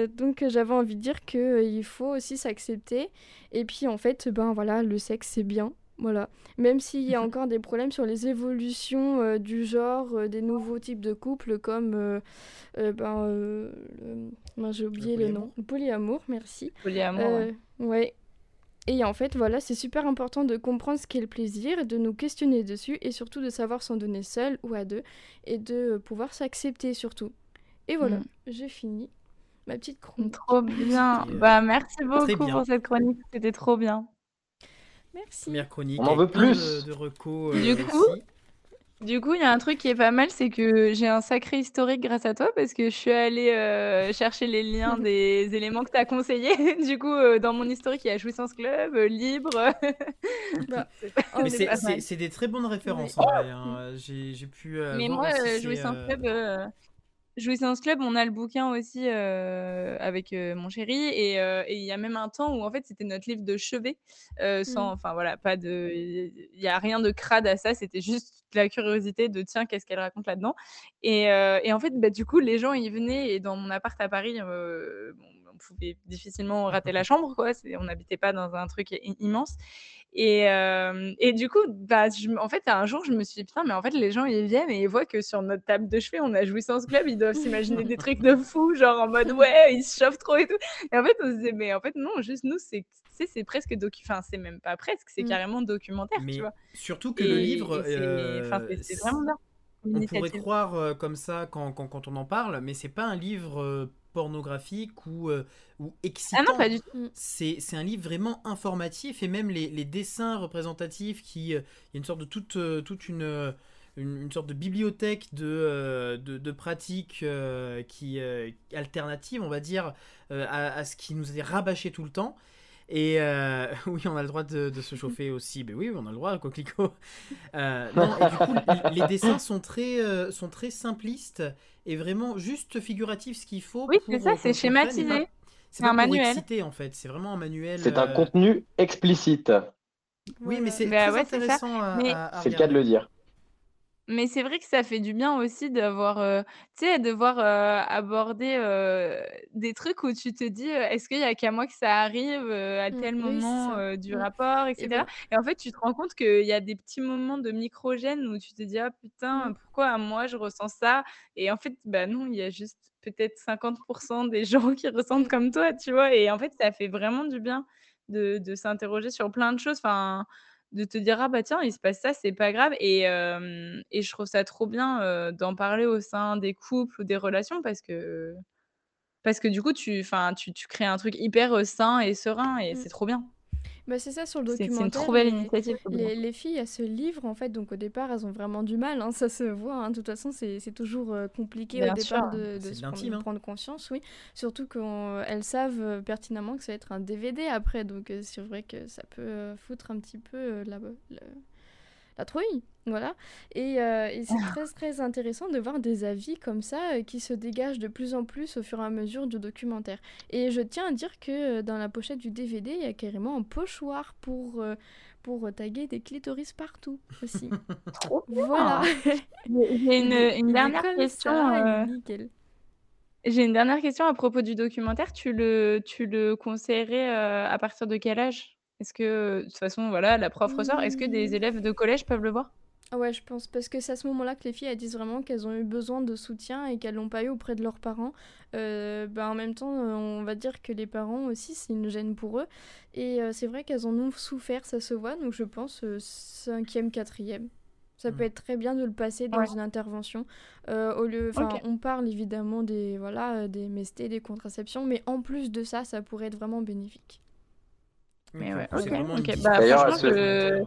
donc j'avais envie de dire qu'il faut aussi s'accepter. Et puis en fait, ben voilà, le sexe c'est bien. Voilà. Même s'il y a mhm. encore des problèmes sur les évolutions euh, du genre, euh, des nouveaux types de couples comme. Euh, ben, j'ai oublié le, nom. Le polyamour, merci. Polyamour. ouais. Et en fait, voilà, c'est super important de comprendre ce qu'est le plaisir, de nous questionner dessus et surtout de savoir s'en donner seul ou à deux et de pouvoir s'accepter surtout. Et voilà, mm. j'ai fini ma petite chronique. Trop bien. bah, merci beaucoup pour cette chronique, c'était trop bien. Merci. Première chronique. On en veut plus. De, de du coup, Du coup, il y a un truc qui est pas mal, c'est que j'ai un sacré historique grâce à toi parce que je suis allée euh, chercher les liens des éléments que tu as conseillés. du coup, euh, dans mon historique, il y a Jouissance Club, euh, Libre. bah, Mais c'est des très bonnes références en vrai. Hein. J'ai pu. Mais moi, Jouissance Club. Jouissance Club, on a le bouquin aussi avec mon chéri et il y a même un temps où en fait c'était notre livre de chevet, sans, mmh. enfin voilà, pas de, il y a rien de crade à ça, c'était juste la curiosité de tiens qu'est-ce qu'elle raconte là-dedans et, et, en fait bah, du coup les gens y venaient et dans mon appart à Paris, on pouvait difficilement rater la chambre quoi, on n'habitait pas dans un truc immense et, et du coup, bah, en fait, un jour, je me suis dit, putain, mais en fait, les gens, ils viennent et ils voient que sur notre table de chevet, on a Jouissance Club, ils doivent s'imaginer des trucs de fou, genre en mode, ouais, ils se chauffent trop et tout. Et en fait, on se disait, mais en fait, non, juste nous, c'est c'est presque docu enfin c'est même pas presque c'est mmh. carrément documentaire tu vois surtout que le livre c'est vraiment bien on pourrait croire comme ça quand, quand, quand, on en parle mais c'est pas un livre pornographique ou, euh, ou excitant. Ah non, pas du tout. C'est, un livre vraiment informatif et même les, les dessins représentatifs qui... Euh, il y a une sorte de toute, euh, toute une, une, sorte de bibliothèque de, de, de pratiques qui, alternatives, on va dire, à, à, ce qui nous est rabâché tout le temps. Et oui, on a le droit de, de se chauffer aussi. Ben oui, on a le droit, coquelicot. Euh, non, et du coup, les dessins sont très, sont très simplistes et vraiment juste figuratif ce qu'il faut. Oui, c'est ça, c'est schématisé. C'est un manuel. en fait, c'est vraiment un manuel. C'est un euh, contenu explicite. Oui, mais c'est bah très intéressant à, C'est le cas de le dire. Mais c'est vrai que ça fait du bien aussi d'avoir, euh, tu sais, de voir euh, aborder des trucs où tu te dis, est-ce qu'il y a qu'à moi que ça arrive à mmh, tel moment du mmh. rapport, etc. Et, en fait, tu te rends compte qu'il y a des petits moments de microgène où tu te dis, ah putain, mmh. pourquoi moi je ressens ça? Et en fait, bah non, il y a juste peut-être 50% des gens qui ressentent comme toi, tu vois? Et en fait, ça fait vraiment du bien de, de s'interroger sur plein de choses. Enfin, de te dire: «Ah bah tiens, il se passe ça, c'est pas grave» et et je trouve ça trop bien, d'en parler au sein des couples ou des relations parce que parce que du coup tu enfin tu tu crées un truc hyper, sain et serein et mmh. c'est trop bien. Bah, c'est ça sur le documentaire. C'est une trop belle initiative. Les, les, filles, elles se livrent en fait, donc au départ, elles ont vraiment du mal, hein, ça se voit. Hein. De toute façon, c'est toujours euh, compliqué au départ de, de, prendre, hein. prendre, conscience, oui. Surtout qu'elles savent euh, pertinemment que ça va être un DVD après, donc euh, c'est vrai que ça peut foutre un petit peu la, la trouille. Voilà. Et, euh, c'est très très intéressant de voir des avis comme ça euh, qui se dégagent de plus en plus au fur et à mesure du documentaire. Et je tiens à dire que euh, dans la pochette du DVD, il y a carrément un pochoir pour, pour taguer des clitoris partout aussi. voilà. J'ai une, dernière question. J'ai une dernière question à propos du documentaire. Tu le, tu le conseillerais à partir de quel âge? Est-ce que, de toute façon, voilà, la prof ressort, est-ce que des mmh. élèves de collège peuvent le voir? Ouais, je pense, parce que c'est à ce moment-là que les filles elles disent vraiment qu'elles ont eu besoin de soutien et qu'elles l'ont pas eu auprès de leurs parents. Euh, bah, en même temps, on va dire que les parents aussi, c'est une gêne pour eux. Et euh, c'est vrai qu'elles en ont souffert, ça se voit, donc je pense euh, cinquième, quatrième. Ça peut mmh. être très bien de le passer dans une intervention. au lieu, on parle évidemment des voilà des MST, des contraceptions, mais en plus de ça, ça pourrait être vraiment bénéfique. Mais ouais, ok. Bah, franchement,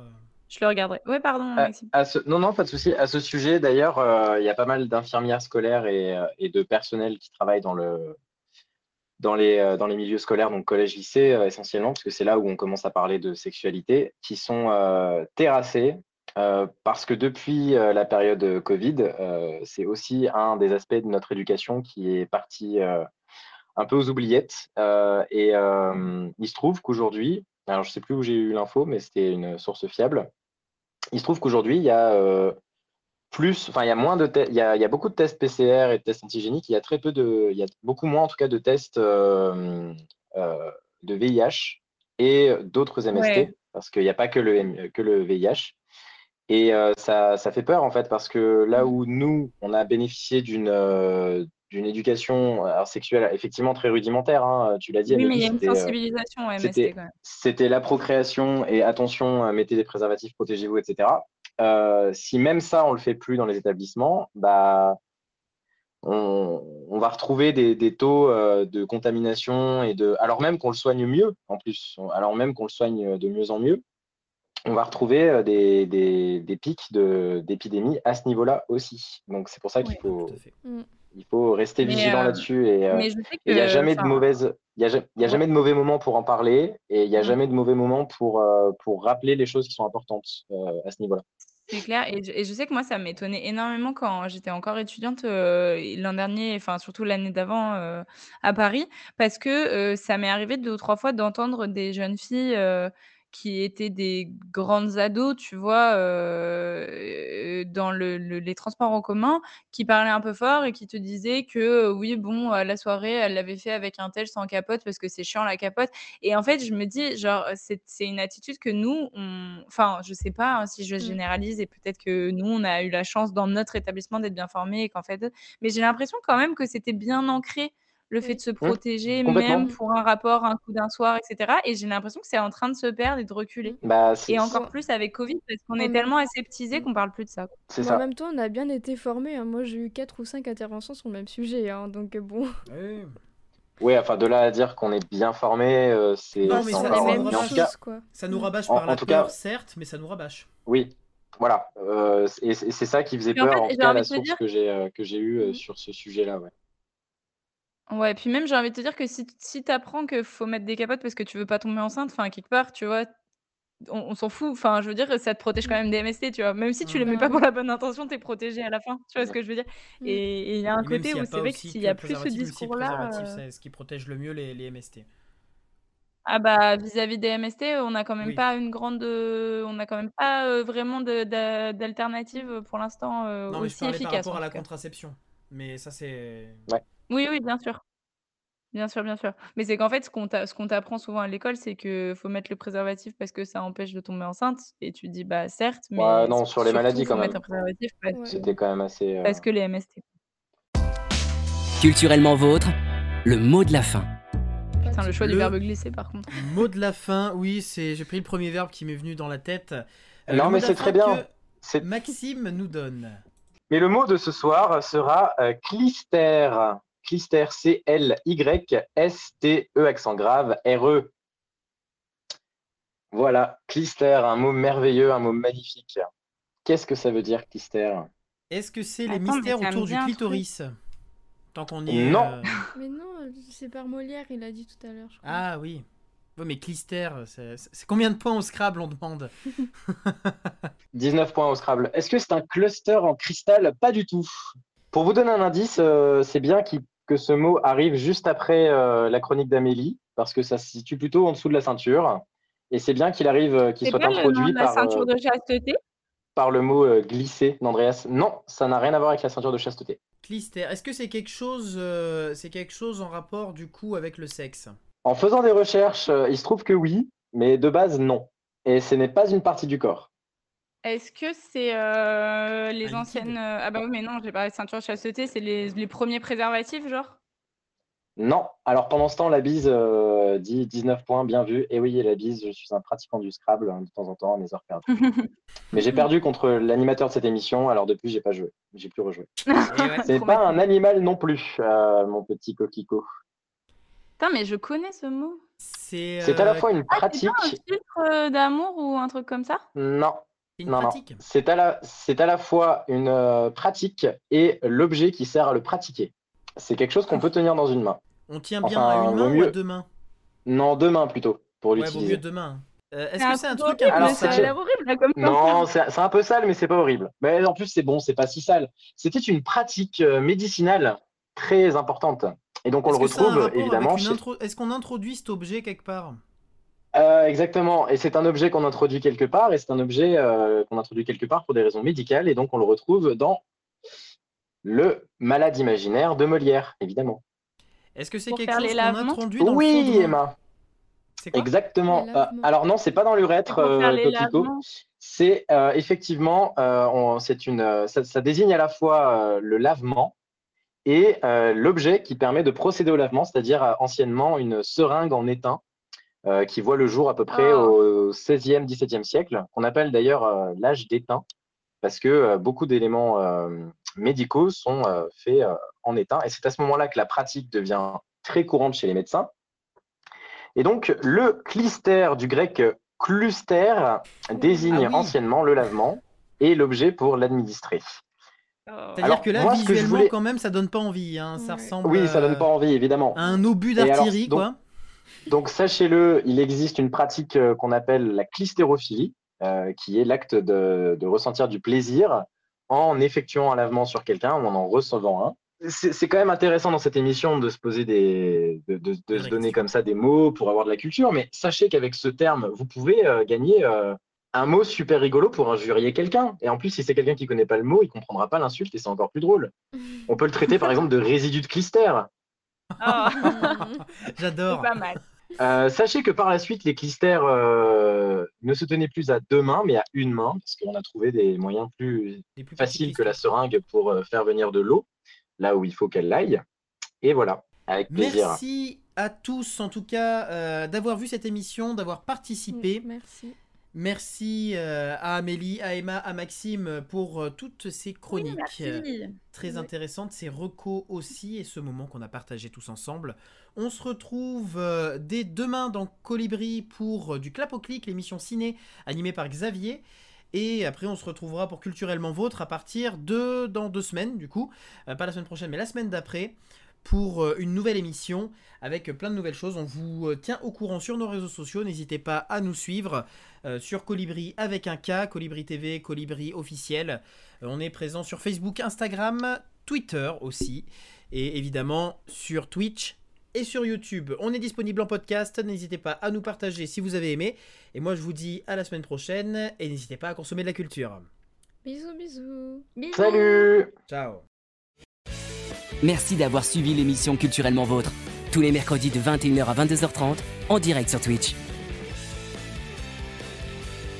je le regarderai. Oui, pardon. Non, non, pas de souci. À ce sujet, d'ailleurs, euh, il y a pas mal d'infirmières scolaires euh, et, de personnel qui travaillent dans, le, dans, les, euh, dans les milieux scolaires, donc collège-lycée essentiellement, parce que c'est là où on commence à parler de sexualité, qui sont terrassés parce que depuis la période Covid, c'est aussi un des aspects de notre éducation qui est parti un peu aux oubliettes. et il se trouve qu'aujourd'hui, alors je ne sais plus où j'ai eu l'info, mais c'était une source fiable, il se trouve qu'aujourd'hui, il y a euh, plus, enfin, il y a moins de il y a, beaucoup de tests PCR et de tests antigéniques. Il y a très peu de, il y a beaucoup moins en tout cas de tests euh, euh, de VIH et d'autres MST parce qu'il n'y a pas que le, que le VIH. Et ça, ça, fait peur en fait parce que là où nous, on a bénéficié d'une d'une éducation sexuelle effectivement très rudimentaire, hein, tu l'as dit. Oui, mais il y a une sensibilisation MST quand même. C'était la procréation et attention, mettez des préservatifs, protégez-vous, etc. Euh, si même ça, on le fait plus dans les établissements, bah, on, on va retrouver des, des taux euh, de contamination et de, alors même qu'on le soigne mieux en plus, alors même qu'on le soigne de mieux en mieux, on va retrouver euh, des, des, des pics de- d'épidémie à ce niveau-là aussi. Donc c'est pour ça qu'il Ouais, faut, tout à fait. Il faut rester Mais, vigilant euh, là-dessus. Et, euh, il n'y a jamais de mauvaise, il y a, y jamais de mauvais moment pour en parler et il n'y a jamais de mauvais moment pour, euh, pour rappeler les choses qui sont importantes euh, à ce niveau-là. C'est clair et je et je sais que moi, ça m'étonnait énormément quand j'étais encore étudiante, l'an dernier, enfin surtout l'année d'avant, à Paris. Parce que, ça m'est arrivé 2 ou 3 fois d'entendre des jeunes filles, qui étaient des grandes ados, tu vois? Dans le le les transports en commun, qui parlaient un peu fort et qui te disaient que, oui, bon, la soirée, elle l'avait fait avec un tel sans capote parce que c'est chiant la capote et en fait, je me dis genre, c'est une attitude que nous, on enfin, je sais pas, hein, si je Mmh. généralise et peut-être que nous, on a eu la chance dans notre établissement d'être bien formés et qu'en fait mais j'ai l'impression quand même que c'était bien ancré, le fait de se Mmh, protéger, même pour un rapport, un coup d'un soir et cetera et j'ai l'impression que c'est en train de se perdre et de reculer Bah, c'est et encore plus avec Covid parce qu'on est même tellement aseptisés Mmh. qu'on parle plus de ça. c'est mais en même temps, on a bien été formés, hein. Moi, j'ai eu 4 ou 5 interventions sur le même sujet, hein, donc euh, bon. Ouais. Oui, enfin, de là à dire qu'on est bien formé, euh, c'est Non, Bah, mais ça, encore. rabâche. tout cas, choses, quoi. Ça nous rabâche en, par en la tout peur, cas, certes, mais ça nous rabâche. oui, voilà. Euh, et c'est c'est ça qui faisait en peur, fait, en tout cas, la source dire que j'ai euh, que j'ai eue euh, Mmh. sur ce sujet-là. Ouais. Ouais, puis même, j'ai envie de te dire que si si tu apprends qu'il faut mettre des capotes parce que tu veux pas tomber enceinte, enfin, quelque part, tu vois, on on s'en fout. Enfin, je veux dire, ça te protège quand Mmh. même des MST, tu vois? Même si tu les mets Bah pas pour la bonne intention, tu es protégé à la fin. Tu vois ce Mmh. que je veux dire? Mmh. Et et il y a un Et même côté s'il n'y où a c'est vrai que aussi s'il que y a plus ce préservatif, discours-là, préservatif, heu c'est ce qui protège le mieux les, les MST. Ah bah, vis-à-vis des MST, on n'a quand même Oui. pas une grande, on n'a quand même pas, vraiment de d'a d'alternative, pour l'instant, Non, mais je aussi parlais par efficace rapport en à la tout cas. contraception. Mais ça, c'est. Ouais. Oui, oui, bien sûr. Bien sûr, bien sûr. Mais c'est qu'en fait, ce qu'on t'a ce qu'on t'apprend souvent à l'école, c'est qu'il faut mettre le préservatif parce que ça empêche de tomber enceinte et tu dis: «Bah, certes, Ouais, mais non, sur les surtout, maladies faut quand mettre même. un préservatif parce Ouais. que C'était quand même assez. euh, parce que les MST». Culturellement vôtre, le mot de la fin. Pas Putain, le choix du Le- verbe glisser, par contre. Mot de la fin, oui, c'est. J'ai pris le premier verbe qui m'est venu dans la tête. Euh, le Non, mot mais de la c'est fin très bien. que C'est- Maxime nous donne. Mais le mot de ce soir sera euh, clister. Clister, C-L-Y-S-T-E, accent grave, R-E. Voilà, clister, un mot merveilleux, un mot magnifique. Qu'est-ce que ça veut dire, clister? Est-ce que c'est les mystères autour du clitoris? Tant qu'on y est. Non. euh, Mais non, c'est par Molière, il a dit tout à l'heure, je crois. Ah oui. Ouais, mais clister, c'est c'est combien de points au Scrabble, on demande? 19 points au Scrabble. Est-ce que c'est un cluster en cristal? Pas du tout. Pour vous donner un indice, euh, c'est bien qu'il- que ce mot arrive juste après euh, la chronique d'Amélie, parce que ça se situe plutôt en dessous de la ceinture. Et c'est bien qu'il arrive, qu'il soit pas le nom introduit de la par, ceinture de chasteté? par le mot euh, glisser d'Andreas. Non, ça n'a rien à voir avec la ceinture de chasteté. Clister, est-ce que c'est quelque chose, euh, c'est quelque chose en rapport du coup avec le sexe? En faisant des recherches, euh, il se trouve que oui, mais de base, non. Et ce n'est pas une partie du corps. Est-ce que c'est, Un les liquide anciennes, heu ah bah oui, mais non, j'ai parlé de ceinture chasteté, c'est les les premiers préservatifs, genre? Non. Alors pendant ce temps, la bise euh, dit 19 points, bien vu. Et oui, la bise, je suis un pratiquant du Scrabble hein, de temps en temps à mes heures perdues. Mais j'ai perdu contre l'animateur de cette émission, alors depuis, j'ai pas joué. J'ai plus rejoué. Et. C'est pas un animal non plus, euh, mon petit coquelicot. Putain, mais je connais ce mot. C'est C'est à la euh, fois une Ah, c'est pratique. pas un filtre, d'amour ou un truc comme ça? Non, une non. C'est à la, c'est à la fois une euh, pratique et l'objet qui sert à le pratiquer. C'est quelque chose qu'on peut tenir dans une main. On tient bien Enfin, à une main ou à deux mains? Non, deux mains plutôt, pour Ouais, vaut l'utiliser. mieux deux mains. Euh, Est-ce C'est que c'est un truc horrible, un Alors, peu c'est- horrible, là, comme Non, ça. c'est c'est un peu sale, mais c'est pas horrible. Mais en plus, c'est bon, c'est pas si sale. C'était une pratique euh, médicinale très importante. Et donc, on le Est-ce retrouve évidemment chez. intro- Est-ce qu'on introduit cet objet quelque part? Euh, exactement. Et c'est un objet qu'on introduit quelque part, et c'est un objet euh, qu'on introduit quelque part pour des raisons médicales, et donc on le retrouve dans le malade imaginaire de Molière, évidemment. Est-ce que c'est quelque faire chose les qu'on lavements introduit dans le Oui, fondement Emma, quoi exactement. Euh, alors non, c'est pas dans l'urètre, coquelicot. C'est euh, effectivement, euh, on- c'est une, ça, ça désigne à la fois euh, le lavement et euh, l'objet qui permet de procéder au lavement, c'est-à-dire euh, anciennement une seringue en étain euh, qui voit le jour à peu près Oh. au 16e, 17e siècle, qu'on appelle d'ailleurs euh, l'âge d'étain, parce que euh, beaucoup d'éléments euh, médicaux sont euh, faits euh, en étain. Et c'est à ce moment-là que la pratique devient très courante chez les médecins. Et donc, le clister du grec cluster désigne Ah oui. anciennement le lavement et l'objet pour l'administrer. Oh. C'est-à-dire Alors, que là, moi, que visuellement, voulais- quand même, ça donne pas envie. hein. Ça Ouais. ressemble Oui, ça donne pas envie, évidemment. à un obus d'artillerie, donc- quoi. Donc sachez-le, il existe une pratique euh, qu'on appelle la clistérophilie, euh, qui est l'acte de, de ressentir du plaisir en effectuant un lavement sur quelqu'un ou en en recevant un. C'est quand même intéressant dans cette émission de se poser des, de, de- de se donner comme ça des mots pour avoir de la culture, mais sachez qu'avec ce terme, vous pouvez euh, gagner euh, un mot super rigolo pour injurier quelqu'un. Et en plus, si c'est quelqu'un qui connaît pas le mot, il comprendra pas l'insulte et c'est encore plus drôle. On peut le traiter par exemple de résidu de clister. Oh, c'est J'adore. pas mal. Euh, sachez que par la suite, les clistères euh, ne se tenaient plus à deux mains, mais à une main, parce qu'on a trouvé des moyens plus faciles que la seringue pour euh, faire venir de l'eau, là où il faut qu'elle aille. Et voilà, avec plaisir. Merci à tous, en tout cas, euh, d'avoir vu cette émission, d'avoir participé. Merci. Merci euh, à Amélie, à Emma, à Maxime pour euh, toutes ces chroniques Oui, euh, très intéressantes, ces recos aussi et ce moment qu'on a partagé tous ensemble. On se retrouve dès demain dans Colibri pour du clap au clic, l'émission ciné animée par Xavier. Et après, on se retrouvera pour Culturellement Vôtre à partir de dans deux semaines, du coup, pas la semaine prochaine, mais la semaine d'après, pour euh, une nouvelle émission avec plein de nouvelles choses. On vous euh, tient au courant sur nos réseaux sociaux. N'hésitez pas à nous suivre euh, sur Colibri avec un K, Colibri TV, Colibri officiel. On est présent sur Facebook, Instagram, Twitter aussi, et évidemment sur Twitch et sur YouTube. On est disponible en podcast. N'hésitez pas à nous partager si vous avez aimé. Et moi, je vous dis à la semaine prochaine. Et n'hésitez pas à consommer de la culture. Bisous, bisous. Bisous. Salut Ciao. Merci d'avoir suivi l'émission Culturellement Vôtre. Tous les mercredis de 21h à 22h30 en direct sur Twitch.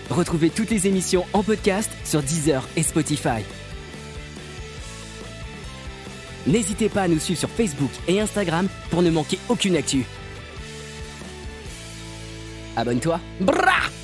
Retrouvez toutes les émissions en podcast sur Deezer et Spotify. N'hésitez pas à nous suivre sur Facebook et Instagram pour ne manquer aucune actu. Abonne-toi. Brrrah